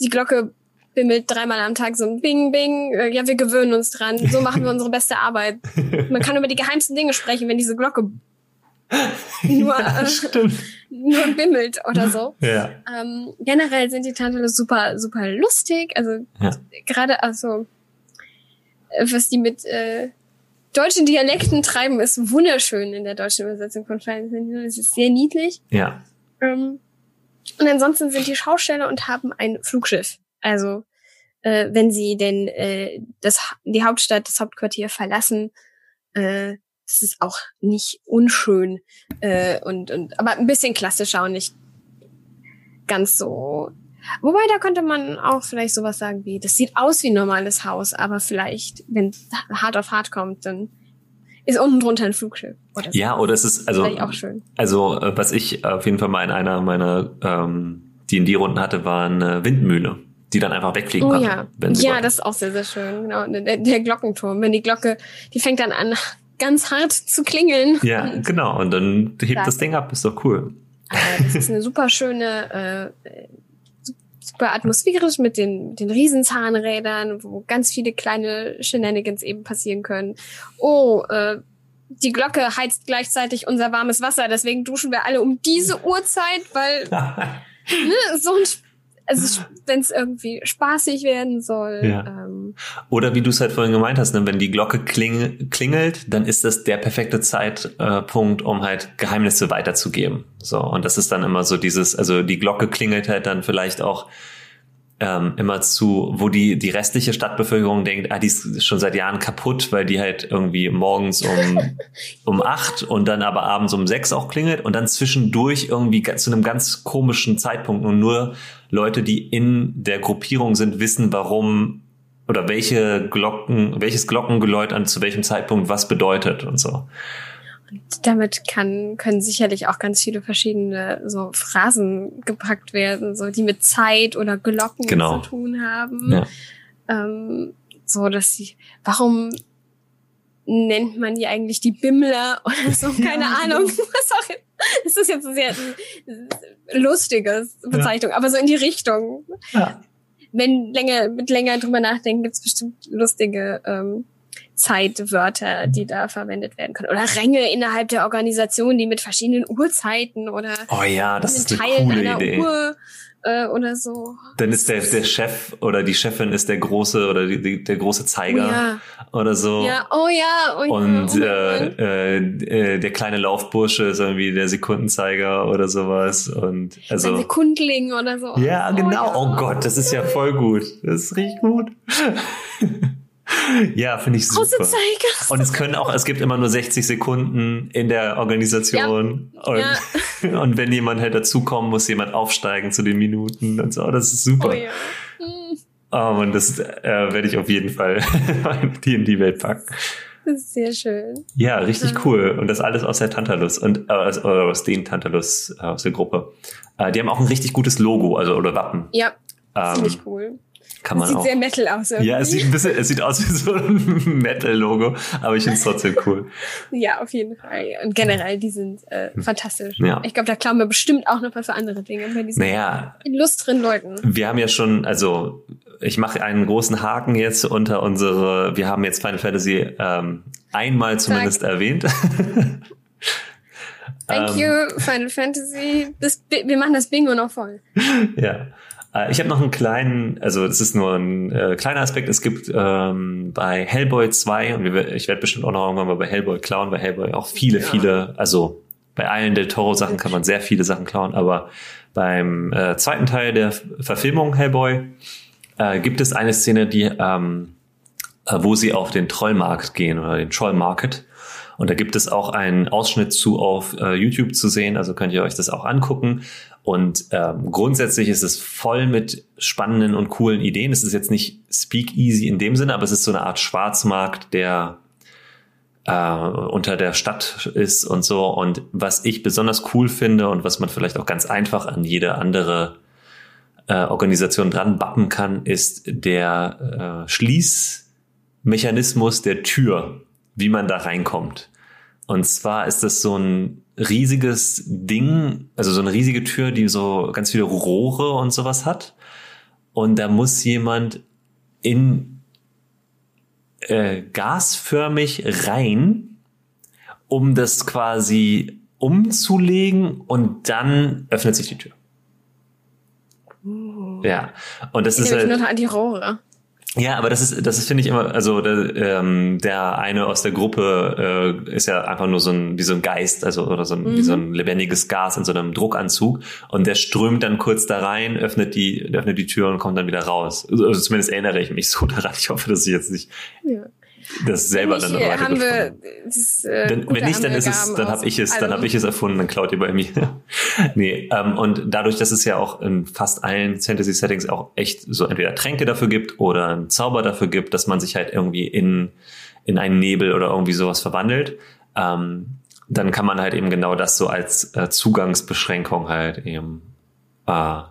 Speaker 1: die Glocke bimmelt dreimal am Tag so ein Bing, Bing. Äh, ja, wir gewöhnen uns dran. So machen wir unsere beste Arbeit. Man kann über die geheimsten Dinge sprechen, wenn diese Glocke nur, äh,
Speaker 2: Stimmt.
Speaker 1: nur bimmelt oder so.
Speaker 2: Ja.
Speaker 1: Ähm, generell sind die Tantalos super, super lustig. Also
Speaker 2: Ja.
Speaker 1: gerade also äh, was die mit äh, deutschen Dialekten treiben, ist wunderschön in der deutschen Übersetzung von Final Fantasy. Es ist sehr niedlich.
Speaker 2: Ja.
Speaker 1: Ähm, und ansonsten sind die Schausteller und haben ein Flugschiff. Also äh, wenn sie denn äh, das, die Hauptstadt, das Hauptquartier verlassen, äh, das ist auch nicht unschön äh, und, und aber ein bisschen klassischer und nicht ganz so. Wobei da könnte man auch vielleicht sowas sagen wie, das sieht aus wie ein normales Haus, aber vielleicht, wenn hart auf hart kommt, dann ist unten drunter ein Flugschiff. Oder so.
Speaker 2: Ja, oder es ist, also,
Speaker 1: auch schön.
Speaker 2: also, äh, was ich auf jeden Fall mal in einer meiner, ähm, D&D-Runden hatte, war eine Windmühle, die dann einfach wegfliegen
Speaker 1: Oh
Speaker 2: konnte.
Speaker 1: ja,
Speaker 2: wenn sie
Speaker 1: ja, das ist auch sehr, sehr schön. Genau, der, der Glockenturm. Wenn die Glocke, die fängt dann an, ganz hart zu klingeln.
Speaker 2: Ja, genau. Und dann hebt das Ding ab. Ist doch cool.
Speaker 1: Aber das ist eine super schöne, äh, äh, super atmosphärisch mit den, den Riesenzahnrädern, wo ganz viele kleine Shenanigans eben passieren können. Oh, äh, die Glocke heizt gleichzeitig unser warmes Wasser, deswegen duschen wir alle um diese Uhrzeit, weil ne, so ein, also wenn es irgendwie spaßig werden soll.
Speaker 2: Ja.
Speaker 1: Ähm,
Speaker 2: Oder wie du es halt vorhin gemeint hast, ne, wenn die Glocke kling klingelt, dann ist das der perfekte Zeitpunkt, um halt Geheimnisse weiterzugeben. So, und das ist dann immer so dieses, also die Glocke klingelt halt dann vielleicht auch ähm, immer zu, wo die, die restliche Stadtbevölkerung denkt, ah, die ist schon seit Jahren kaputt, weil die halt irgendwie morgens um, um acht und dann aber abends um sechs auch klingelt und dann zwischendurch irgendwie zu einem ganz komischen Zeitpunkt und nur Leute, die in der Gruppierung sind, wissen, warum oder welche Glocken, welches Glockengeläut an zu welchem Zeitpunkt was bedeutet und so.
Speaker 1: Damit kann, können sicherlich auch ganz viele verschiedene so Phrasen gepackt werden, so die mit Zeit oder Glocken
Speaker 2: Genau.
Speaker 1: zu tun haben.
Speaker 2: Ja.
Speaker 1: Ähm, so, dass sie, warum nennt man die eigentlich die Bimmler oder so? Keine Ahnung. Was auch immer. Das ist jetzt eine sehr lustige Bezeichnung, aber so in die Richtung.
Speaker 2: Ja.
Speaker 1: Wenn länger, mit länger drüber nachdenken, gibt's bestimmt lustige ähm, Zeitwörter, die da verwendet werden können. Oder Ränge innerhalb der Organisation, die mit verschiedenen Uhrzeiten oder
Speaker 2: Oh ja, das ist eine
Speaker 1: Teilen
Speaker 2: coole
Speaker 1: einer
Speaker 2: Idee.
Speaker 1: Uhr äh, oder so.
Speaker 2: Dann ist der, der Chef oder die Chefin ist der große oder die, die, der große
Speaker 1: Oh
Speaker 2: Zeiger
Speaker 1: ja,
Speaker 2: oder so.
Speaker 1: ja, oh ja, oh ja.
Speaker 2: Und
Speaker 1: oh
Speaker 2: äh, äh, äh, der kleine Laufbursche ist irgendwie der Sekundenzeiger oder sowas. Und also.
Speaker 1: Sekundling oder so.
Speaker 2: Ja,
Speaker 1: Oh
Speaker 2: genau.
Speaker 1: ja.
Speaker 2: Oh Gott, das ist ja voll gut. Das riecht gut. ja, finde ich super. Und es können auch, es gibt immer nur 60 Sekunden in der Organisation. Und, und wenn jemand halt dazukommen, muss jemand aufsteigen zu den Minuten und so. Das ist super.
Speaker 1: Oh ja. Hm,
Speaker 2: Oh man, das äh, werde ich auf jeden Fall in die Welt packen.
Speaker 1: Das ist sehr schön.
Speaker 2: Ja, richtig
Speaker 1: Ja.
Speaker 2: cool. Und das alles aus der Tantalus und äh, aus, oder aus den Tantalus äh, aus der Gruppe. Äh, die haben auch ein richtig gutes Logo, also oder Wappen.
Speaker 1: Ja,
Speaker 2: Ähm,
Speaker 1: finde ich cool.
Speaker 2: Kann
Speaker 1: Das
Speaker 2: man
Speaker 1: sieht
Speaker 2: auch.
Speaker 1: sehr Metal aus irgendwie.
Speaker 2: Ja, es sieht ein bisschen, es sieht aus wie so ein Metal-Logo, aber ich finde es trotzdem cool.
Speaker 1: Ja, auf jeden Fall. Und generell, die sind äh, fantastisch.
Speaker 2: Ja.
Speaker 1: Ich glaube, da klauen wir bestimmt auch noch was für andere Dinge bei diesen
Speaker 2: Naja,
Speaker 1: illustren Leuten.
Speaker 2: wir haben ja schon, also ich mache einen großen Haken jetzt unter unsere, wir haben jetzt Final Fantasy ähm, einmal zumindest erwähnt.
Speaker 1: Thank
Speaker 2: Ähm,
Speaker 1: you, Final Fantasy. Das, wir machen das Bingo noch voll.
Speaker 2: Ja. Äh, Ich habe noch einen kleinen, also das ist nur ein äh, kleiner Aspekt. Es gibt ähm, bei Hellboy 2, und wir, ich werde bestimmt auch noch irgendwann mal bei Hellboy klauen, bei Hellboy auch viele,
Speaker 1: Ja.
Speaker 2: viele, also bei allen Del Toro Sachen kann man sehr viele Sachen klauen, aber beim äh, zweiten Teil der Verfilmung Hellboy äh, gibt es eine Szene, die, ähm, äh, wo sie auf den Trollmarkt gehen oder den Troll Market. Und da gibt es auch einen Ausschnitt zu auf äh, YouTube zu sehen, also könnt ihr euch das auch angucken. Und ähm, grundsätzlich ist es voll mit spannenden und coolen Ideen. Es ist jetzt nicht Speakeasy in dem Sinne, aber es ist so eine Art Schwarzmarkt, der äh, unter der Stadt ist und so. Und was ich besonders cool finde und was man vielleicht auch ganz einfach an jede andere äh, Organisation dran bappen kann, ist der äh, Schließmechanismus der Tür, wie man da reinkommt. Und zwar ist das so ein riesiges Ding, also so eine riesige Tür, die so ganz viele Rohre und sowas hat. Und da muss jemand in äh, gasförmig rein, um das quasi umzulegen und dann öffnet sich die Tür. Ja, und das
Speaker 1: Ich
Speaker 2: ist halt,
Speaker 1: nur an die Rohre.
Speaker 2: Ja, aber das ist, das ist finde ich immer, also der, ähm, der eine aus der Gruppe äh, ist ja einfach nur so ein, wie so ein Geist, also oder so ein, wie
Speaker 1: Mhm.
Speaker 2: so ein lebendiges Gas in so einem Druckanzug und der strömt dann kurz da rein, öffnet die, öffnet die Tür und kommt dann wieder raus. Also, also zumindest erinnere ich mich so daran. Ich hoffe, dass ich jetzt nicht
Speaker 1: Ja.
Speaker 2: Das selber dann noch weiter
Speaker 1: haben wir das, äh,
Speaker 2: Dann, wenn nicht, dann ist es, dann habe ich es, dann habe ich es erfunden, dann klaut ihr bei mir. nee, ähm, und dadurch, dass es ja auch in fast allen Fantasy-Settings auch echt so entweder Tränke dafür gibt oder einen Zauber dafür gibt, dass man sich halt irgendwie in, in einen Nebel oder irgendwie sowas verwandelt, ähm, dann kann man halt eben genau das so als äh, Zugangsbeschränkung halt eben äh,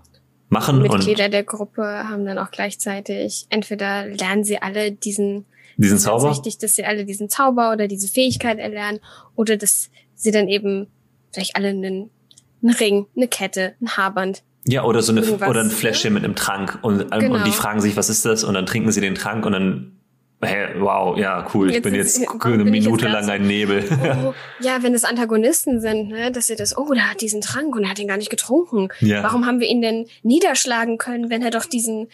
Speaker 2: machen.
Speaker 1: Mitglieder der Gruppe haben dann auch gleichzeitig, entweder lernen sie alle diesen,
Speaker 2: diesen
Speaker 1: das ist ganz
Speaker 2: Zauber.
Speaker 1: wichtig, dass sie alle diesen Zauber oder diese Fähigkeit erlernen, oder dass sie dann eben vielleicht alle einen, einen Ring, eine Kette, ein Haarband.
Speaker 2: Ja, oder so eine
Speaker 1: Irgendwas,
Speaker 2: oder ein Fläschchen mit einem Trank und,
Speaker 1: Genau.
Speaker 2: und die fragen sich, was ist das? Und dann trinken sie den Trank und dann, hey, wow, ja, cool, ich
Speaker 1: Jetzt
Speaker 2: bin
Speaker 1: ist-
Speaker 2: jetzt
Speaker 1: warum
Speaker 2: eine Minute lang ein Nebel.
Speaker 1: Oh, ja, wenn es Antagonisten sind, ne, dass sie das, oh, der hat diesen Trank und er hat ihn gar nicht getrunken.
Speaker 2: Ja.
Speaker 1: Warum haben wir ihn denn niederschlagen können, wenn er doch diesen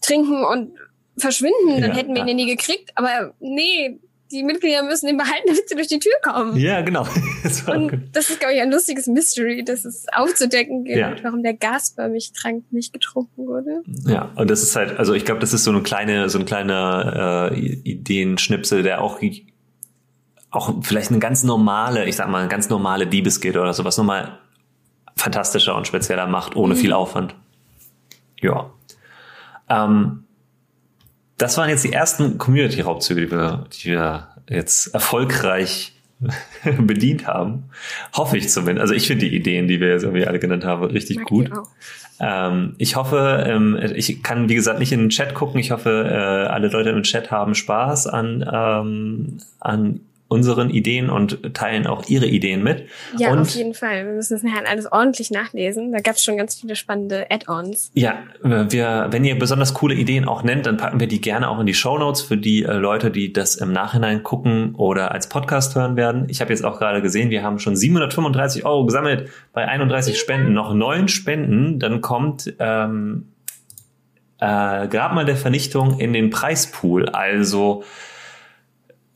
Speaker 1: trinken und verschwinden, dann
Speaker 2: Ja.
Speaker 1: hätten wir ihn ja nie gekriegt. Aber nee, die Mitglieder müssen den behalten, damit sie durch die Tür kommen.
Speaker 2: Ja, genau.
Speaker 1: Das und das ist, glaube ich, ein lustiges Mystery, dass es aufzudecken gilt, ja. warum der Gasförmig-Trank nicht getrunken wurde.
Speaker 2: Ja, und das ist halt, also ich glaube, das ist so eine kleine, so ein kleiner äh, Ideenschnipsel, der auch auch vielleicht eine ganz normale, ich sag mal, eine ganz normale Diebesgitte oder sowas nochmal fantastischer und spezieller macht, ohne mhm. viel Aufwand. Ja. Ähm, das waren jetzt die ersten Community-Raubzüge, die wir, die wir jetzt erfolgreich bedient haben. Hoffe ich zumindest. Also ich finde die Ideen, die wir jetzt irgendwie alle genannt haben, richtig Mag gut. Ähm, ich hoffe, ähm, ich kann wie gesagt nicht in den Chat gucken. Ich hoffe, äh, alle Leute im Chat haben Spaß an, ähm, an unseren Ideen und teilen auch ihre Ideen mit.
Speaker 1: Ja,
Speaker 2: und
Speaker 1: auf jeden Fall. Wir müssen es nachher alles ordentlich nachlesen. Da gab es schon ganz viele spannende Add-ons.
Speaker 2: Ja, wir, wenn ihr besonders coole Ideen auch nennt, dann packen wir die gerne auch in die Show Notes für die äh, Leute, die das im Nachhinein gucken oder als Podcast hören werden. Ich habe jetzt auch gerade gesehen, wir haben schon 735 Euro gesammelt bei 31 ja. Spenden, noch neun Spenden. Dann kommt ähm, äh, Grabmal der Vernichtung in den Preispool. Also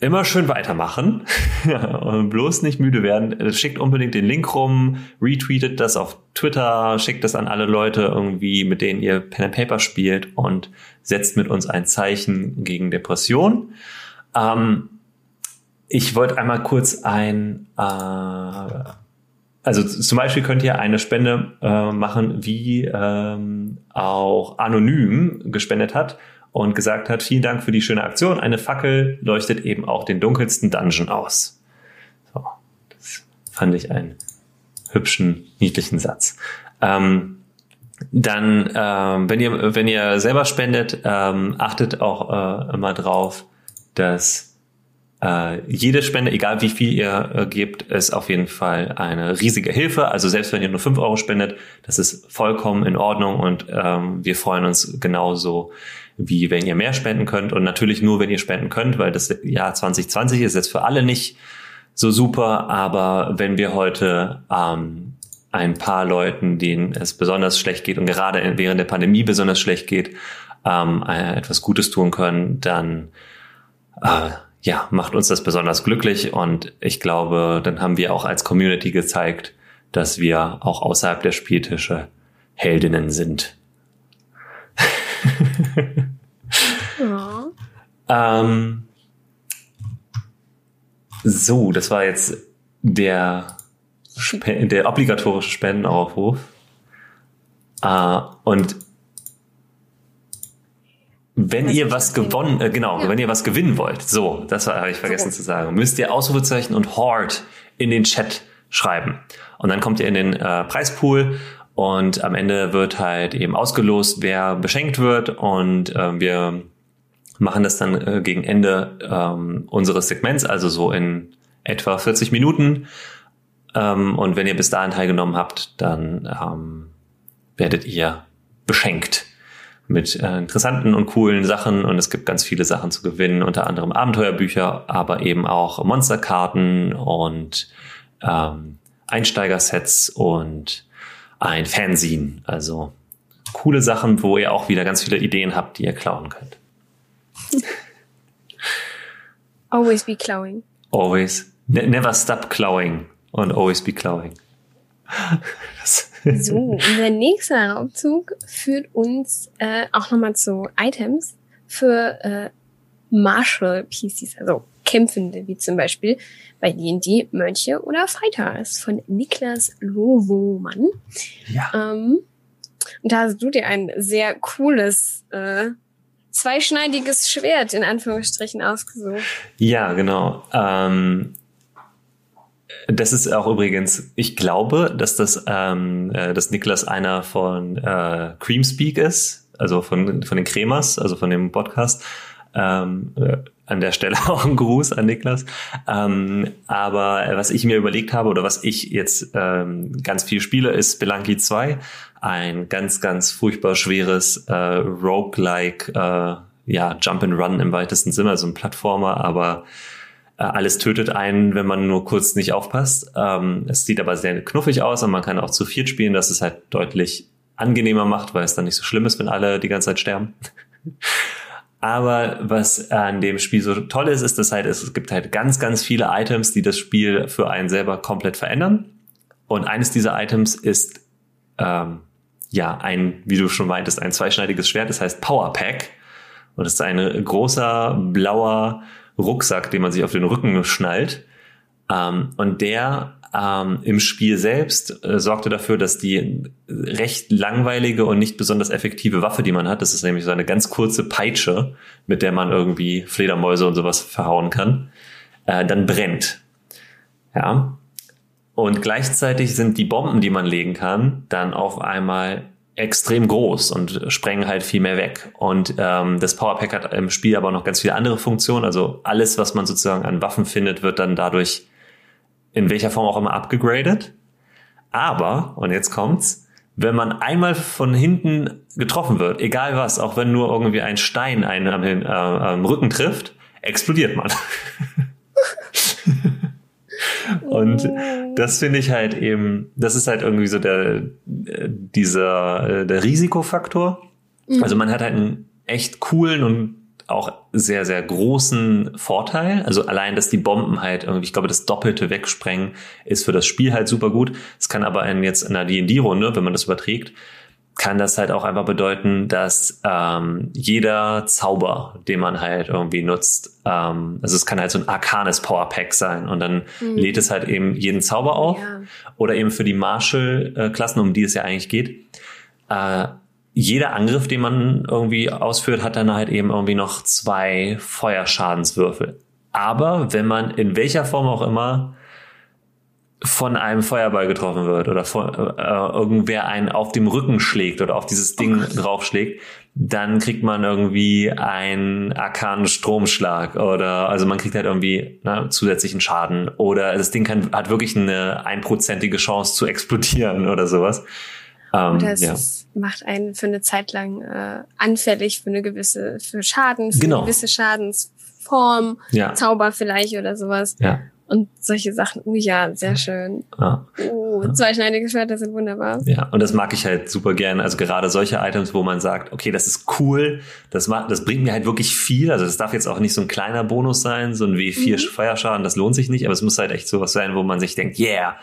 Speaker 2: immer schön weitermachen und bloß nicht müde werden. Schickt unbedingt den Link rum, retweetet das auf Twitter, schickt das an alle Leute irgendwie, mit denen ihr Pen and Paper spielt und setzt mit uns ein Zeichen gegen Depression. Ähm, ich wollte einmal kurz ein, äh, also zum Beispiel könnt ihr eine Spende äh, machen, wie ähm, auch anonym gespendet hat und gesagt hat, vielen Dank für die schöne Aktion. Eine Fackel leuchtet eben auch den dunkelsten Dungeon aus. So, das fand ich einen hübschen, niedlichen Satz. Ähm, dann, ähm, wenn ihr wenn ihr selber spendet, ähm, achtet auch äh, immer drauf, dass äh, jede Spende, egal wie viel ihr äh, gebt, ist auf jeden Fall eine riesige Hilfe. Also selbst wenn ihr nur fünf Euro spendet, das ist vollkommen in Ordnung und ähm, wir freuen uns genauso wie wenn ihr mehr spenden könnt. Und natürlich nur, wenn ihr spenden könnt, weil das Jahr 2020 ist jetzt für alle nicht so super, aber wenn wir heute ähm, ein paar Leuten, denen es besonders schlecht geht und gerade während der Pandemie besonders schlecht geht, ähm, äh, etwas Gutes tun können, dann äh, ja, macht uns das besonders glücklich. Und ich glaube, dann haben wir auch als Community gezeigt, dass wir auch außerhalb der Spieltische Heldinnen sind. Ja. ähm, so, das war jetzt der, der obligatorische Spendenaufruf. Äh, und wenn ihr was gewonnen, äh, genau, ja. wenn ihr was gewinnen wollt, so, das habe ich vergessen so. zu sagen, müsst ihr Ausrufezeichen und Horde in den Chat schreiben. Und dann kommt ihr in den äh, Preispool und am Ende wird halt eben ausgelost, wer beschenkt wird. Und äh, wir machen das dann äh, gegen Ende ähm, unseres Segments, also so in etwa 40 Minuten. Ähm, und wenn ihr bis dahin teilgenommen habt, dann ähm, werdet ihr beschenkt mit äh, interessanten und coolen Sachen und es gibt ganz viele Sachen zu gewinnen, unter anderem Abenteuerbücher, aber eben auch Monsterkarten und ähm, Einsteigersets und ein Fanzine. Also coole Sachen, wo ihr auch wieder ganz viele Ideen habt, die ihr klauen könnt.
Speaker 1: Always be clawing.
Speaker 2: Always. Ne never stop clawing und always be clawing.
Speaker 1: so, unser nächster Raubzug führt uns äh, auch nochmal zu Items für äh, Martial Pieces, also Kämpfende, wie zum Beispiel bei D&D Mönche oder Fighters von Niklas Lowomann. Ja. Ähm, und da hast du dir ein sehr cooles, äh, zweischneidiges Schwert in Anführungsstrichen ausgesucht.
Speaker 2: Ja, genau. Ähm, das ist auch übrigens, ich glaube, dass das, ähm, äh, dass Niklas einer von äh, Creamspeak ist, also von, von den Cremers, also von dem Podcast. Ähm, äh, an der Stelle auch ein Gruß an Niklas. Ähm, aber was ich mir überlegt habe oder was ich jetzt ähm, ganz viel spiele, ist Belanki 2. Ein ganz, ganz furchtbar schweres äh, Roguelike, äh, ja, Jump and Run im weitesten Sinne, also ein Plattformer, aber äh, alles tötet einen, wenn man nur kurz nicht aufpasst. Ähm, es sieht aber sehr knuffig aus und man kann auch zu viert spielen, dass es halt deutlich angenehmer macht, weil es dann nicht so schlimm ist, wenn alle die ganze Zeit sterben. Aber was an dem Spiel so toll ist, ist, dass halt es gibt halt ganz, ganz viele Items, die das Spiel für einen selber komplett verändern. Und eines dieser Items ist ähm, ja ein, wie du schon meintest, ein zweischneidiges Schwert. Das heißt Power Pack. Und das ist ein großer blauer Rucksack, den man sich auf den Rücken schnallt. Ähm, und der ähm, im Spiel selbst äh, sorgte dafür, dass die recht langweilige und nicht besonders effektive Waffe, die man hat, das ist nämlich so eine ganz kurze Peitsche, mit der man irgendwie Fledermäuse und sowas verhauen kann, äh, dann brennt. Ja. Und gleichzeitig sind die Bomben, die man legen kann, dann auf einmal extrem groß und sprengen halt viel mehr weg. Und ähm, das Powerpack hat im Spiel aber noch ganz viele andere Funktionen. Also alles, was man sozusagen an Waffen findet, wird dann dadurch in welcher Form auch immer abgegradet. Aber, und jetzt kommt's, wenn man einmal von hinten getroffen wird, egal was, auch wenn nur irgendwie ein Stein einen am, äh, am Rücken trifft, explodiert man. Und das finde ich halt eben, das ist halt irgendwie so der, dieser, der Risikofaktor. Mhm. Also man hat halt einen echt coolen und auch sehr, sehr großen Vorteil. Also allein, dass die Bomben halt irgendwie, ich glaube, das Doppelte wegsprengen, ist für das Spiel halt super gut. Es kann aber in jetzt in einer D&D-Runde, wenn man das überträgt, kann das halt auch einfach bedeuten, dass ähm, jeder Zauber, den man halt irgendwie nutzt, ähm, also es kann halt so ein arkanes Powerpack sein und dann mhm. lädt es halt eben jeden Zauber auf ja. oder eben für die Marshall-Klassen, um die es ja eigentlich geht, äh, jeder Angriff, den man irgendwie ausführt, hat dann halt eben irgendwie noch zwei Feuerschadenswürfel. Aber wenn man in welcher Form auch immer von einem Feuerball getroffen wird oder von, äh, irgendwer einen auf dem Rücken schlägt oder auf dieses Ding oh draufschlägt, dann kriegt man irgendwie einen arkanen Stromschlag oder also man kriegt halt irgendwie ne, zusätzlichen Schaden oder das Ding kann, hat wirklich eine einprozentige Chance zu explodieren oder sowas.
Speaker 1: Ähm, Oder es ja. macht einen für eine Zeit lang äh, anfällig für eine gewisse, für Schaden, für genau. eine gewisse Schadensform, ja. Zauber vielleicht oder sowas. Ja. Und solche Sachen. Oh ja, sehr schön. Ja. Oh, zweischneidige Schwerter sind wunderbar.
Speaker 2: Ja, und das mag ich halt super gerne. Also gerade solche Items, wo man sagt, okay, das ist cool, das macht, das bringt mir halt wirklich viel. Also das darf jetzt auch nicht so ein kleiner Bonus sein, so ein W4 mhm. Feuerschaden, das lohnt sich nicht, aber es muss halt echt sowas sein, wo man sich denkt, yeah,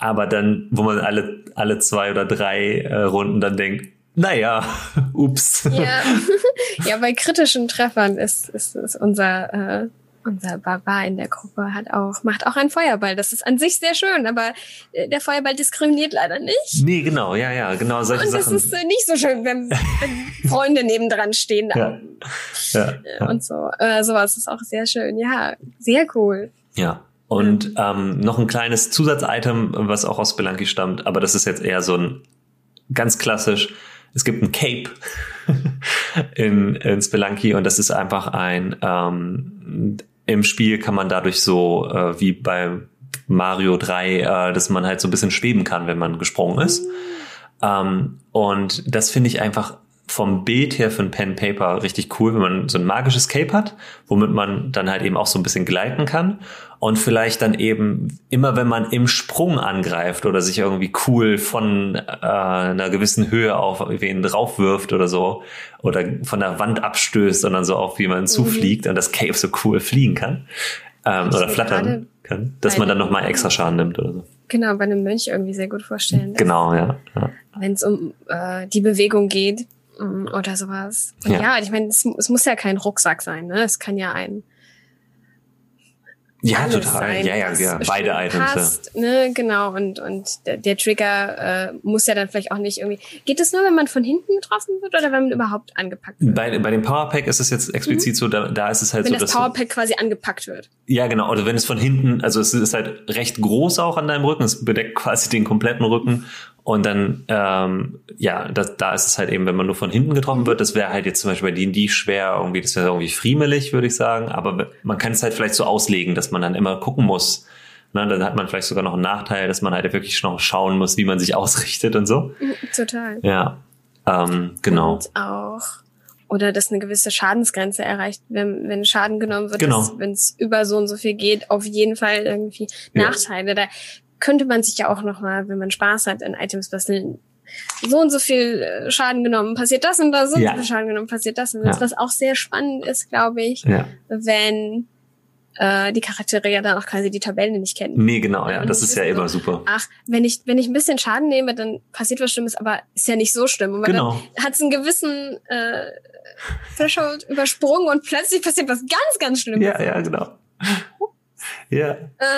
Speaker 2: aber dann, wo man alle, alle zwei oder drei äh, Runden dann denkt, naja, ups.
Speaker 1: Ja. ja, bei kritischen Treffern ist, ist, ist unser, äh, unser Barbar in der Gruppe hat auch, macht auch einen Feuerball. Das ist an sich sehr schön, aber äh, der Feuerball diskriminiert leider nicht.
Speaker 2: Nee, genau, ja, ja, genau solche
Speaker 1: Und das
Speaker 2: Sachen.
Speaker 1: ist äh, nicht so schön, wenn, wenn Freunde nebendran stehen. Ja. Ja, ja. Und so. Äh, sowas ist auch sehr schön. Ja, sehr cool.
Speaker 2: Ja. Und ähm, noch ein kleines Zusatzitem, was auch aus Spelunky stammt, aber das ist jetzt eher so ein ganz klassisch. Es gibt ein Cape in, in Spelunky und das ist einfach ein ähm, im Spiel kann man dadurch so äh, wie bei Mario 3, äh, dass man halt so ein bisschen schweben kann, wenn man gesprungen ist. Ähm, und das finde ich einfach vom Bild her für ein Pen Paper richtig cool, wenn man so ein magisches Cape hat, womit man dann halt eben auch so ein bisschen gleiten kann und vielleicht dann eben immer, wenn man im Sprung angreift oder sich irgendwie cool von äh, einer gewissen Höhe auf wen draufwirft oder so oder von der Wand abstößt und dann so auf jemanden mhm. zufliegt und das Cape so cool fliegen kann ähm, oder flattern kann, dass man dann nochmal extra Schaden nimmt oder so.
Speaker 1: Genau, bei einem Mönch irgendwie sehr gut vorstellen.
Speaker 2: Genau, ja. ja.
Speaker 1: Wenn es um äh, die Bewegung geht, oder sowas. Und ja, ja ich meine, es, es, muss ja kein Rucksack sein, ne? Es kann ja ein
Speaker 2: ja, total. Sein, ja, ja, ja. Beide Items.
Speaker 1: Passt, ja. ne, genau. Und, und der, der Trigger äh, muss ja dann vielleicht auch nicht irgendwie. Geht es nur, wenn man von hinten getroffen wird oder wenn man überhaupt angepackt wird?
Speaker 2: Bei, bei dem Powerpack ist es jetzt explizit mhm. so, da, da ist es halt
Speaker 1: wenn
Speaker 2: so.
Speaker 1: Wenn das Powerpack quasi angepackt wird.
Speaker 2: Ja, genau. Oder wenn es von hinten, also es ist halt recht groß auch an deinem Rücken, es bedeckt quasi den kompletten Rücken und dann, ähm, ja, das, da ist es halt eben, wenn man nur von hinten getroffen wird, das wäre halt jetzt zum Beispiel bei D&D schwer, irgendwie, das wäre irgendwie friemelig, würde ich sagen. Aber man kann es halt vielleicht so auslegen, dass man dann immer gucken muss. Ne, dann hat man vielleicht sogar noch einen Nachteil, dass man halt wirklich noch schauen muss, wie man sich ausrichtet und so.
Speaker 1: Mhm, total.
Speaker 2: Ja, ähm, genau.
Speaker 1: Und auch oder dass eine gewisse Schadensgrenze erreicht, wenn, wenn Schaden genommen wird,
Speaker 2: genau.
Speaker 1: wenn es über so und so viel geht, auf jeden Fall irgendwie ja. Nachteile. Da könnte man sich ja auch nochmal, wenn man Spaß hat, in Items basteln, so und so viel äh, Schaden genommen, passiert das und das, so und
Speaker 2: Ja.
Speaker 1: so viel Schaden genommen, passiert das und das,
Speaker 2: Ja.
Speaker 1: was auch sehr spannend ist, glaube ich,
Speaker 2: Ja.
Speaker 1: wenn äh, die Charaktere ja dann auch quasi die Tabellen nicht kennen.
Speaker 2: Nee, genau, ja.
Speaker 1: Und
Speaker 2: Das ist ja
Speaker 1: ist so-
Speaker 2: immer super.
Speaker 1: Ach, wenn ich, wenn ich ein bisschen Schaden nehme, dann passiert was Schlimmes, aber ist ja nicht so schlimm. Und
Speaker 2: Genau.
Speaker 1: dann hat es einen gewissen äh, Threshold übersprungen und plötzlich passiert was ganz, ganz Schlimmes.
Speaker 2: Ja, ja, genau. Ja.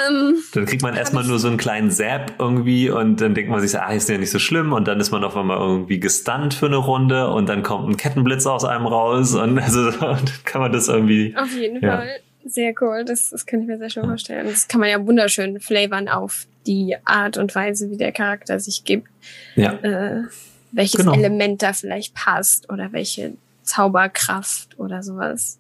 Speaker 1: Ähm,
Speaker 2: Dann kriegt man erstmal nur so einen kleinen Zap irgendwie und dann denkt man sich ah, ist ja nicht so schlimm und dann ist man auf einmal irgendwie gestunt für eine Runde und dann kommt ein Kettenblitz aus einem raus und also dann kann man das irgendwie.
Speaker 1: auf jeden
Speaker 2: Ja.
Speaker 1: Fall. Sehr cool. Das, das kann ich mir sehr schön vorstellen. Das kann man ja wunderschön flavern auf die Art und Weise, wie der Charakter sich gibt.
Speaker 2: Ja.
Speaker 1: Äh, welches
Speaker 2: Genau.
Speaker 1: Element da vielleicht passt oder welche Zauberkraft oder sowas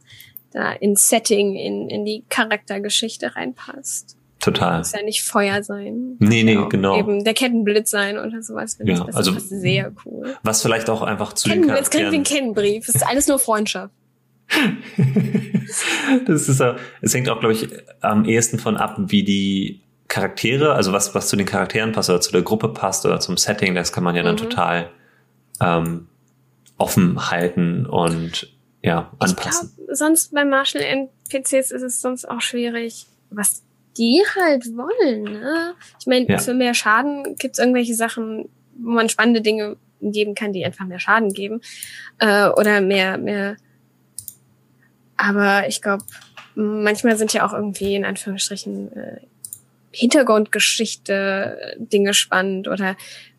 Speaker 1: da ins Setting, in, in die Charaktergeschichte reinpasst.
Speaker 2: Total.
Speaker 1: Muss ja nicht Feuer sein.
Speaker 2: Nee, nee,
Speaker 1: auch
Speaker 2: genau.
Speaker 1: Eben der Kettenblitz sein oder sowas. Finde
Speaker 2: Ja,
Speaker 1: ich das
Speaker 2: also-
Speaker 1: ist sehr cool.
Speaker 2: Was vielleicht auch einfach zu den
Speaker 1: Kettenblitz klingt wie ein
Speaker 2: Charakteren.
Speaker 1: Kettenbrief. Es ist alles nur Freundschaft.
Speaker 2: das ist ja, es hängt auch, glaube ich, am ehesten von ab, wie die Charaktere, also was, was zu den Charakteren passt oder zu der Gruppe passt oder zum Setting, das kann man ja dann
Speaker 1: Mhm.
Speaker 2: total ähm, offen halten und ja,
Speaker 1: Ich
Speaker 2: anpassen.
Speaker 1: glaube, sonst bei Marshall NPCs ist es sonst auch schwierig, was die halt wollen. Ne? Ich meine,
Speaker 2: Ja.
Speaker 1: für mehr Schaden gibt's irgendwelche Sachen, wo man spannende Dinge geben kann, die einfach mehr Schaden geben. Äh, oder mehr, mehr. Aber ich glaube, manchmal sind ja auch irgendwie in Anführungsstrichen äh, Hintergrundgeschichte äh, Dinge spannend oder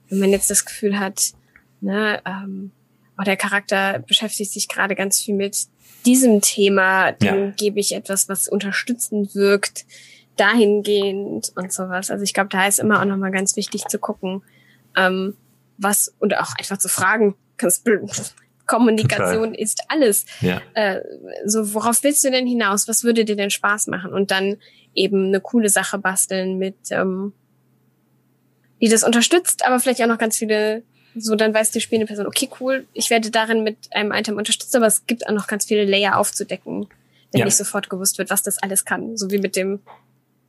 Speaker 1: wenn man jetzt das Gefühl hat, ne, ähm, oh, der Charakter beschäftigt sich gerade ganz viel mit diesem Thema, dann
Speaker 2: Ja.
Speaker 1: gebe ich etwas, was unterstützend wirkt, dahingehend und sowas. Also ich glaube, da ist immer auch nochmal ganz wichtig zu gucken, ähm, was und auch einfach zu fragen, ganz blöd. Kommunikation ist alles.
Speaker 2: Ja.
Speaker 1: Äh, so, worauf willst du denn hinaus? Was würde dir denn Spaß machen? Und dann eben eine coole Sache basteln mit, ähm, die das unterstützt, aber vielleicht auch noch ganz viele, so dann weiß die spielende Person, okay, cool, ich werde darin mit einem Item unterstützt, aber es gibt auch noch ganz viele Layer aufzudecken, wenn
Speaker 2: Ja.
Speaker 1: nicht sofort gewusst wird, was das alles kann. So wie mit dem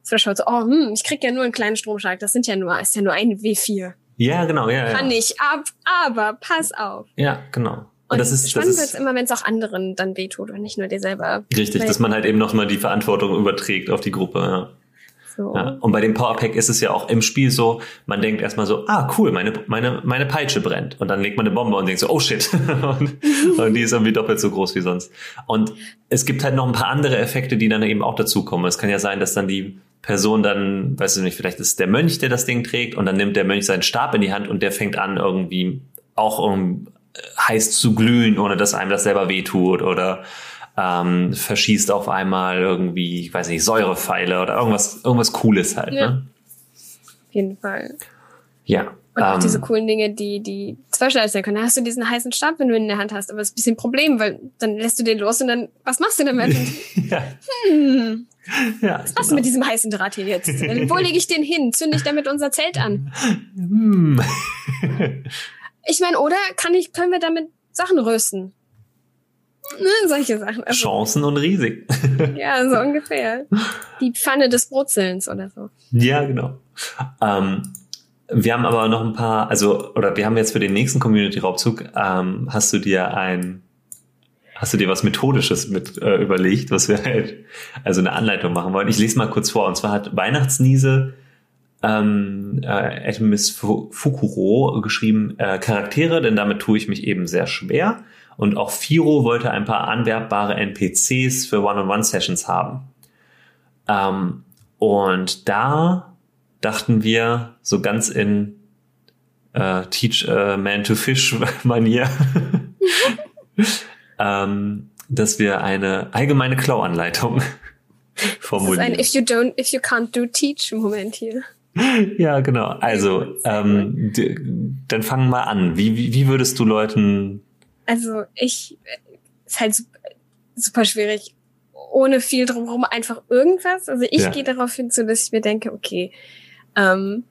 Speaker 1: Threshold, so, oh, hm, ich krieg ja nur einen kleinen Stromschlag, das sind ja nur, ist ja nur ein W4.
Speaker 2: Ja, genau, ja,
Speaker 1: Kann
Speaker 2: ja.
Speaker 1: ich ab, aber pass auf.
Speaker 2: Ja, genau. Und, das ist,
Speaker 1: spannend wird's
Speaker 2: ist
Speaker 1: immer, wenn es auch anderen dann wehtut und nicht nur dir selber.
Speaker 2: richtig,
Speaker 1: Weil-
Speaker 2: dass man halt eben nochmal die Verantwortung überträgt auf die Gruppe. Ja.
Speaker 1: So.
Speaker 2: Ja. Und bei dem Powerpack ist es ja auch im Spiel so, man denkt erstmal so, ah cool, meine, meine, meine Peitsche brennt. Und dann legt man eine Bombe und denkt so, oh shit. und, und die ist irgendwie doppelt so groß wie sonst. Und es gibt halt noch ein paar andere Effekte, die dann eben auch dazukommen. Es kann ja sein, dass dann die Person dann, weißt du nicht, vielleicht ist es der Mönch, der das Ding trägt und dann nimmt der Mönch seinen Stab in die Hand und der fängt an irgendwie auch um, heiß zu glühen, ohne dass einem das selber wehtut oder ähm, verschießt auf einmal irgendwie, ich weiß nicht, Säurepfeile oder irgendwas, irgendwas Cooles halt.
Speaker 1: Ja.
Speaker 2: Ne?
Speaker 1: Auf jeden Fall.
Speaker 2: Ja.
Speaker 1: Und auch
Speaker 2: ähm,
Speaker 1: diese coolen Dinge, die, die zweischneidig sein können. Da hast du diesen heißen Stab, wenn du ihn in der Hand hast, aber das ist ein bisschen ein Problem, weil dann lässt du den los und dann, was machst du damit?
Speaker 2: ja,
Speaker 1: hm,
Speaker 2: ja,
Speaker 1: was machst du mit diesem heißen Draht hier jetzt? Wo lege ich den hin? Zünde ich damit unser Zelt an?
Speaker 2: Hm.
Speaker 1: Ich meine, oder kann ich, können wir damit Sachen rösten? Ne, solche Sachen. Also,
Speaker 2: Chancen und Risiken.
Speaker 1: ja, so ungefähr. Die Pfanne des Brutzelns oder so.
Speaker 2: ja, genau. Ähm, wir haben aber noch ein paar, also, oder wir haben jetzt für den nächsten Community-Raubzug, ähm, hast du dir ein, hast du dir was Methodisches mit äh, überlegt, was wir halt, also eine Anleitung machen wollen. Ich lese mal kurz vor. Und zwar hat Weihnachtsniese ähm, äh, Miss Fukuro geschrieben, äh, Charaktere, denn damit tue ich mich eben sehr schwer. Und auch Firo wollte ein paar anwerbbare NPCs für One-on-One-Sessions haben. Ähm, und da dachten wir so ganz in äh, Teach a Man to Fish Manier, ähm, dass wir eine allgemeine Klauanleitung
Speaker 1: Das ist ein
Speaker 2: formulieren.
Speaker 1: If you don't, if you can't do teach Moment hier.
Speaker 2: Ja, genau. Also, ähm, dann fangen wir an. Wie, wie, wie würdest du Leuten
Speaker 1: Also ich ist halt super, super schwierig, ohne viel drumherum einfach irgendwas. Also ich
Speaker 2: Ja.
Speaker 1: gehe darauf hin, so dass ich mir denke, okay, ähm,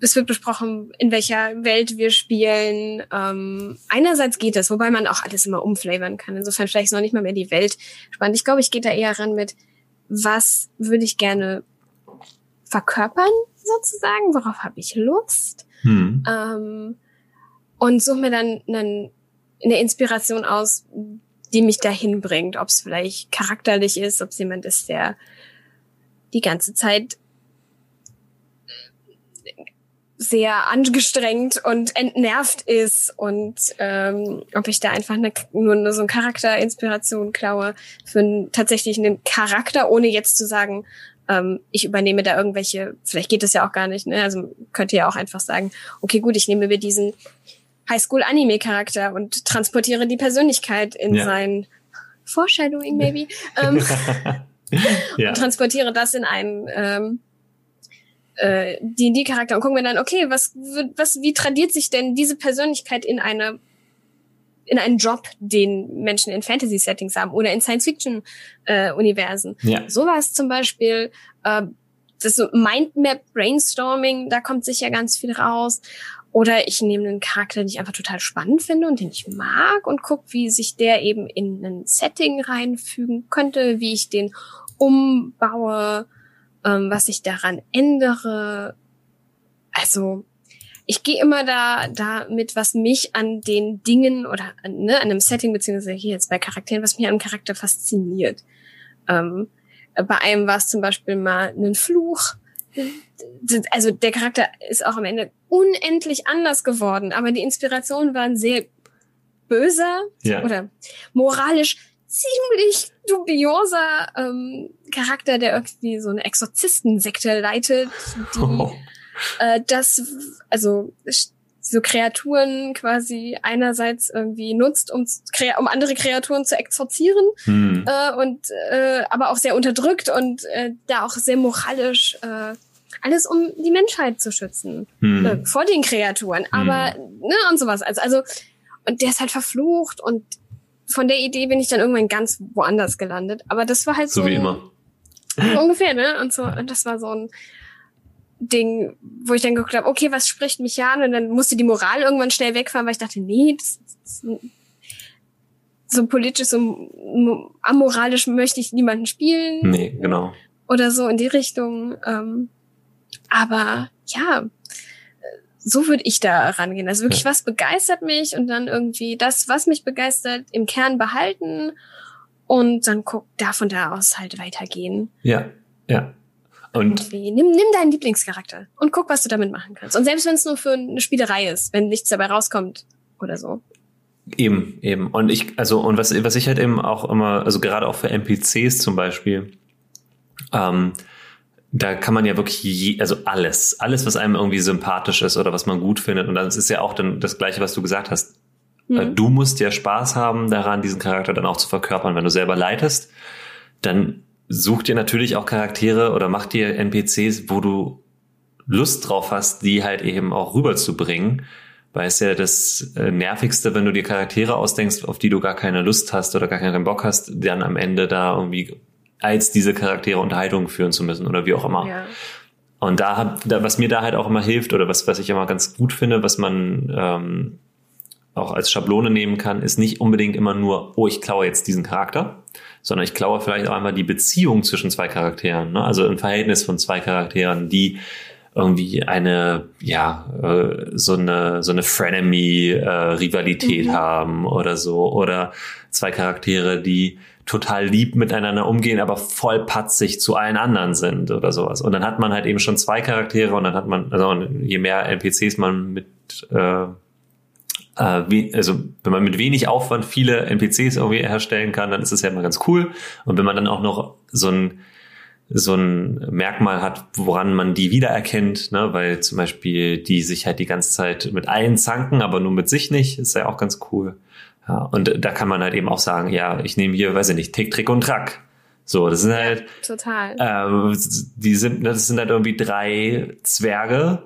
Speaker 1: es wird besprochen, in welcher Welt wir spielen. Ähm, einerseits geht das, wobei man auch alles immer umflavern kann. Insofern vielleicht ist noch nicht mal mehr die Welt spannend. Ich glaube, ich gehe da eher ran mit, was würde ich gerne verkörpern, sozusagen, worauf habe ich Lust.
Speaker 2: hm,
Speaker 1: Ähm, und suche mir dann einen, eine Inspiration aus, die mich dahin bringt. Ob es vielleicht charakterlich ist, ob es jemand ist, der die ganze Zeit sehr angestrengt und entnervt ist und ähm, ob ich da einfach eine, nur so eine Charakterinspiration klaue für einen, tatsächlich einen Charakter, ohne jetzt zu sagen, ähm, ich übernehme da irgendwelche, vielleicht geht es ja auch gar nicht, ne? Also könnte ja auch einfach sagen, okay, gut, ich nehme mir diesen Highschool-Anime-Charakter und transportiere die Persönlichkeit in ja. sein Foreshadowing, maybe. ähm, ja. Und transportiere das in einen ähm, äh, D&D-Charakter und gucken wir dann, okay, was, was, wie tradiert sich denn diese Persönlichkeit in eine in einen Job, den Menschen in Fantasy-Settings haben oder in Science-Fiction-Universen. Äh, ja. Sowas zum Beispiel, äh, das so Mindmap-Brainstorming, da kommt sicher ganz viel raus. Oder ich nehme einen Charakter, den ich einfach total spannend finde und den ich mag und gucke, wie sich der eben in ein Setting reinfügen könnte, wie ich den umbaue, ähm, was ich daran ändere. Also ich gehe immer da da mit, was mich an den Dingen oder ne, an einem Setting beziehungsweise hier jetzt bei Charakteren, was mich an einem Charakter fasziniert. Ähm, bei einem war es zum Beispiel mal ein Fluch. Also der Charakter ist auch am Ende unendlich anders geworden, aber die Inspiration war ein sehr böser ja. oder moralisch ziemlich dubioser ähm, Charakter, der irgendwie so eine Exorzistensekte leitet, die oh. äh, das, also so Kreaturen quasi einerseits irgendwie nutzt, um, um andere Kreaturen zu exorzieren hm. äh, und äh, aber auch sehr unterdrückt und äh, da auch sehr moralisch äh, alles um die Menschheit zu schützen hm. äh, vor den Kreaturen, aber hm. ne und sowas. Also also und der ist halt verflucht und von der Idee bin ich dann irgendwann ganz woanders gelandet. Aber das war halt so.
Speaker 2: So wie immer.
Speaker 1: Ungefähr, ne? Und so, und das war so ein Ding, wo ich dann geguckt habe, okay, was spricht mich an? Und dann musste die Moral irgendwann schnell wegfahren, weil ich dachte, nee, das, das, so politisch, so amoralisch möchte ich niemanden spielen.
Speaker 2: Nee, genau.
Speaker 1: Oder so in die Richtung. Ähm, aber ja, so würde ich da rangehen. Also wirklich, was begeistert mich und dann irgendwie das, was mich begeistert, im Kern behalten und dann guck, da von da aus halt weitergehen.
Speaker 2: Ja, ja.
Speaker 1: Und nimm, nimm deinen Lieblingscharakter und guck, was du damit machen kannst. Und selbst wenn es nur für eine Spielerei ist, wenn nichts dabei rauskommt oder so.
Speaker 2: Eben, eben. Und ich, also, und was, was ich halt eben auch immer, also gerade auch für NPCs zum Beispiel, ähm, da kann man ja wirklich, je, also alles, alles, was einem irgendwie sympathisch ist oder was man gut findet. Und das ist ja auch dann das Gleiche, was du gesagt hast. Mhm. Du musst ja Spaß haben daran, diesen Charakter dann auch zu verkörpern. Wenn du selber leitest, dann such dir natürlich auch Charaktere oder mach dir NPCs, wo du Lust drauf hast, die halt eben auch rüberzubringen. Weil es ja das äh, Nervigste, wenn du dir Charaktere ausdenkst, auf die du gar keine Lust hast oder gar keinen Bock hast, dann am Ende da irgendwie als diese Charaktere Unterhaltungen führen zu müssen oder wie auch immer. Ja. Und da hat, da, was mir da halt auch immer hilft oder was, was ich immer ganz gut finde, was man ähm, auch als Schablone nehmen kann, ist nicht unbedingt immer nur, oh, ich klaue jetzt diesen Charakter, sondern ich klaue vielleicht auch einmal die Beziehung zwischen zwei Charakteren, ne? also ein Verhältnis von zwei Charakteren, die irgendwie eine, ja, äh, so eine, so eine Frenemy-Rivalität äh, mhm. haben oder so, oder zwei Charaktere, die total lieb miteinander umgehen, aber voll patzig zu allen anderen sind oder sowas. Und dann hat man halt eben schon zwei Charaktere und dann hat man, also je mehr NPCs man mit, äh, äh, also wenn man mit wenig Aufwand viele NPCs irgendwie herstellen kann, dann ist es ja immer ganz cool. Und wenn man dann auch noch so ein so ein Merkmal hat, woran man die wiedererkennt, ne? weil zum Beispiel die sich halt die ganze Zeit mit allen zanken, aber nur mit sich nicht, ist ja auch ganz cool. Ja, und da kann man halt eben auch sagen, ja, ich nehme hier, weiß ich nicht, Tick, Trick und Track. So, das sind halt.
Speaker 1: Ja, total.
Speaker 2: Äh, die sind, das sind halt irgendwie drei Zwerge,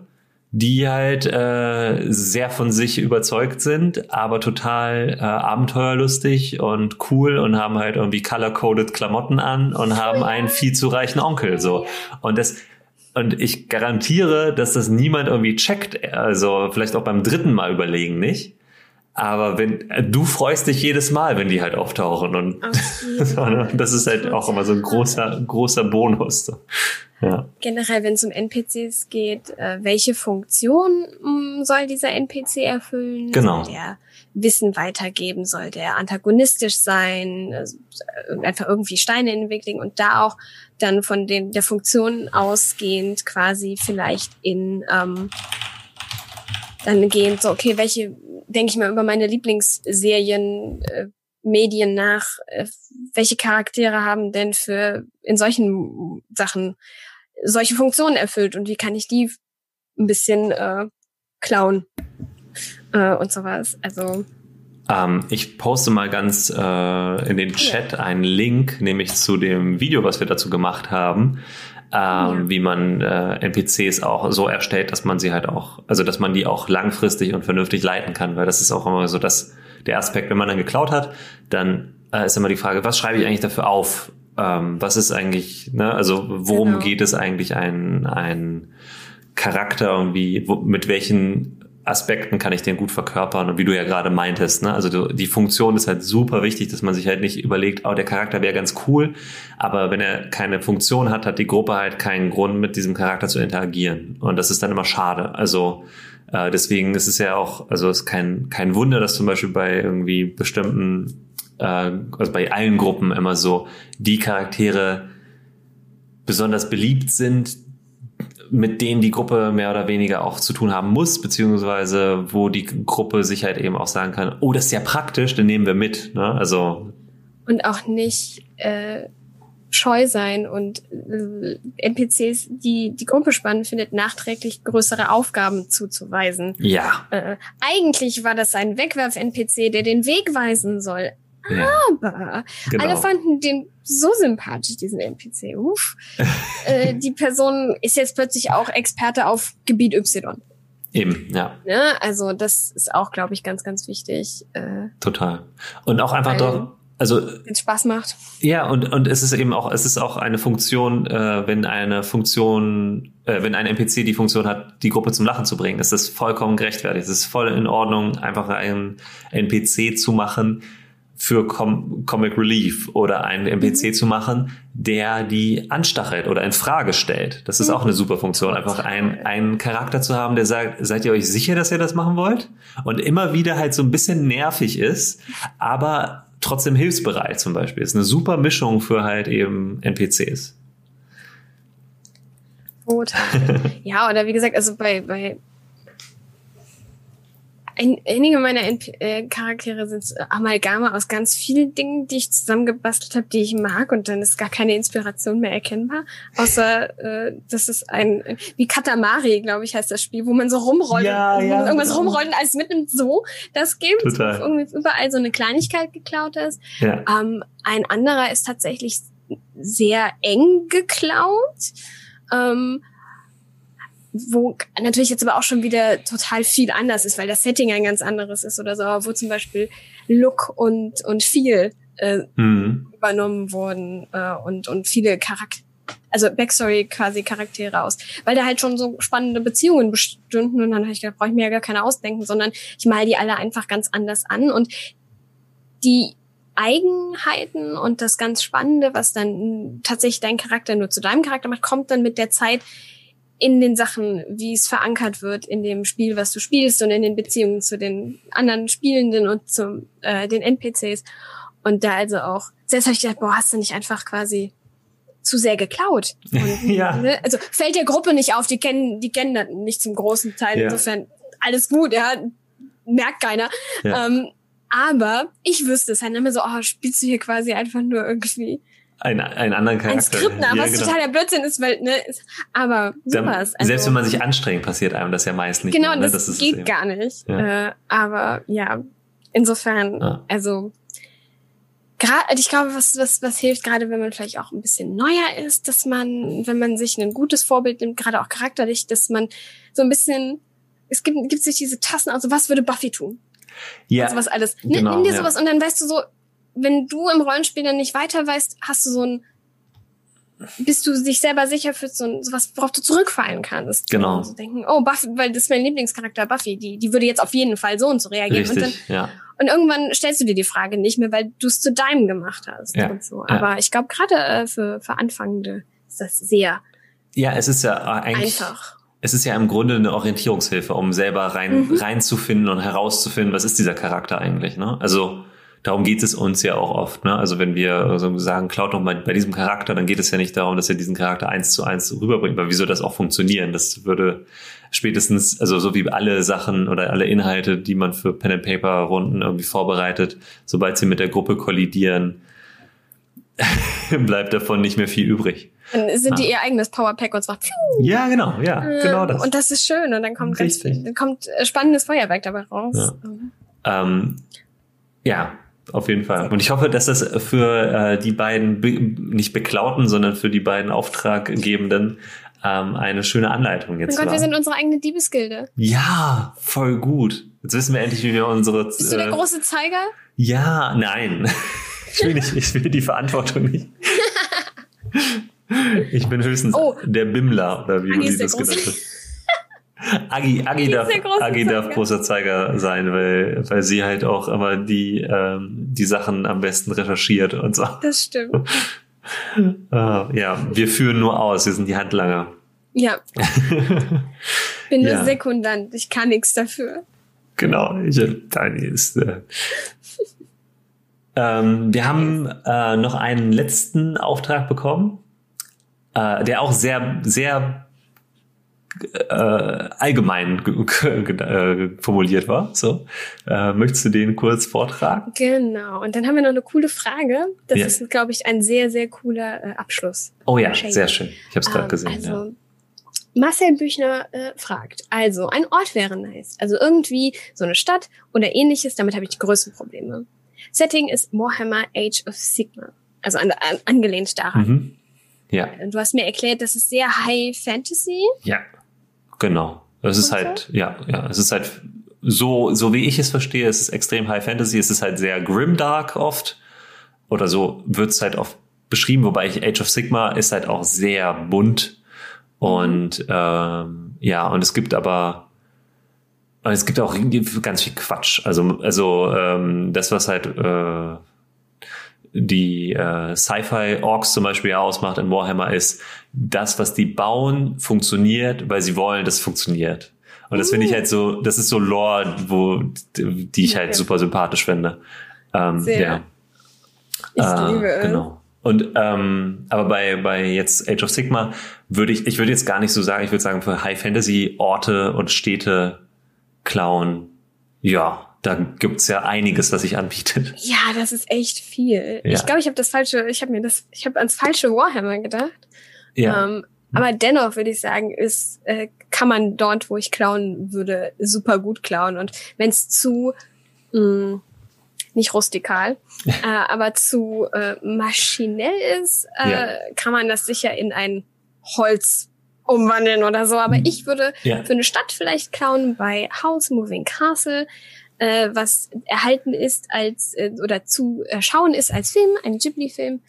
Speaker 2: die halt äh, sehr von sich überzeugt sind, aber total äh, abenteuerlustig und cool und haben halt irgendwie color-coded Klamotten an und haben einen viel zu reichen Onkel. So. Und das, und ich garantiere, dass das niemand irgendwie checkt, also vielleicht auch beim dritten Mal überlegen nicht. Aber wenn äh, du freust dich jedes Mal, wenn die halt auftauchen und ne? das ist halt auch immer so ein großer großer Bonus. Ja.
Speaker 1: Generell, wenn es um NPCs geht, äh, welche Funktion mm, soll dieser NPC erfüllen?
Speaker 2: Genau.
Speaker 1: Soll der Wissen weitergeben? Soll der antagonistisch sein? Also, einfach irgendwie Steine entwickeln und da auch dann von den der Funktion ausgehend quasi vielleicht in ähm, dann gehend so, okay, welche, denke ich mal über meine Lieblingsserien, äh, Medien nach, äh, welche Charaktere haben denn für in solchen Sachen solche Funktionen erfüllt und wie kann ich die ein bisschen äh, klauen äh, und sowas. Also
Speaker 2: ähm, ich poste mal ganz äh, in den Chat einen Link, nämlich zu dem Video, was wir dazu gemacht haben. Ähm, ja. wie man äh, NPCs auch so erstellt, dass man sie halt auch, also dass man die auch langfristig und vernünftig leiten kann, weil das ist auch immer so dass der Aspekt, wenn man dann geklaut hat, dann äh, ist immer die Frage, was schreibe ich eigentlich dafür auf? Ähm, was ist eigentlich, ne, also worum genau. geht es eigentlich ein, ein Charakter und wie, wo, mit welchen Aspekten kann ich den gut verkörpern und wie du ja gerade meintest, ne? Also die Funktion ist halt super wichtig, dass man sich halt nicht überlegt, oh, der Charakter wäre ganz cool, aber wenn er keine Funktion hat, hat die Gruppe halt keinen Grund, mit diesem Charakter zu interagieren. Und das ist dann immer schade. Also äh, deswegen ist es ja auch, also es ist kein, kein Wunder, dass zum Beispiel bei irgendwie bestimmten, äh, also bei allen Gruppen immer so die Charaktere besonders beliebt sind, mit denen die Gruppe mehr oder weniger auch zu tun haben muss, beziehungsweise wo die Gruppe sich halt eben auch sagen kann, oh, das ist ja praktisch, den nehmen wir mit. Ne? Also
Speaker 1: und auch nicht äh, scheu sein und äh, NPCs, die die Gruppe spannend findet, nachträglich größere Aufgaben zuzuweisen.
Speaker 2: Ja.
Speaker 1: Äh, eigentlich war das ein Wegwerf-NPC, der den Weg weisen soll. Ja. Aber genau. alle fanden den so sympathisch, diesen NPC. Uff. äh, die Person ist jetzt plötzlich auch Experte auf Gebiet Y.
Speaker 2: Eben, ja.
Speaker 1: Ne? Also das ist auch, glaube ich, ganz, ganz wichtig. Äh,
Speaker 2: Total. Und auch einfach doch, also
Speaker 1: es Spaß macht.
Speaker 2: Ja, und und es ist eben auch, es ist auch eine Funktion, äh, wenn eine Funktion, äh, wenn ein NPC die Funktion hat, die Gruppe zum Lachen zu bringen, ist das vollkommen gerechtfertigt. Es ist voll in Ordnung, einfach einen NPC zu machen, für Com Comic Relief oder einen NPC mhm. zu machen, der die anstachelt oder in Frage stellt. Das ist mhm. auch eine super Funktion, einfach ein, einen Charakter zu haben, der sagt, seid ihr euch sicher, dass ihr das machen wollt? Und immer wieder halt so ein bisschen nervig ist, aber trotzdem hilfsbereit zum Beispiel. Ist eine super Mischung für halt eben NPCs.
Speaker 1: Total. ja, oder wie gesagt, also bei, bei ein, einige meiner NP äh, Charaktere sind Amalgame aus ganz vielen Dingen, die ich zusammengebastelt habe, die ich mag und dann ist gar keine Inspiration mehr erkennbar, außer äh, das ist ein wie Katamari, glaube ich, heißt das Spiel, wo man so rumrollt, ja, ja, irgendwas rumrollt und alles mitnimmt. So, das Game, Total. irgendwie überall so eine Kleinigkeit geklaut ist. Ja. Ähm, ein anderer ist tatsächlich sehr eng geklaut. Ähm, wo natürlich jetzt aber auch schon wieder total viel anders ist, weil das Setting ein ganz anderes ist oder so, wo zum Beispiel Look und, und viel äh, mhm. übernommen wurden äh, und, und viele Charaktere, also Backstory quasi Charaktere aus, weil da halt schon so spannende Beziehungen bestünden und dann habe ich gedacht, brauche ich mir ja gar keine ausdenken, sondern ich mal die alle einfach ganz anders an und die Eigenheiten und das ganz Spannende, was dann tatsächlich dein Charakter nur zu deinem Charakter macht, kommt dann mit der Zeit in den Sachen, wie es verankert wird in dem Spiel, was du spielst und in den Beziehungen zu den anderen Spielenden und zu äh, den NPCs. Und da also auch, selbst habe ich gedacht, boah, hast du nicht einfach quasi zu sehr geklaut. Und, ja. Ne, also fällt der Gruppe nicht auf, die kennen, die kennen das nicht zum großen Teil. Ja. Insofern alles gut, ja, merkt keiner. Ja. Ähm, aber ich wüsste es halt immer so, oh, spielst du hier quasi einfach nur irgendwie
Speaker 2: ein, einen anderen Charakter. Ein
Speaker 1: Skript, ja, was genau. totaler Blödsinn ist, weil, ne, ist, aber sowas.
Speaker 2: Also, selbst wenn man sich anstrengt, passiert einem das ja meist nicht.
Speaker 1: Genau, mehr, ne? das, das geht gar nicht. Ja. Äh, aber ja, insofern, ja. also gerade, ich glaube, was, was, was hilft, gerade wenn man vielleicht auch ein bisschen neuer ist, dass man, wenn man sich ein gutes Vorbild nimmt, gerade auch charakterlich, dass man so ein bisschen, es gibt, gibt sich diese Tassen, also was würde Buffy tun? Ja. Also was alles. Genau, Nimm dir sowas ja. und dann weißt du so, wenn du im Rollenspiel dann nicht weiter weißt, hast du so ein bis du dich selber sicher fühlst, so, so was, worauf du zurückfallen kannst.
Speaker 2: Genau.
Speaker 1: Und so denken, oh, Buffy, weil das ist mein Lieblingscharakter Buffy, die, die würde jetzt auf jeden Fall so und so reagieren.
Speaker 2: Richtig,
Speaker 1: Und, dann,
Speaker 2: ja.
Speaker 1: und irgendwann stellst du dir die Frage nicht mehr, weil du es zu deinem gemacht hast.
Speaker 2: Ja,
Speaker 1: Und so.
Speaker 2: ja.
Speaker 1: Aber ich glaube, gerade äh, für, für Anfangende ist das sehr
Speaker 2: Ja, es ist ja eigentlich.
Speaker 1: einfach.
Speaker 2: Es ist ja im Grunde eine Orientierungshilfe, um selber rein,
Speaker 1: Mhm.
Speaker 2: reinzufinden und herauszufinden, was ist dieser Charakter eigentlich, ne? Also, darum geht es uns ja auch oft, ne? Also, wenn wir so sagen, klaut doch mal bei diesem Charakter, dann geht es ja nicht darum, dass er diesen Charakter eins zu eins rüberbringt, weil wie soll das auch funktionieren? Das würde spätestens, also so wie alle Sachen oder alle Inhalte, die man für Pen and Paper Runden irgendwie vorbereitet, sobald sie mit der Gruppe kollidieren, bleibt davon nicht mehr viel übrig.
Speaker 1: Dann sind die
Speaker 2: Ah.
Speaker 1: ihr eigenes Powerpack und macht pfiuh,
Speaker 2: Ja, genau, ja, genau das.
Speaker 1: Und das ist schön. Und dann kommt ganz,
Speaker 2: Richtig.
Speaker 1: dann kommt äh, spannendes Feuerwerk dabei raus.
Speaker 2: Ja.
Speaker 1: Ähm,
Speaker 2: Ähm, ja, auf jeden Fall. Und ich hoffe, dass das für äh, die beiden be nicht beklauten, sondern für die beiden Auftraggebenden ähm, eine schöne Anleitung jetzt
Speaker 1: Gott,
Speaker 2: war.
Speaker 1: wir sind unsere eigene Diebesgilde.
Speaker 2: ja, voll gut. Jetzt wissen wir endlich, wie wir unsere.
Speaker 1: Bist du der
Speaker 2: äh,
Speaker 1: große Zeiger?
Speaker 2: ja, nein. Ich will, nicht, ich will die Verantwortung nicht. Ich bin höchstens
Speaker 1: Oh.
Speaker 2: der Bimmler, oder wie
Speaker 1: ist der
Speaker 2: das genannt hat. Agi, Agi, darf, Agi darf großer Zeiger sein, weil, weil sie halt auch immer die, ähm, die Sachen am besten recherchiert und so.
Speaker 1: Das stimmt.
Speaker 2: Ah, ja, wir führen nur aus, wir sind die Handlanger.
Speaker 1: Ja. Bin nur
Speaker 2: Ja.
Speaker 1: Sekundant. Ich kann nichts dafür.
Speaker 2: Genau, ich, Dani ist. Äh, ähm, wir haben äh, noch einen letzten Auftrag bekommen, äh, der auch sehr, sehr äh, allgemein ge- ge- äh, formuliert war. So, äh, möchtest du den kurz vortragen?
Speaker 1: Genau. Und dann haben wir noch eine coole Frage. Das
Speaker 2: Ja.
Speaker 1: ist, glaube ich, ein sehr, sehr cooler äh, Abschluss.
Speaker 2: Oh ja,
Speaker 1: Shady.
Speaker 2: sehr schön. Ich habe es gerade
Speaker 1: Ähm,
Speaker 2: gesehen.
Speaker 1: Also,
Speaker 2: ja.
Speaker 1: Marcel Büchner äh, fragt, also ein Ort wäre nice. Also irgendwie so eine Stadt oder ähnliches, damit habe ich die größten Probleme. Setting ist Warhammer Age of Sigma. Also an, an, angelehnt daran.
Speaker 2: Mhm. Ja,
Speaker 1: Du hast mir erklärt, das ist sehr High Fantasy.
Speaker 2: ja, genau. Es ist halt, ja, ja, es ist halt so, so wie ich es verstehe, es ist extrem High Fantasy, es ist halt sehr grimdark oft. Oder so wird's halt oft beschrieben, wobei ich Age of Sigma ist halt auch sehr bunt. Und ähm, ja, und es gibt aber es gibt auch ganz viel Quatsch. Also, also ähm, das, was halt äh, die äh, Sci-Fi-Orks zum Beispiel ausmacht in Warhammer, ist das, was die bauen, funktioniert, weil sie wollen, dass es funktioniert. Und das finde ich halt so, das ist so Lore, wo, die ich halt
Speaker 1: Okay.
Speaker 2: super sympathisch finde. Ähm,
Speaker 1: Sehr.
Speaker 2: ja.
Speaker 1: Ich
Speaker 2: Ah,
Speaker 1: liebe es.
Speaker 2: Genau. Und ähm, aber bei bei jetzt Age of Sigma würde ich ich würde jetzt gar nicht so sagen, ich würde sagen für High Fantasy Orte und Städte klauen. Ja, da gibt's ja einiges, was sich anbietet.
Speaker 1: Ja, das ist echt viel.
Speaker 2: Ja.
Speaker 1: Ich glaube, ich habe das falsche, ich habe mir das, ich habe ans falsche Warhammer gedacht.
Speaker 2: Ja,
Speaker 1: Ähm, aber dennoch würde ich sagen, ist, äh, kann man dort, wo ich klauen würde, super gut klauen. Und wenn es zu, mh, nicht rustikal, äh, aber zu äh, maschinell ist, äh,
Speaker 2: Ja.
Speaker 1: kann man das sicher in ein Holz umwandeln oder so. Aber ich würde
Speaker 2: ja,
Speaker 1: für eine Stadt vielleicht klauen bei House Moving Castle, äh, was erhalten ist als äh, oder zu äh, schauen ist als Film, ein Ghibli-Film.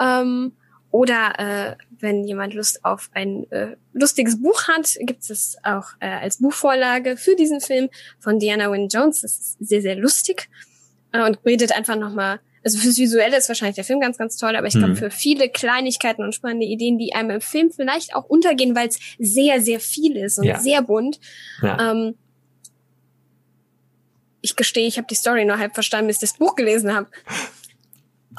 Speaker 1: Ähm, oder äh, wenn jemand Lust auf ein äh, lustiges Buch hat, gibt es auch äh, als Buchvorlage für diesen Film von Diana Wynne Jones. Das ist sehr, sehr lustig äh, und redet einfach nochmal, also fürs Visuelle ist wahrscheinlich der Film ganz, ganz toll, aber ich glaube
Speaker 2: Mhm.
Speaker 1: für viele Kleinigkeiten und spannende Ideen, die einem im Film vielleicht auch untergehen, weil es sehr, sehr viel ist und
Speaker 2: Ja.
Speaker 1: sehr bunt.
Speaker 2: ja.
Speaker 1: Ähm, ich gestehe, ich habe die Story nur halb verstanden, bis ich das Buch gelesen habe.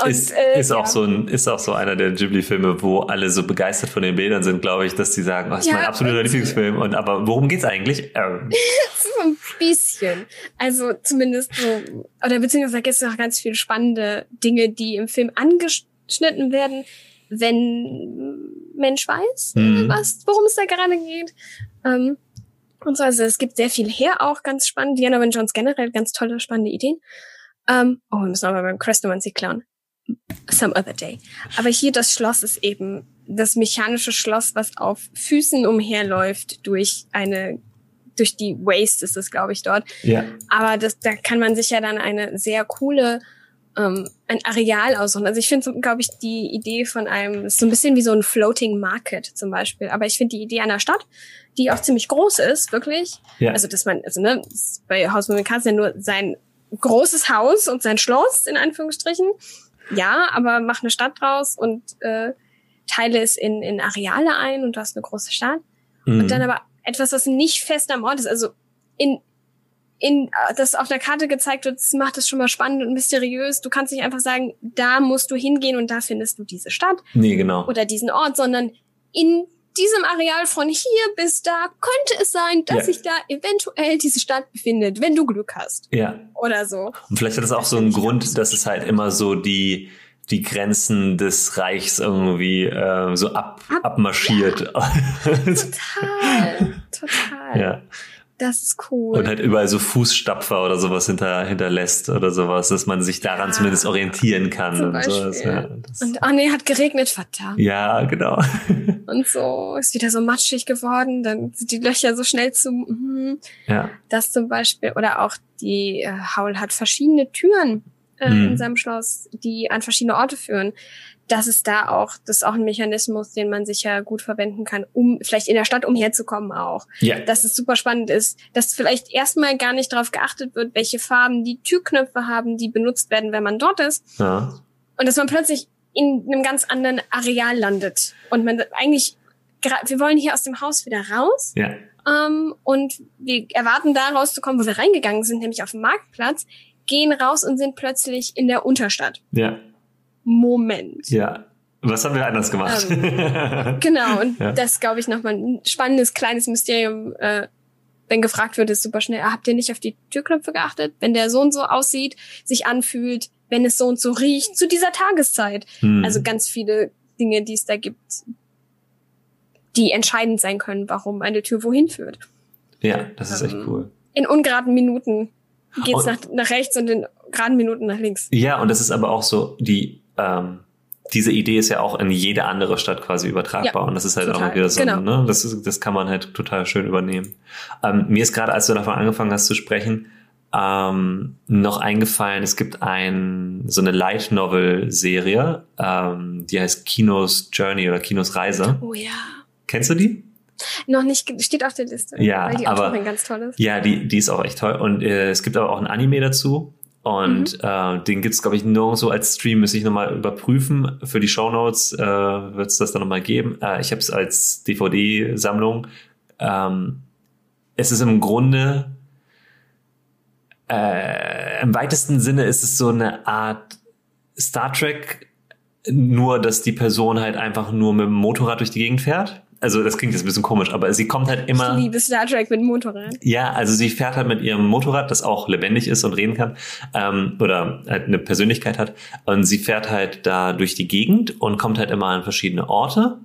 Speaker 1: Und,
Speaker 2: ist,
Speaker 1: äh,
Speaker 2: ist auch
Speaker 1: ja.
Speaker 2: so ein ist auch so einer der Ghibli-Filme, wo alle so begeistert von den Bildern sind, glaube ich, dass die sagen, oh, das ist
Speaker 1: Ja,
Speaker 2: mein absoluter Lieblingsfilm. Und aber worum geht's eigentlich? Ähm,
Speaker 1: So ein bisschen. Also zumindest so, oder beziehungsweise da gibt es noch ganz viele spannende Dinge, die im Film angeschnitten werden, wenn Mensch weiß,
Speaker 2: Mhm.
Speaker 1: was, worum es da gerade geht. Ähm, und so, also es gibt sehr viel her, auch ganz spannend. Diana Wynne Jones generell ganz tolle, spannende Ideen. Ähm, oh, wir müssen aber beim Chrestomancy klauen. Some other day. Aber hier das Schloss ist eben das mechanische Schloss, was auf Füßen umherläuft durch eine, durch die Waste ist es, glaube ich, dort.
Speaker 2: ja,
Speaker 1: Aber das, da kann man sich ja dann eine sehr coole ähm, ein Areal aussuchen. Also ich finde, glaube ich, die Idee von einem ist so ein bisschen wie so ein Floating Market zum Beispiel. Aber ich finde die Idee einer Stadt, die auch ziemlich groß ist, wirklich.
Speaker 2: Ja.
Speaker 1: Also dass man, also ne, bei Haus Monikans ja nur sein großes Haus und sein Schloss in Anführungsstrichen. Ja, aber mach eine Stadt draus und äh, teile es in, in Areale ein und du hast eine große Stadt.
Speaker 2: Mhm.
Speaker 1: Und dann aber etwas, was nicht fest am Ort ist. Also in, in das auf der Karte gezeigt wird, das macht es schon mal spannend und mysteriös. Du kannst nicht einfach sagen, da musst du hingehen und da findest du diese Stadt
Speaker 2: Nee, genau.
Speaker 1: oder diesen Ort, sondern in diesem Areal von hier bis da könnte es sein, dass
Speaker 2: Ja.
Speaker 1: sich da eventuell diese Stadt befindet, wenn du Glück hast.
Speaker 2: Ja.
Speaker 1: Oder so.
Speaker 2: Und vielleicht hat das auch
Speaker 1: Das
Speaker 2: so einen Grund, dass es halt immer so die, die Grenzen des Reichs irgendwie äh, so ab,
Speaker 1: Ab-
Speaker 2: abmarschiert.
Speaker 1: Total. total.
Speaker 2: ja.
Speaker 1: Das ist cool.
Speaker 2: Und halt überall so Fußstapfer oder sowas hinter, hinterlässt oder sowas, dass man sich daran
Speaker 1: Ja.
Speaker 2: zumindest orientieren kann.
Speaker 1: Zum
Speaker 2: und sowas. Ja,
Speaker 1: und oh nee, hat geregnet, verdammt.
Speaker 2: ja, genau.
Speaker 1: Und so ist wieder so matschig geworden, dann sind die Löcher so schnell zu. Mhm.
Speaker 2: Ja.
Speaker 1: Das zum Beispiel. Oder auch die äh, Haul hat verschiedene Türen äh,
Speaker 2: Mhm.
Speaker 1: in seinem Schloss, die an verschiedene Orte führen. Das ist da auch, das ist auch ein Mechanismus, den man sicher gut verwenden kann, um vielleicht in der Stadt umherzukommen auch.
Speaker 2: Ja.
Speaker 1: Dass es super spannend ist, dass vielleicht erstmal gar nicht darauf geachtet wird, welche Farben die Türknöpfe haben, die benutzt werden, wenn man dort ist.
Speaker 2: ja.
Speaker 1: Und dass man plötzlich in einem ganz anderen Areal landet. Und man eigentlich, wir wollen hier aus dem Haus wieder raus.
Speaker 2: Ja.
Speaker 1: Ähm, und wir erwarten da rauszukommen, wo wir reingegangen sind, nämlich auf dem Marktplatz, gehen raus und sind plötzlich in der Unterstadt.
Speaker 2: Ja.
Speaker 1: Moment.
Speaker 2: Ja. Was haben wir anders gemacht?
Speaker 1: Genau, und
Speaker 2: Ja.
Speaker 1: das glaube ich nochmal ein spannendes kleines Mysterium. Äh, wenn gefragt wird, ist super schnell. Ah, Habt ihr nicht auf die Türknöpfe geachtet? Wenn der so und so aussieht, sich anfühlt, wenn es so und so riecht, zu dieser Tageszeit.
Speaker 2: Hm.
Speaker 1: Also ganz viele Dinge, die es da gibt, die entscheidend sein können, warum eine Tür wohin führt.
Speaker 2: ja, das ist echt
Speaker 1: ähm,
Speaker 2: cool.
Speaker 1: In ungeraden Minuten geht's
Speaker 2: Und-
Speaker 1: nach, nach rechts und in geraden Minuten nach links.
Speaker 2: Ja, und das ist aber auch so, die, ähm, diese Idee ist ja auch in jede andere Stadt quasi übertragbar.
Speaker 1: Ja,
Speaker 2: und das ist halt
Speaker 1: total.
Speaker 2: auch wieder so,
Speaker 1: Genau.
Speaker 2: ne? Das, ist, das kann man halt total schön übernehmen. Ähm, mir ist gerade, als du davon angefangen hast zu sprechen, ähm, noch eingefallen, es gibt ein, so eine Light Novel Serie, ähm, die heißt Kinos Journey oder Kinos Reise.
Speaker 1: Oh ja.
Speaker 2: Kennst du die?
Speaker 1: Noch nicht, steht auf der Liste.
Speaker 2: Ja,
Speaker 1: weil die
Speaker 2: aber-
Speaker 1: Autorin ganz toll ist.
Speaker 2: Ja, die, die ist auch echt toll. Und äh, es gibt aber auch ein Anime dazu. Und äh, den gibt's glaube ich, nirgendwo als Stream. Müsste ich nochmal überprüfen. Für die Shownotes äh, wird es das dann nochmal geben. Äh, ich habe es als DVD-Sammlung. Ähm, es ist im Grunde, äh, im weitesten Sinne ist es so eine Art Star Trek, nur dass die Person halt einfach nur mit dem Motorrad durch die Gegend fährt. Also das klingt jetzt ein bisschen komisch, aber sie kommt halt immer.
Speaker 1: Ich liebe Star Trek mit Motorrad.
Speaker 2: Ja, also sie fährt halt mit ihrem Motorrad, das auch lebendig ist und reden kann, ähm, oder halt eine Persönlichkeit hat. Und sie fährt halt da durch die Gegend und kommt halt immer an verschiedene Orte.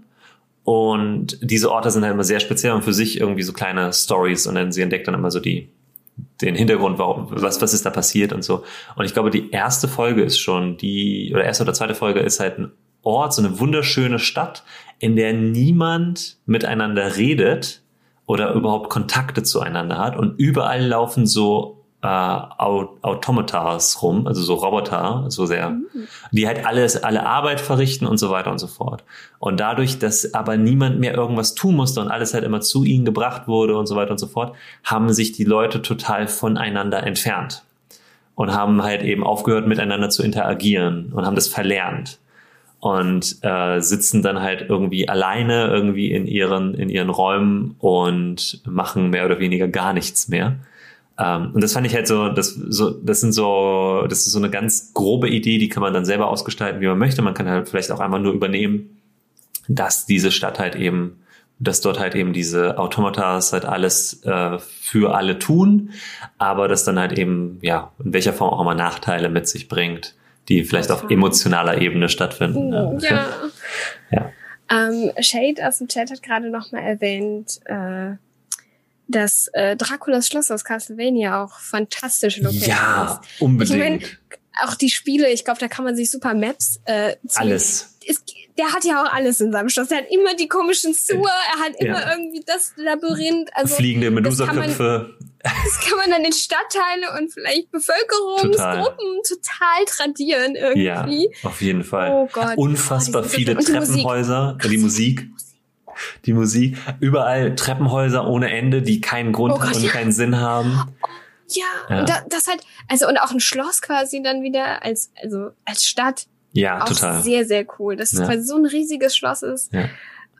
Speaker 2: Und diese Orte sind halt immer sehr speziell und für sich irgendwie so kleine Stories. Und dann sie entdeckt dann immer so die, den Hintergrund, warum, was, was ist da passiert und so. Und ich glaube, die erste Folge ist schon die, oder erste oder zweite Folge ist halt ein Ort, so eine wunderschöne Stadt, in der niemand miteinander redet oder überhaupt Kontakte zueinander hat. Und überall laufen so äh, Au- Automatas rum, also so Roboter, so sehr, die halt alles, alle Arbeit verrichten und so weiter und so fort. Und dadurch, dass aber niemand mehr irgendwas tun musste und alles halt immer zu ihnen gebracht wurde und so weiter und so fort, haben sich die Leute total voneinander entfernt und haben halt eben aufgehört, miteinander zu interagieren und haben das verlernt und äh, sitzen dann halt irgendwie alleine irgendwie in ihren in ihren Räumen und machen mehr oder weniger gar nichts mehr. Ähm, und das fand ich halt so, das so das sind so das ist so eine ganz grobe Idee, die kann man dann selber ausgestalten, wie man möchte. Man kann halt vielleicht auch einmal nur übernehmen, dass diese Stadt halt eben dass dort halt eben diese Automatas halt alles äh, für alle tun, aber das dann halt eben, ja, in welcher Form auch immer Nachteile mit sich bringt, die vielleicht auf emotionaler Ebene stattfinden.
Speaker 1: Oh, ja.
Speaker 2: Ja.
Speaker 1: Ähm, Shade aus dem Chat hat gerade noch mal erwähnt, äh, dass äh, Draculas Schloss aus Castlevania auch fantastische Location
Speaker 2: Ja,
Speaker 1: ist.
Speaker 2: unbedingt.
Speaker 1: Ich meine, auch die Spiele, ich glaube, da kann man sich super Maps äh, ziehen.
Speaker 2: Alles.
Speaker 1: Es, der hat ja auch alles in seinem Schloss. Der hat immer die komischen Sewer, er hat immer
Speaker 2: Ja.
Speaker 1: irgendwie das Labyrinth. Also
Speaker 2: Fliegende Medusa-Köpfe.
Speaker 1: Das kann man dann in Stadtteile und vielleicht Bevölkerungsgruppen total, total tradieren irgendwie.
Speaker 2: Ja, auf jeden Fall.
Speaker 1: Oh Gott.
Speaker 2: Unfassbar
Speaker 1: Oh,
Speaker 2: viele. Treppenhäuser, die Musik, die Musik, überall Treppenhäuser ohne Ende, die keinen Grund
Speaker 1: Oh Gott,
Speaker 2: und
Speaker 1: ja.
Speaker 2: keinen Sinn haben.
Speaker 1: Ja,
Speaker 2: Ja.
Speaker 1: und da, das halt, also und auch ein Schloss quasi dann wieder als, also als Stadt.
Speaker 2: Ja,
Speaker 1: auch
Speaker 2: total.
Speaker 1: sehr, sehr cool. Dass es
Speaker 2: Ja.
Speaker 1: quasi so ein riesiges Schloss ist.
Speaker 2: Ja.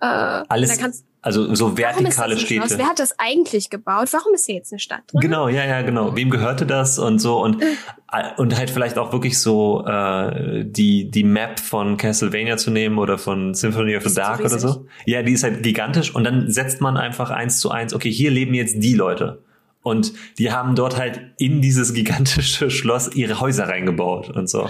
Speaker 1: Äh,
Speaker 2: Alles,
Speaker 1: da kannst,
Speaker 2: also so vertikale? Städte.
Speaker 1: Wer hat das eigentlich gebaut? Warum ist hier jetzt eine Stadt drin?
Speaker 2: Genau, ja, ja, genau. Wem gehörte das und so und
Speaker 1: Äh.
Speaker 2: und halt vielleicht auch wirklich so äh, die die Map von Castlevania zu nehmen oder von Symphony of the Dark oder so. Ja, die ist halt gigantisch und dann setzt man einfach eins zu eins. Okay, hier leben jetzt die Leute und die haben dort halt in dieses gigantische Schloss ihre Häuser reingebaut und so. Ja,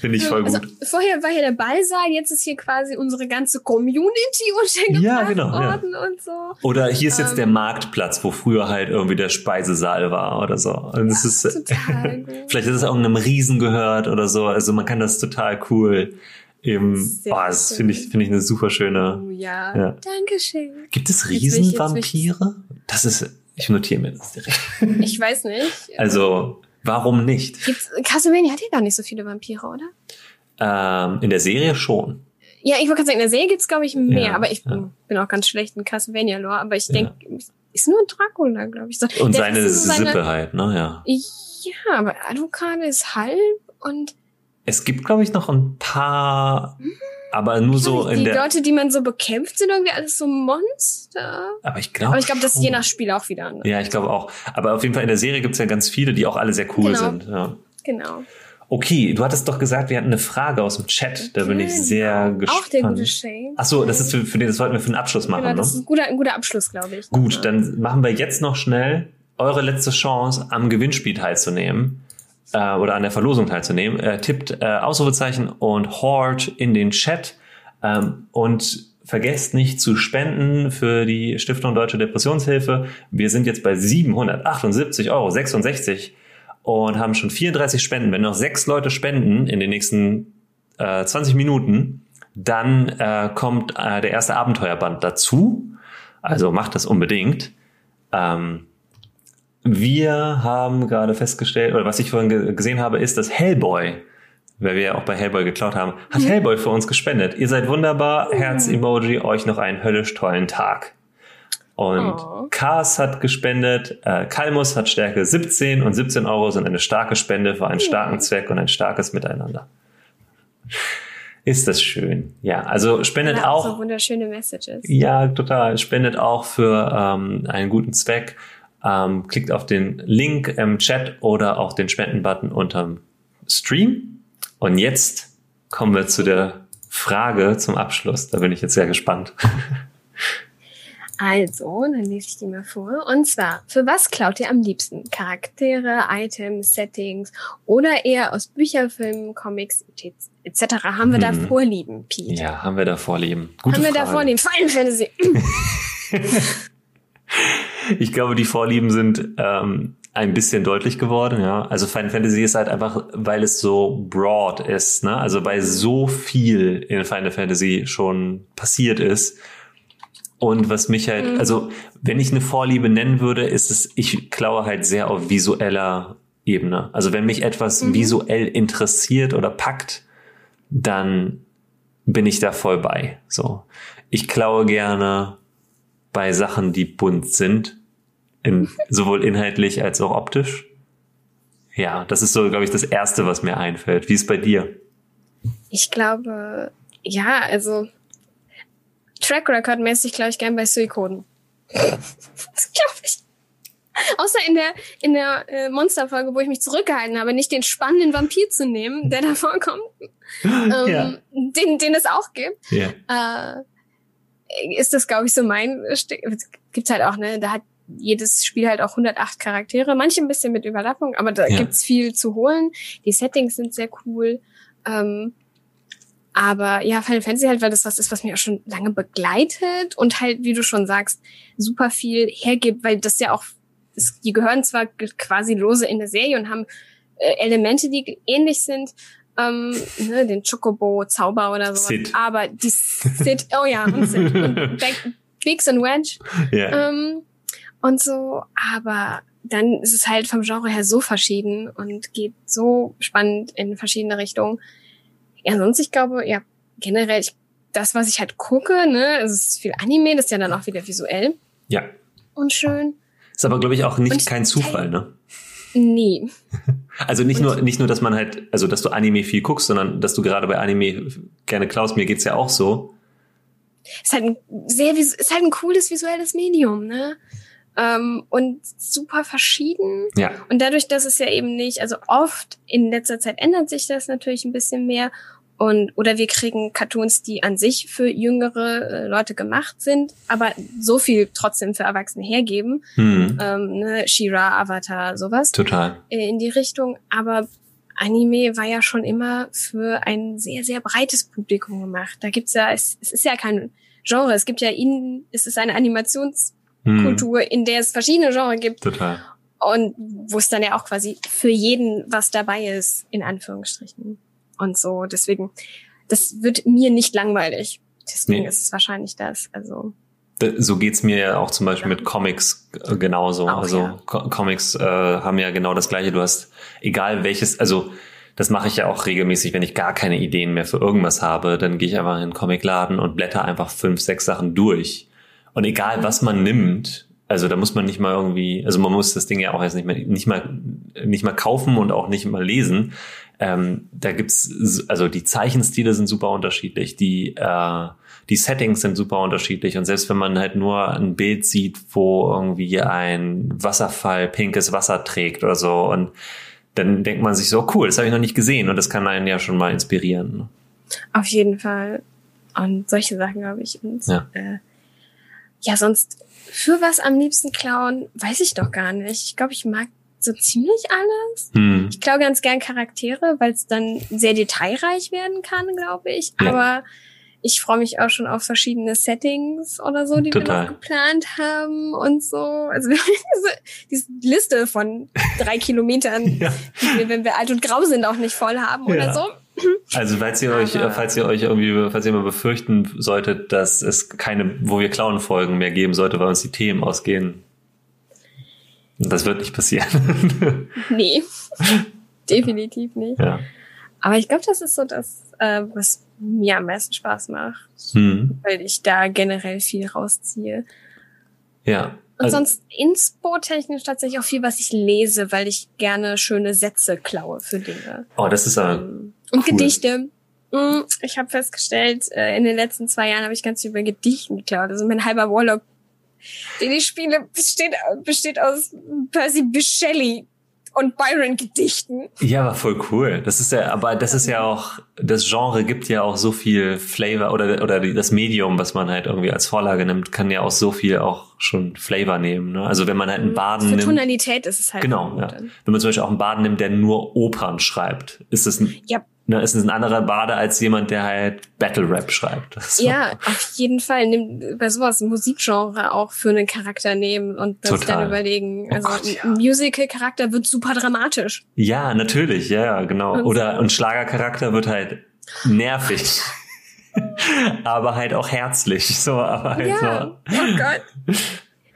Speaker 2: finde ich voll
Speaker 1: Also,
Speaker 2: gut.
Speaker 1: vorher war hier der Ballsaal, jetzt ist hier quasi unsere ganze Community untergebracht
Speaker 2: Ja, genau, ja.
Speaker 1: worden und so.
Speaker 2: Oder hier ist jetzt
Speaker 1: ähm,
Speaker 2: der Marktplatz, wo früher halt irgendwie der Speisesaal war oder so. Und es ist
Speaker 1: Total gut.
Speaker 2: Vielleicht ist es irgendeinem Riesen gehört oder so. Also man kann das total cool eben.
Speaker 1: Sehr
Speaker 2: Oh, das finde ich, finde ich eine super schöne.
Speaker 1: Oh ja.
Speaker 2: Ja.
Speaker 1: Dankeschön.
Speaker 2: Gibt es Riesenvampire? Das ist, ich notiere mir das direkt.
Speaker 1: Ich weiß nicht.
Speaker 2: Also, warum nicht?
Speaker 1: Gibt's, Castlevania hat ja gar nicht so viele Vampire, oder?
Speaker 2: Ähm, in der Serie schon.
Speaker 1: Ja, ich wollte gerade sagen, in der Serie gibt's glaube ich mehr,
Speaker 2: Ja,
Speaker 1: aber ich
Speaker 2: ja.
Speaker 1: bin auch ganz schlecht in Castlevania-Lore, aber ich
Speaker 2: Ja.
Speaker 1: denke, ist nur Dracula, glaube ich. So,
Speaker 2: Und seine
Speaker 1: so seine-
Speaker 2: Sippe halt, ne, ja.
Speaker 1: Ja, aber Alucard ist halb und
Speaker 2: Es gibt, glaube ich, noch ein paar, aber nur so in
Speaker 1: die
Speaker 2: der.
Speaker 1: Leute, die man so bekämpft, sind irgendwie alles so Monster.
Speaker 2: Aber ich glaube.
Speaker 1: Aber ich glaube, das ist je nach Spiel auch wieder anders.
Speaker 2: Ja, ich glaube auch. Aber auf jeden Fall in der Serie gibt's ja ganz viele, die auch alle sehr cool
Speaker 1: Genau.
Speaker 2: sind. Ja.
Speaker 1: Genau.
Speaker 2: Okay, du hattest doch gesagt, wir hatten eine Frage aus dem Chat. Da bin ich sehr gespannt.
Speaker 1: Auch der gute Shane.
Speaker 2: Ach so, das ist für, für den, das wollten wir für den Abschluss machen,
Speaker 1: Genau, das ist
Speaker 2: ne?
Speaker 1: ein guter, ein guter Abschluss, glaube ich.
Speaker 2: Gut, dann machen wir jetzt noch schnell eure letzte Chance, am Gewinnspiel teilzunehmen äh, oder an der Verlosung teilzunehmen. Äh, tippt äh, Ausrufezeichen und Horde in den Chat ähm, und vergesst nicht zu spenden für die Stiftung Deutsche Depressionshilfe. Wir sind jetzt bei 778,66 Euro und haben schon 34 Spenden. Wenn noch sechs Leute spenden in den nächsten äh, 20 Minuten, dann äh, kommt äh, der erste Abenteuerband dazu. Also macht das unbedingt. Ähm, wir haben gerade festgestellt, oder was ich vorhin ge gesehen habe, ist, dass Hellboy, weil wir ja auch bei Hellboy geklaut haben, hat Hellboy für uns gespendet. Ihr seid wunderbar. Herz-Emoji, euch noch einen höllisch tollen Tag. Und
Speaker 1: Oh.
Speaker 2: Kars hat gespendet, äh, Kalmus hat Stärke 17 und 17 Euro sind eine starke Spende für einen starken Zweck und ein starkes Miteinander. Ist das schön. Ja, also spendet
Speaker 1: Ja,
Speaker 2: auch
Speaker 1: So wunderschöne Messages.
Speaker 2: ja, total. Spendet auch für ähm, einen guten Zweck. Ähm, klickt auf den Link im Chat oder auch den Spendenbutton unterm Stream. Und jetzt kommen wir zu der Frage zum Abschluss. Da bin ich jetzt sehr gespannt.
Speaker 1: Also, dann lese ich die mal vor. Und zwar, für was klaut ihr am liebsten? Charaktere, Items, Settings oder eher aus Büchern, Filmen, Comics etc. Haben wir da
Speaker 2: Mhm.
Speaker 1: Vorlieben, Pete?
Speaker 2: Ja, haben wir da Vorlieben. Gute
Speaker 1: Haben wir da
Speaker 2: Frage.
Speaker 1: Vorlieben? Final Fantasy.
Speaker 2: Ich glaube, die Vorlieben sind ähm, ein bisschen deutlich geworden, ja. Also Final Fantasy ist halt einfach, weil es so broad ist, ne? Also weil so viel in Final Fantasy schon passiert ist. Und was mich halt,
Speaker 1: Mhm.
Speaker 2: also wenn ich eine Vorliebe nennen würde, ist es, ich klaue halt sehr auf visueller Ebene. Also wenn mich etwas
Speaker 1: Mhm.
Speaker 2: visuell interessiert oder packt, dann bin ich da voll bei. So. Ich klaue gerne bei Sachen, die bunt sind, in, sowohl inhaltlich als auch optisch. Ja, das ist so, glaube ich, das Erste, was mir einfällt. Wie ist bei dir?
Speaker 1: Ich glaube, ja, also Track Record mäßig glaube ich gern bei Suikoden. das glaube ich. Außer in der in der äh, Monsterfolge, wo ich mich zurückgehalten habe, nicht den spannenden Vampir zu nehmen, der da vorkommt, ähm,
Speaker 2: Ja.
Speaker 1: den, den es auch gibt,
Speaker 2: Ja.
Speaker 1: äh, ist das, glaube ich, so mein Stück. Gibt's halt auch, ne, da hat jedes Spiel halt auch 108 Charaktere, manche ein bisschen mit Überlappung, aber da
Speaker 2: Ja.
Speaker 1: gibt's viel zu holen. Die Settings sind sehr cool. Ähm, aber ja, Final Fantasy halt, weil das was ist, was mich auch schon lange begleitet und halt, wie du schon sagst, super viel hergibt, weil das ja auch, es, die gehören zwar quasi lose in der Serie und haben äh, Elemente, die ähnlich sind, ähm, ne, den Chocobo-Zauber oder so.
Speaker 2: Sid.
Speaker 1: Aber die Sid, oh ja, und Sid. Und Beck, Biggs und Wedge.
Speaker 2: ja.
Speaker 1: Ähm, und so, aber dann ist es halt vom Genre her so verschieden und geht so spannend in verschiedene Richtungen. Ja, sonst, ich glaube, ja, generell, ich, das, was ich halt gucke, ne, es ist viel Anime, das ist ja dann auch wieder visuell.
Speaker 2: Ja.
Speaker 1: Und schön.
Speaker 2: Ist aber, glaube ich, auch nicht und kein Zufall, ne?
Speaker 1: Nee.
Speaker 2: Also nicht nur, nicht nur, dass man halt, also dass du Anime viel guckst, sondern dass du gerade bei Anime gerne klaust. Mir geht's ja auch so.
Speaker 1: Ist halt ein sehr, ist halt ein cooles visuelles Medium, ne? Ähm, und super verschieden.
Speaker 2: Ja.
Speaker 1: Und dadurch, dass es ja eben nicht, also oft in letzter Zeit ändert sich das natürlich ein bisschen mehr und, oder wir kriegen Cartoons, die an sich für jüngere äh, Leute gemacht sind, aber so viel trotzdem für Erwachsene hergeben.
Speaker 2: Hm.
Speaker 1: Ähm, ne, Shira, Avatar, sowas.
Speaker 2: Total.
Speaker 1: Äh, in die Richtung. Aber Anime war ja schon immer für ein sehr, sehr breites Publikum gemacht. Da gibt's ja, es, es ist ja kein Genre. Es gibt ja ihnen, es ist eine Animationskultur, hm. in der es verschiedene Genres gibt.
Speaker 2: Total.
Speaker 1: Und wo es dann ja auch quasi für jeden was dabei ist, in Anführungsstrichen und so. Deswegen, das wird mir nicht langweilig. Deswegen nee. ist es wahrscheinlich das. Also
Speaker 2: so geht's mir ja auch zum Beispiel mit Comics äh, genauso. Auch, also ja. Comics äh, haben ja genau das gleiche. Du hast, egal welches, also das mache ich ja auch regelmäßig, wenn ich gar keine Ideen mehr für irgendwas habe, dann gehe ich einfach in den Comicladen und blätter einfach fünf, sechs Sachen durch. Und egal was man nimmt, also da muss man nicht mal irgendwie, also man muss das Ding ja auch jetzt nicht mehr, nicht mal, nicht mal kaufen und auch nicht mal lesen. Ähm, da gibt's, also die Zeichenstile sind super unterschiedlich, die, äh, die Settings sind super unterschiedlich und selbst wenn man halt nur ein Bild sieht, wo irgendwie ein Wasserfall pinkes Wasser trägt oder so und dann denkt man sich so, cool, das habe ich noch nicht gesehen und das kann einen ja schon mal inspirieren.
Speaker 1: Auf jeden Fall. Und solche Sachen glaube ich. Und,
Speaker 2: ja.
Speaker 1: Äh, ja, sonst für was am liebsten klauen, weiß ich doch gar nicht. Ich glaube, ich mag so ziemlich alles.
Speaker 2: Hm.
Speaker 1: Ich glaube ganz gern Charaktere, weil es dann sehr detailreich werden kann, glaube ich. Ja. Aber ich freue mich auch schon auf verschiedene Settings oder so, die Total. wir noch geplant haben und so. Also diese, diese Liste von drei Kilometern, ja. die wir, wenn wir alt und grau sind, auch nicht voll haben ja. oder so.
Speaker 2: Also falls ihr euch, falls ihr euch irgendwie, falls ihr mal befürchten solltet, dass es keine, wo wir klauen Folgen mehr geben sollte, weil uns die Themen ausgehen, das wird nicht passieren.
Speaker 1: nee, definitiv nicht.
Speaker 2: Ja.
Speaker 1: Aber ich glaube, das ist so das, äh, was mir am meisten Spaß macht,
Speaker 2: hm.
Speaker 1: weil ich da generell viel rausziehe.
Speaker 2: Ja.
Speaker 1: Und also, sonst inspo-technisch tatsächlich auch viel, was ich lese, weil ich gerne schöne Sätze klaue für Dinge.
Speaker 2: Oh, das ist aber
Speaker 1: ähm, Und cool. Gedichte. Hm, ich habe festgestellt, äh, in den letzten zwei Jahren habe ich ganz viel über Gedichten geklaut. Also mein halber Warlock den ich spiele, besteht, besteht aus Percy Bichelle und Byron-Gedichten.
Speaker 2: Ja, aber voll cool. Das ist ja, aber das ist ja auch, das Genre gibt ja auch so viel Flavor oder, oder das Medium, was man halt irgendwie als Vorlage nimmt, kann ja auch so viel auch schon Flavor nehmen. Ne? Also wenn man halt einen mhm. Baden Für nimmt.
Speaker 1: Tonalität ist es halt.
Speaker 2: Genau, ja. Wenn man zum Beispiel auch einen Baden nimmt, der nur Opern schreibt, ist es ein,
Speaker 1: ja
Speaker 2: ne, ist ein anderer Bade als jemand, der halt Battle Rap schreibt.
Speaker 1: So. Ja, auf jeden Fall. Nimm bei sowas Musikgenre auch für einen Charakter nehmen und das dann überlegen. Oh also oh Gott, ja. ein Musical-Charakter wird super dramatisch.
Speaker 2: Ja, natürlich, ja, genau. Und Oder ein Schlagercharakter wird halt nervig. aber halt auch herzlich. So, aber halt
Speaker 1: ja. so. Oh Gott.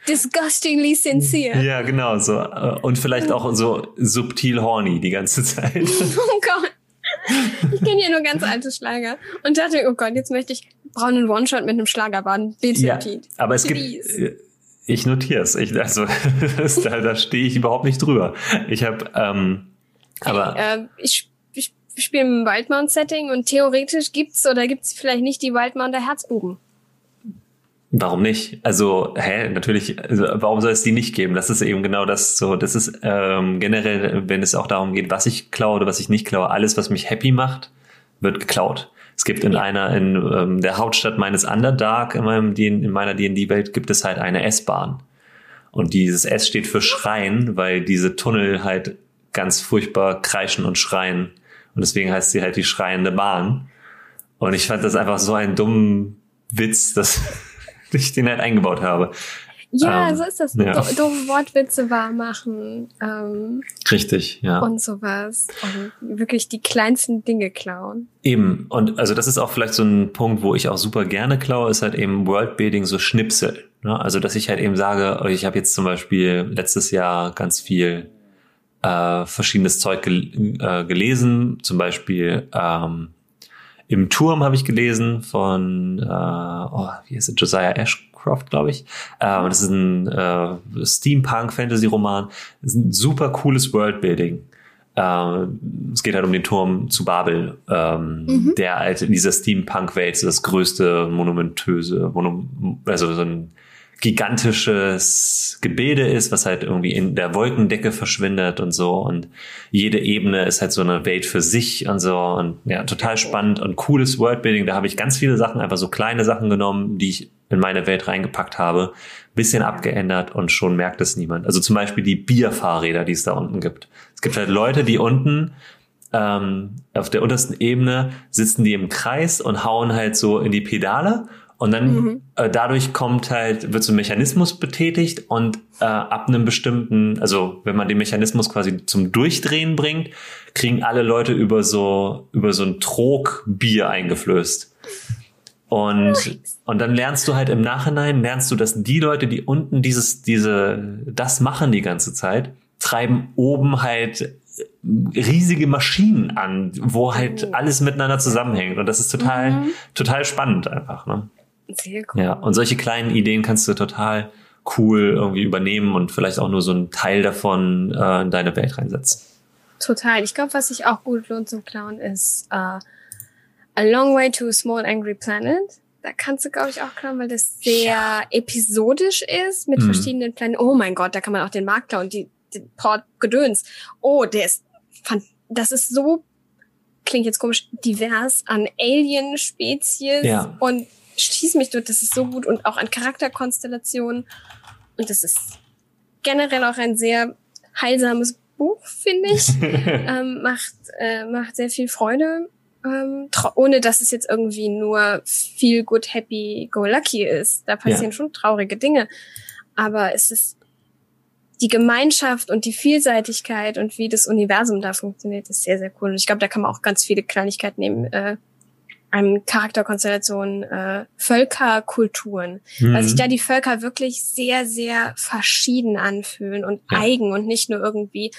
Speaker 1: Disgustingly sincere.
Speaker 2: Ja, genau, so. Und vielleicht auch so subtil horny die ganze Zeit.
Speaker 1: Oh Gott. Ich kenne ja nur ganz alte Schlager und dachte, oh Gott, jetzt möchte ich braunen One-Shot mit einem Schlagerbahn. Bitte,
Speaker 2: ja, Aber es Please. gibt, äh, ich notiere es. Ich, also da, da stehe ich überhaupt nicht drüber. Ich habe, ähm, aber
Speaker 1: äh, ich, ich, spiele im Wildmount-Setting und theoretisch gibt's oder gibt's vielleicht nicht die Wildmounter Herzbuben.
Speaker 2: Warum nicht? Also, hä, natürlich, also, warum soll es die nicht geben? Das ist eben genau das so. Das ist ähm, generell, wenn es auch darum geht, was ich klaue oder was ich nicht klaue, alles, was mich happy macht, wird geklaut. Es gibt in einer, in ähm, der Hauptstadt meines Underdark, in, meinem, in meiner D&D-Welt, gibt es halt eine S-Bahn. Und dieses S steht für Schreien, weil diese Tunnel halt ganz furchtbar kreischen und schreien. Und deswegen heißt sie halt die schreiende Bahn. Und ich fand das einfach so einen dummen Witz, dass ich den halt eingebaut habe.
Speaker 1: Ja,
Speaker 2: Ähm,
Speaker 1: so ist das.
Speaker 2: ja.
Speaker 1: Do doofe Wortwitze wahr machen ähm,
Speaker 2: Richtig, ja.
Speaker 1: und sowas. Und wirklich die kleinsten Dinge klauen.
Speaker 2: Eben, und also das ist auch vielleicht so ein Punkt, wo ich auch super gerne klaue, ist halt eben Worldbuilding, so Schnipsel. Ne? Also dass ich halt eben sage, ich habe jetzt zum Beispiel letztes Jahr ganz viel äh, verschiedenes Zeug gel äh, gelesen, zum Beispiel ähm, im Turm habe ich gelesen von, äh, oh, wie heißt es, Josiah Ashcroft, glaube ich. Ähm, das ist ein äh, Steampunk-Fantasy-Roman. Das ist ein super cooles Worldbuilding. Äh, es geht halt um den Turm zu Babel, ähm,
Speaker 1: Mhm.
Speaker 2: der halt in dieser Steampunk-Welt das größte monumentöse, Monum also so ein gigantisches Gebilde ist, was halt irgendwie in der Wolkendecke verschwindet und so. Und jede Ebene ist halt so eine Welt für sich und so. Und ja, total spannend und cooles Worldbuilding. Da habe ich ganz viele Sachen, einfach so kleine Sachen genommen, die ich in meine Welt reingepackt habe, bisschen abgeändert und schon merkt es niemand. Also zum Beispiel die Bierfahrräder, die es da unten gibt. Es gibt halt Leute, die unten ähm, auf der untersten Ebene sitzen die im Kreis und hauen halt so in die Pedale und dann
Speaker 1: Mhm.
Speaker 2: äh, dadurch kommt halt, wird so ein Mechanismus betätigt und äh, ab einem bestimmten, also wenn man den Mechanismus quasi zum Durchdrehen bringt, kriegen alle Leute über so, über so ein Trog Bier eingeflößt. Und, und dann lernst du halt im Nachhinein, lernst du, dass die Leute, die unten dieses, diese, das machen die ganze Zeit, treiben oben halt riesige Maschinen an, wo halt
Speaker 1: Oh.
Speaker 2: alles miteinander zusammenhängt. Und das ist total,
Speaker 1: Mhm.
Speaker 2: total spannend einfach, ne?
Speaker 1: Sehr cool.
Speaker 2: Ja, und solche kleinen Ideen kannst du total cool irgendwie übernehmen und vielleicht auch nur so einen Teil davon äh, in deine Welt reinsetzen.
Speaker 1: Total. Ich glaube, was sich auch gut lohnt zum Klauen ist äh, A Long Way to a Small Angry Planet. Da kannst du, glaube ich, auch klauen, weil das sehr episodisch ist mit
Speaker 2: Mhm.
Speaker 1: verschiedenen Planeten. Oh mein Gott, da kann man auch den Markt klauen, die, den Port Gedöns. Oh, der ist, fan- das ist so, klingt jetzt komisch, divers an Alien-Spezies
Speaker 2: Ja.
Speaker 1: und schieß mich durch, das ist so gut und auch an Charakterkonstellationen. Und das ist generell auch ein sehr heilsames Buch, finde ich. ähm, macht, äh, macht sehr viel Freude, ähm, ohne dass es jetzt irgendwie nur feel good, happy, go lucky ist. Da passieren
Speaker 2: Ja.
Speaker 1: schon traurige Dinge. Aber es ist die Gemeinschaft und die Vielseitigkeit und wie das Universum da funktioniert, ist sehr, sehr cool. Und ich glaube, da kann man auch ganz viele Kleinigkeiten nehmen. Äh, an Charakterkonstellationen, äh, Völkerkulturen.
Speaker 2: Mhm.
Speaker 1: Weil sich da die Völker wirklich sehr, sehr verschieden anfühlen und
Speaker 2: Ja.
Speaker 1: eigen und nicht nur irgendwie,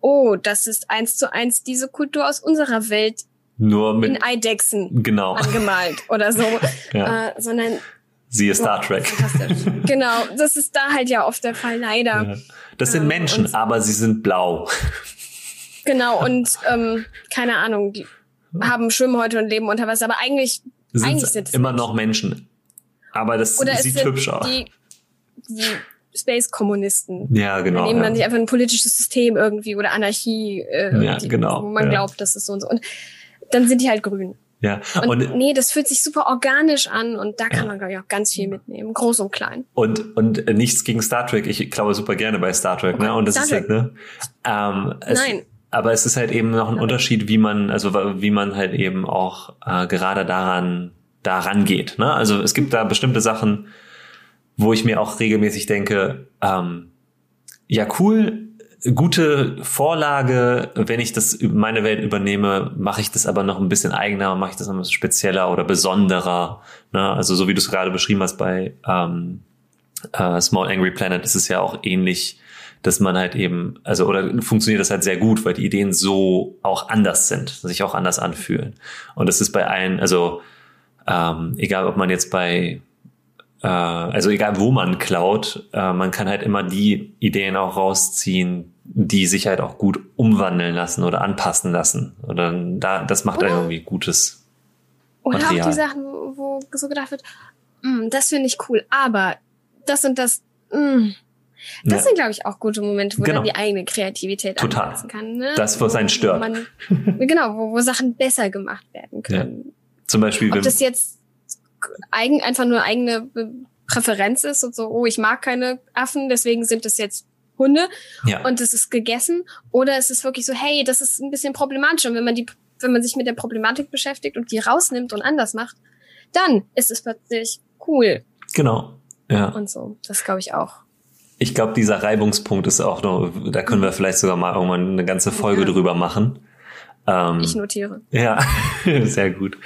Speaker 1: oh, das ist eins zu eins diese Kultur aus unserer Welt
Speaker 2: Nur
Speaker 1: in
Speaker 2: mit,
Speaker 1: Eidechsen
Speaker 2: genau,
Speaker 1: angemalt oder so,
Speaker 2: ja.
Speaker 1: äh, sondern
Speaker 2: siehe Star
Speaker 1: oh,
Speaker 2: Trek.
Speaker 1: genau, das ist da halt ja oft der Fall, leider.
Speaker 2: Ja. Das sind
Speaker 1: Ähm,
Speaker 2: Menschen, aber sie sind blau.
Speaker 1: Genau, und ähm, keine Ahnung, die haben Schwimmhäute und leben unter Wasser, aber eigentlich,
Speaker 2: Sind
Speaker 1: eigentlich sind es
Speaker 2: immer
Speaker 1: Menschen.
Speaker 2: noch Menschen. Aber das
Speaker 1: Oder
Speaker 2: sieht hübsch aus.
Speaker 1: die, die Space-Kommunisten.
Speaker 2: Ja, genau.
Speaker 1: Dann nehmen
Speaker 2: ja.
Speaker 1: man sich einfach ein politisches System irgendwie oder Anarchie, äh,
Speaker 2: Ja,
Speaker 1: die,
Speaker 2: genau,
Speaker 1: wo man
Speaker 2: ja.
Speaker 1: glaubt, das ist so und so. Und dann sind die halt grün.
Speaker 2: ja.
Speaker 1: Und,
Speaker 2: Und,
Speaker 1: nee, das fühlt sich super organisch an und da kann
Speaker 2: Ja.
Speaker 1: man, glaube ich, auch ganz viel mitnehmen. Groß und klein.
Speaker 2: und, und nichts gegen Star Trek. Ich glaube super gerne bei Star Trek, ne? Und das
Speaker 1: Star
Speaker 2: ist halt, ne? Ähm,
Speaker 1: Nein.
Speaker 2: Aber es ist halt eben noch ein Unterschied, wie man, also wie man halt eben auch äh, gerade daran, daran geht. Ne? Also es gibt da bestimmte Sachen, wo ich mir auch regelmäßig denke, ähm, ja cool, gute Vorlage, wenn ich das über meine Welt übernehme, mache ich das aber noch ein bisschen eigener, mache ich das noch ein bisschen spezieller oder besonderer. Ne? Also so wie du es gerade beschrieben hast bei ähm, äh, Small Angry Planet ist es ja auch ähnlich, dass man halt eben, also oder funktioniert das halt sehr gut, weil die Ideen so auch anders sind, sich auch anders anfühlen. Und das ist bei allen, also ähm, egal ob man jetzt bei äh, also egal wo man klaut, äh, man kann halt immer die Ideen auch rausziehen, die sich halt auch gut umwandeln lassen oder anpassen lassen. Oder da, das macht dann
Speaker 1: Oder-
Speaker 2: irgendwie gutes.
Speaker 1: Oder
Speaker 2: Material.
Speaker 1: auch die Sachen, wo, so gedacht wird, "Mm, das finde ich cool, aber das und das, mm, das
Speaker 2: Ja.
Speaker 1: sind, glaube ich, auch gute Momente, wo
Speaker 2: Genau.
Speaker 1: man die eigene Kreativität
Speaker 2: Total.
Speaker 1: ansetzen kann. Ne?
Speaker 2: Das, was einen stört.
Speaker 1: Wo man, genau, wo, wo Sachen besser gemacht werden können.
Speaker 2: Zum Beispiel,
Speaker 1: Ob
Speaker 2: wenn,
Speaker 1: das jetzt eigen, einfach nur eigene Präferenz ist und so, oh, ich mag keine Affen, deswegen sind es jetzt Hunde
Speaker 2: ja,
Speaker 1: und es ist gegessen. Oder es ist wirklich so, hey, das ist ein bisschen problematisch. Und wenn man die, wenn man sich mit der Problematik beschäftigt und die rausnimmt und anders macht, dann ist es plötzlich cool.
Speaker 2: genau. Ja.
Speaker 1: und so. Das glaube ich auch.
Speaker 2: Ich glaube, dieser Reibungspunkt ist auch noch, da können wir vielleicht sogar mal irgendwann eine ganze Folge
Speaker 1: Ja.
Speaker 2: drüber machen. Ähm,
Speaker 1: Ich notiere.
Speaker 2: Ja, sehr gut.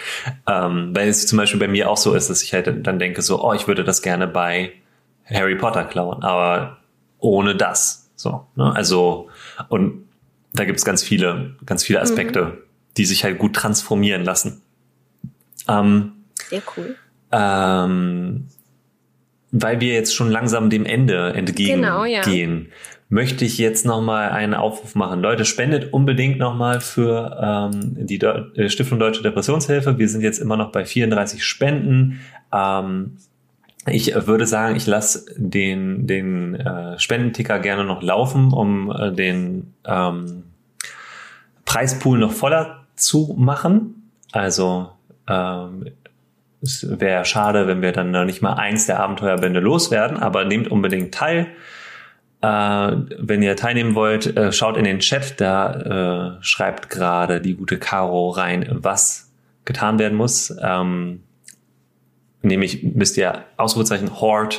Speaker 2: Ähm, weil es zum Beispiel bei mir auch so ist, dass ich halt dann denke so, oh, ich würde das gerne bei Harry Potter klauen, aber ohne das. So, ne? Also, und da gibt's ganz viele, ganz viele Aspekte, die sich halt gut transformieren lassen. Ähm,
Speaker 1: Sehr cool.
Speaker 2: ähm, weil wir jetzt schon langsam dem Ende entgegengehen,
Speaker 1: Genau, ja.
Speaker 2: möchte ich jetzt nochmal einen Aufruf machen. Leute, spendet unbedingt nochmal für ähm, die Deu äh, Stiftung Deutsche Depressionshilfe. Wir sind jetzt immer noch bei 34 Spenden. Ähm, ich würde sagen, ich lasse den, den äh, Spendenticker gerne noch laufen, um äh, den ähm, Preispool noch voller zu machen. Also ähm, es wäre schade, wenn wir dann noch nicht mal eins der Abenteuerbände loswerden, aber nehmt unbedingt teil. Äh, wenn ihr teilnehmen wollt, äh, schaut in den Chat, da äh, schreibt gerade die gute Caro rein, was getan werden muss. Ähm, nämlich müsst ihr Ausrufezeichen Horde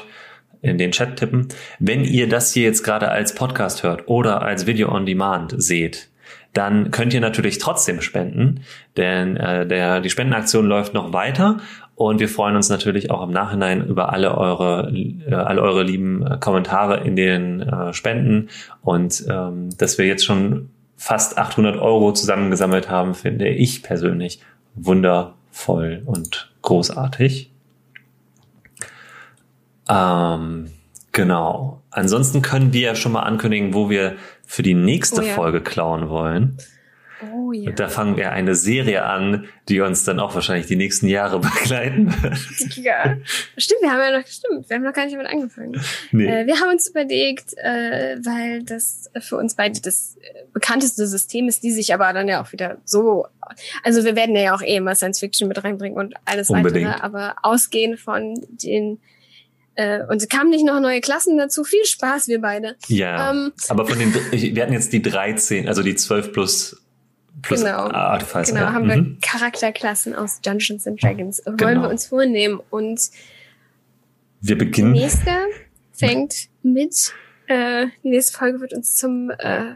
Speaker 2: in den Chat tippen. Wenn ihr das hier jetzt gerade als Podcast hört oder als Video on Demand seht, dann könnt ihr natürlich trotzdem spenden, denn äh, der, die Spendenaktion läuft noch weiter und wir freuen uns natürlich auch im Nachhinein über alle eure, äh, alle eure lieben äh, Kommentare in den äh, Spenden und ähm, dass wir jetzt schon fast 800 Euro zusammengesammelt haben, finde ich persönlich wundervoll und großartig. Ähm, genau. Ansonsten können wir ja schon mal ankündigen, wo wir für die nächste
Speaker 1: Oh ja.
Speaker 2: Folge klauen wollen.
Speaker 1: Oh ja.
Speaker 2: Da fangen wir eine Serie an, die uns dann auch wahrscheinlich die nächsten Jahre begleiten wird.
Speaker 1: ja. Stimmt, wir haben ja noch, stimmt, wir haben noch gar nicht damit angefangen.
Speaker 2: Nee.
Speaker 1: Äh, wir haben uns überlegt, äh, weil das für uns beide das äh, bekannteste System ist, die sich aber dann ja auch wieder so, also wir werden ja auch eh immer Science Fiction mit reinbringen und alles
Speaker 2: Unbedingt.
Speaker 1: weitere, aber ausgehend von den äh, und es kamen nicht noch neue Klassen dazu. Viel Spaß, wir beide.
Speaker 2: ja.
Speaker 1: ähm,
Speaker 2: Aber von den, wir hatten jetzt die 13, also die 12 plus, plus
Speaker 1: Genau.
Speaker 2: Artificer.
Speaker 1: Genau,
Speaker 2: ja.
Speaker 1: haben wir
Speaker 2: Mhm.
Speaker 1: Charakterklassen aus Dungeons and Dragons. Wollen
Speaker 2: Genau.
Speaker 1: wir uns vornehmen. Und
Speaker 2: Wir
Speaker 1: die
Speaker 2: beginnen.
Speaker 1: nächste fängt mit, äh, die nächste Folge wird uns zum äh,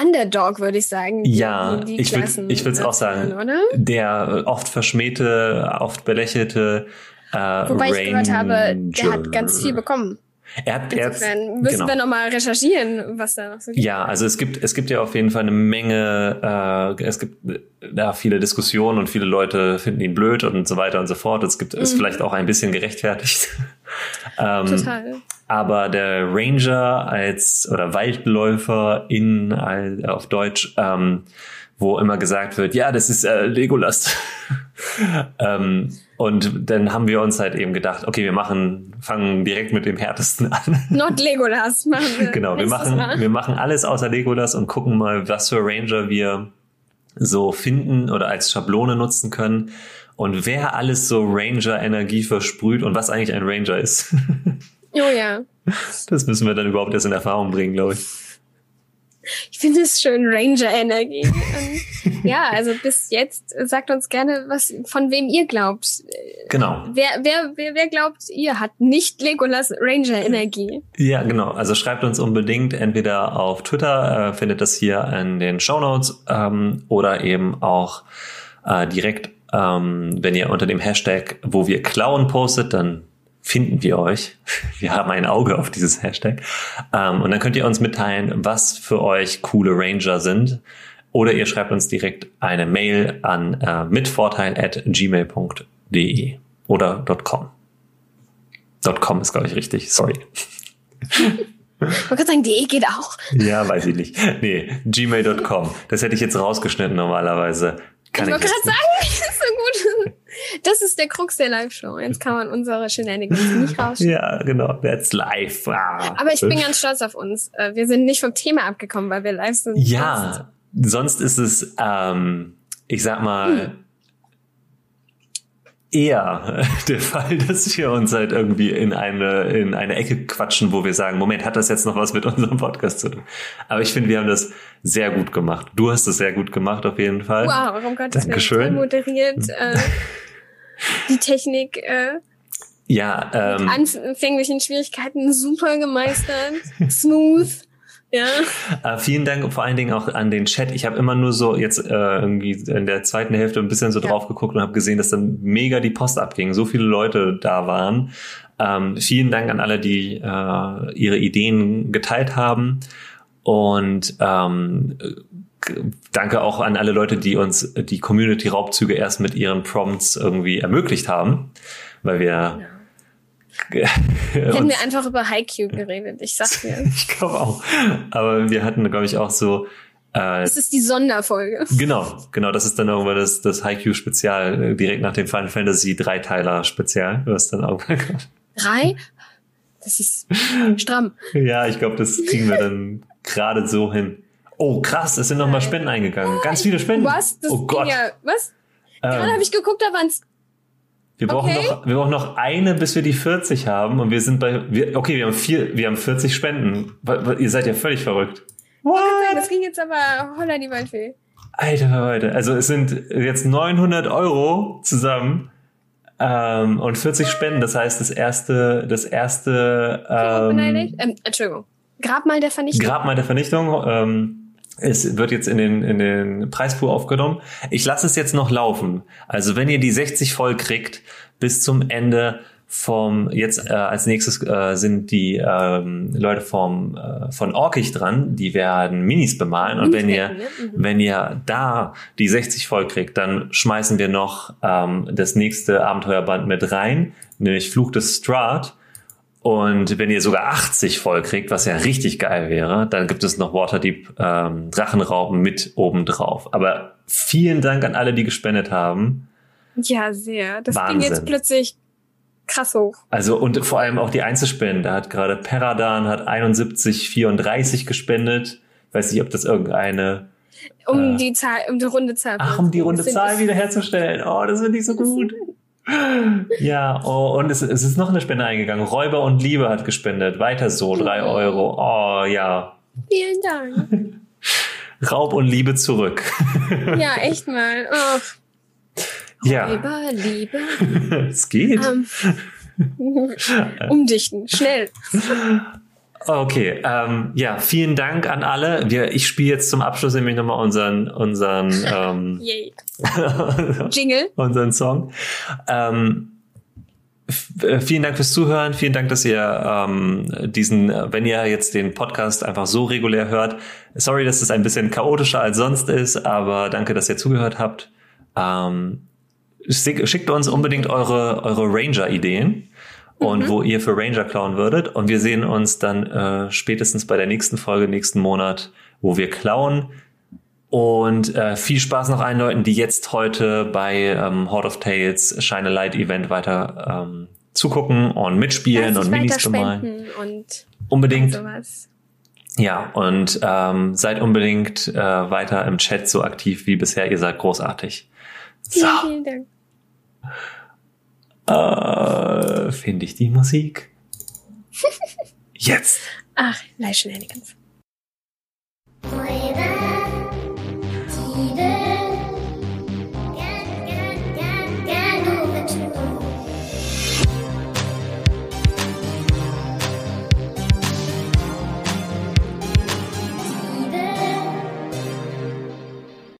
Speaker 1: Underdog, würde ich sagen. die-
Speaker 2: Ja,
Speaker 1: die
Speaker 2: ich
Speaker 1: Klassen
Speaker 2: ich würd's auch sagen.
Speaker 1: Oder?
Speaker 2: Der oft verschmähte, oft belächelte äh,
Speaker 1: Wobei ich gehört habe, der hat
Speaker 2: Ranger.
Speaker 1: ganz viel bekommen.
Speaker 2: Er hat, er hat,
Speaker 1: Insofern müssen
Speaker 2: genau.
Speaker 1: wir nochmal recherchieren, was da noch so gibt.
Speaker 2: Ja, also es gibt es gibt ja auf jeden Fall eine Menge, äh, es gibt äh, da viele Diskussionen und viele Leute finden ihn blöd und so weiter und so fort. Es gibt ist
Speaker 1: Mhm.
Speaker 2: vielleicht auch ein bisschen gerechtfertigt. ähm,
Speaker 1: Total.
Speaker 2: aber der Ranger als oder Waldläufer in all- auf Deutsch, ähm, wo immer gesagt wird, ja, das ist äh, Legolas. ähm, und dann haben wir uns halt eben gedacht, okay, wir machen, fangen direkt mit dem härtesten an.
Speaker 1: Not Legolas machen wir.
Speaker 2: Genau, wir machen,
Speaker 1: Mal.
Speaker 2: wir machen alles außer Legolas und gucken mal, was für Ranger wir so finden oder als Schablone nutzen können und wer alles so Ranger-Energie versprüht und was eigentlich ein Ranger ist.
Speaker 1: Oh ja.
Speaker 2: Das müssen wir dann überhaupt erst in Erfahrung bringen, glaube ich.
Speaker 1: Ich finde es schön, Ranger-Energie. Ja, also bis jetzt äh, sagt uns gerne, was von wem ihr glaubt.
Speaker 2: Genau.
Speaker 1: Wer, wer, wer, wer glaubt, ihr hat nicht Legolas Ranger-Energie?
Speaker 2: Ja, genau. Also schreibt uns unbedingt entweder auf Twitter, äh, findet das hier in den Show Notes ähm, oder eben auch äh, direkt, ähm, wenn ihr unter dem Hashtag, wo wir klauen postet, dann finden wir euch. Wir haben ein Auge auf dieses Hashtag. Ähm, und dann könnt ihr uns mitteilen, was für euch coole Ranger sind. Oder ihr schreibt uns direkt eine Mail an äh, mitvorteil at gmail.de oder .com. .com ist, glaube ich, richtig. Sorry.
Speaker 1: Man kann sagen, DE geht auch.
Speaker 2: Ja, weiß ich nicht. Nee, gmail.com. Das hätte ich jetzt rausgeschnitten normalerweise. Kann
Speaker 1: ich wollte
Speaker 2: ich
Speaker 1: gerade sagen, das ist der Krux der Live-Show. Jetzt kann man unsere Shenanigans nicht
Speaker 2: nicht.
Speaker 1: rausschneiden.
Speaker 2: Ja, genau. That's live. Ah.
Speaker 1: Aber ich bin ganz stolz auf uns. Äh, Wir sind nicht vom Thema abgekommen, weil wir live sind.
Speaker 2: Ja, sonst ist es, ähm, ich sag mal, eher der Fall, dass wir uns halt irgendwie in eine, in eine Ecke quatschen, wo wir sagen, Moment, hat das jetzt noch was mit unserem Podcast zu tun? Aber ich finde, wir haben das sehr gut gemacht. Du hast es sehr gut gemacht, auf jeden Fall.
Speaker 1: Wow, warum Gottes Willen
Speaker 2: Dankeschön.
Speaker 1: toll moderiert. Äh, die Technik äh,
Speaker 2: Ja, ähm,
Speaker 1: Mit anfänglichen Schwierigkeiten super gemeistert. Smooth. Ja.
Speaker 2: Äh, vielen Dank vor allen Dingen auch an den Chat. Ich habe immer nur so jetzt äh, irgendwie in der zweiten Hälfte ein bisschen so
Speaker 1: Ja.
Speaker 2: drauf geguckt und habe gesehen, dass dann mega die Post abging. So viele Leute da waren. Ähm, vielen Dank an alle, die äh, ihre Ideen geteilt haben. Und ähm, danke auch an alle Leute, die uns die Community-Raubzüge erst mit ihren Prompts irgendwie ermöglicht haben. Weil wir
Speaker 1: Hätten wir einfach über Haikyuu geredet, ich sag dir.
Speaker 2: ich glaube auch. Aber wir hatten, glaube ich, auch so äh,
Speaker 1: Das ist die Sonderfolge.
Speaker 2: Genau, genau, das ist dann irgendwann das, das Haikyuu-Spezial, äh, direkt nach dem Final Fantasy Dreiteiler-Spezial, was dann irgendwann kommt.
Speaker 1: Drei? Das ist stramm.
Speaker 2: Ja, ich glaube, das kriegen wir dann gerade so hin. Oh, krass, es sind nochmal Spenden eingegangen. Ganz viele Spenden.
Speaker 1: Was? Das
Speaker 2: oh Gott.
Speaker 1: ja, was? Gerade
Speaker 2: Ähm,
Speaker 1: habe ich geguckt, da waren's.
Speaker 2: wir, brauchen
Speaker 1: okay.
Speaker 2: noch, wir brauchen noch eine, bis wir die 40 haben. Und wir sind bei. Wir, okay, wir haben vier, wir haben 40 Spenden. Ihr seid ja völlig verrückt. What?
Speaker 1: Das ging jetzt aber holla die Waldfee.
Speaker 2: Alter Verwalter. Also es sind jetzt 900 Euro zusammen ähm, und 40 Spenden. Das heißt, das erste, das erste ähm?
Speaker 1: Ähm, Entschuldigung. Grabmal der Vernichtung.
Speaker 2: Grabmal der Vernichtung. Ähm, es wird jetzt in den, in den Preispool aufgenommen. Ich lasse es jetzt noch laufen. Also wenn ihr die 60 voll kriegt, bis zum Ende vom, jetzt äh, als nächstes äh, sind die ähm, Leute vom, äh, von Orkig dran, die werden Minis bemalen. Und wenn ihr,
Speaker 1: ne?
Speaker 2: wenn ihr da die 60 voll kriegt, dann schmeißen wir noch ähm, das nächste Abenteuerband mit rein, nämlich Fluch des Strahd. Und wenn ihr sogar 80 voll kriegt, was ja richtig geil wäre, dann gibt es noch Waterdeep ähm, Drachenrauben mit oben drauf. Aber vielen Dank an alle, die gespendet haben.
Speaker 1: Ja, sehr. Das
Speaker 2: Wahnsinn.
Speaker 1: ging jetzt plötzlich krass hoch.
Speaker 2: Also und vor allem auch die Einzelspenden. Da hat gerade Peradan hat 71,34 gespendet. Weiß nicht, ob das irgendeine.
Speaker 1: Um
Speaker 2: Äh.
Speaker 1: die Zahl, um die runde Zahl.
Speaker 2: Ach, um die runde Zahl wiederherzustellen. Oh, das finde ich so gut. Ja, oh, und es, es ist noch eine Spende eingegangen. Räuber und Liebe hat gespendet. Weiter so, drei. Euro. Oh ja.
Speaker 1: Vielen Dank.
Speaker 2: Raub und Liebe zurück.
Speaker 1: Ja, echt mal. Oh,
Speaker 2: Ja,
Speaker 1: Liebe, Liebe.
Speaker 2: es geht.
Speaker 1: Ähm, umdichten, schnell.
Speaker 2: Okay, ähm, ja, vielen Dank an alle. Wir, ich spiele jetzt zum Abschluss nämlich nochmal unseren, unseren, ähm.
Speaker 1: Jingle.
Speaker 2: unseren Song. Ähm, äh, vielen Dank fürs Zuhören. Vielen Dank, dass ihr ähm, diesen, äh, wenn ihr jetzt den Podcast einfach so regulär hört. Sorry, dass es ein bisschen chaotischer als sonst ist, aber danke, dass ihr zugehört habt. Ähm, schick- schickt uns unbedingt eure, eure Ranger-Ideen und wo ihr für Ranger klauen würdet. Und wir sehen uns dann äh, spätestens bei der nächsten Folge nächsten Monat, wo wir klauen. Und äh, viel Spaß noch allen Leuten, die jetzt heute bei ähm, Horde of Tales Shine a Light Event weiter ähm, zugucken und mitspielen und Minis bemalen.
Speaker 1: und
Speaker 2: Unbedingt. Ja, und ähm, seid unbedingt äh, weiter im Chat so aktiv wie bisher. Ihr seid großartig. So,
Speaker 1: Vielen, vielen Dank.
Speaker 2: Äh, finde ich die Musik. Jetzt.
Speaker 1: Ach, Live Shenanigans.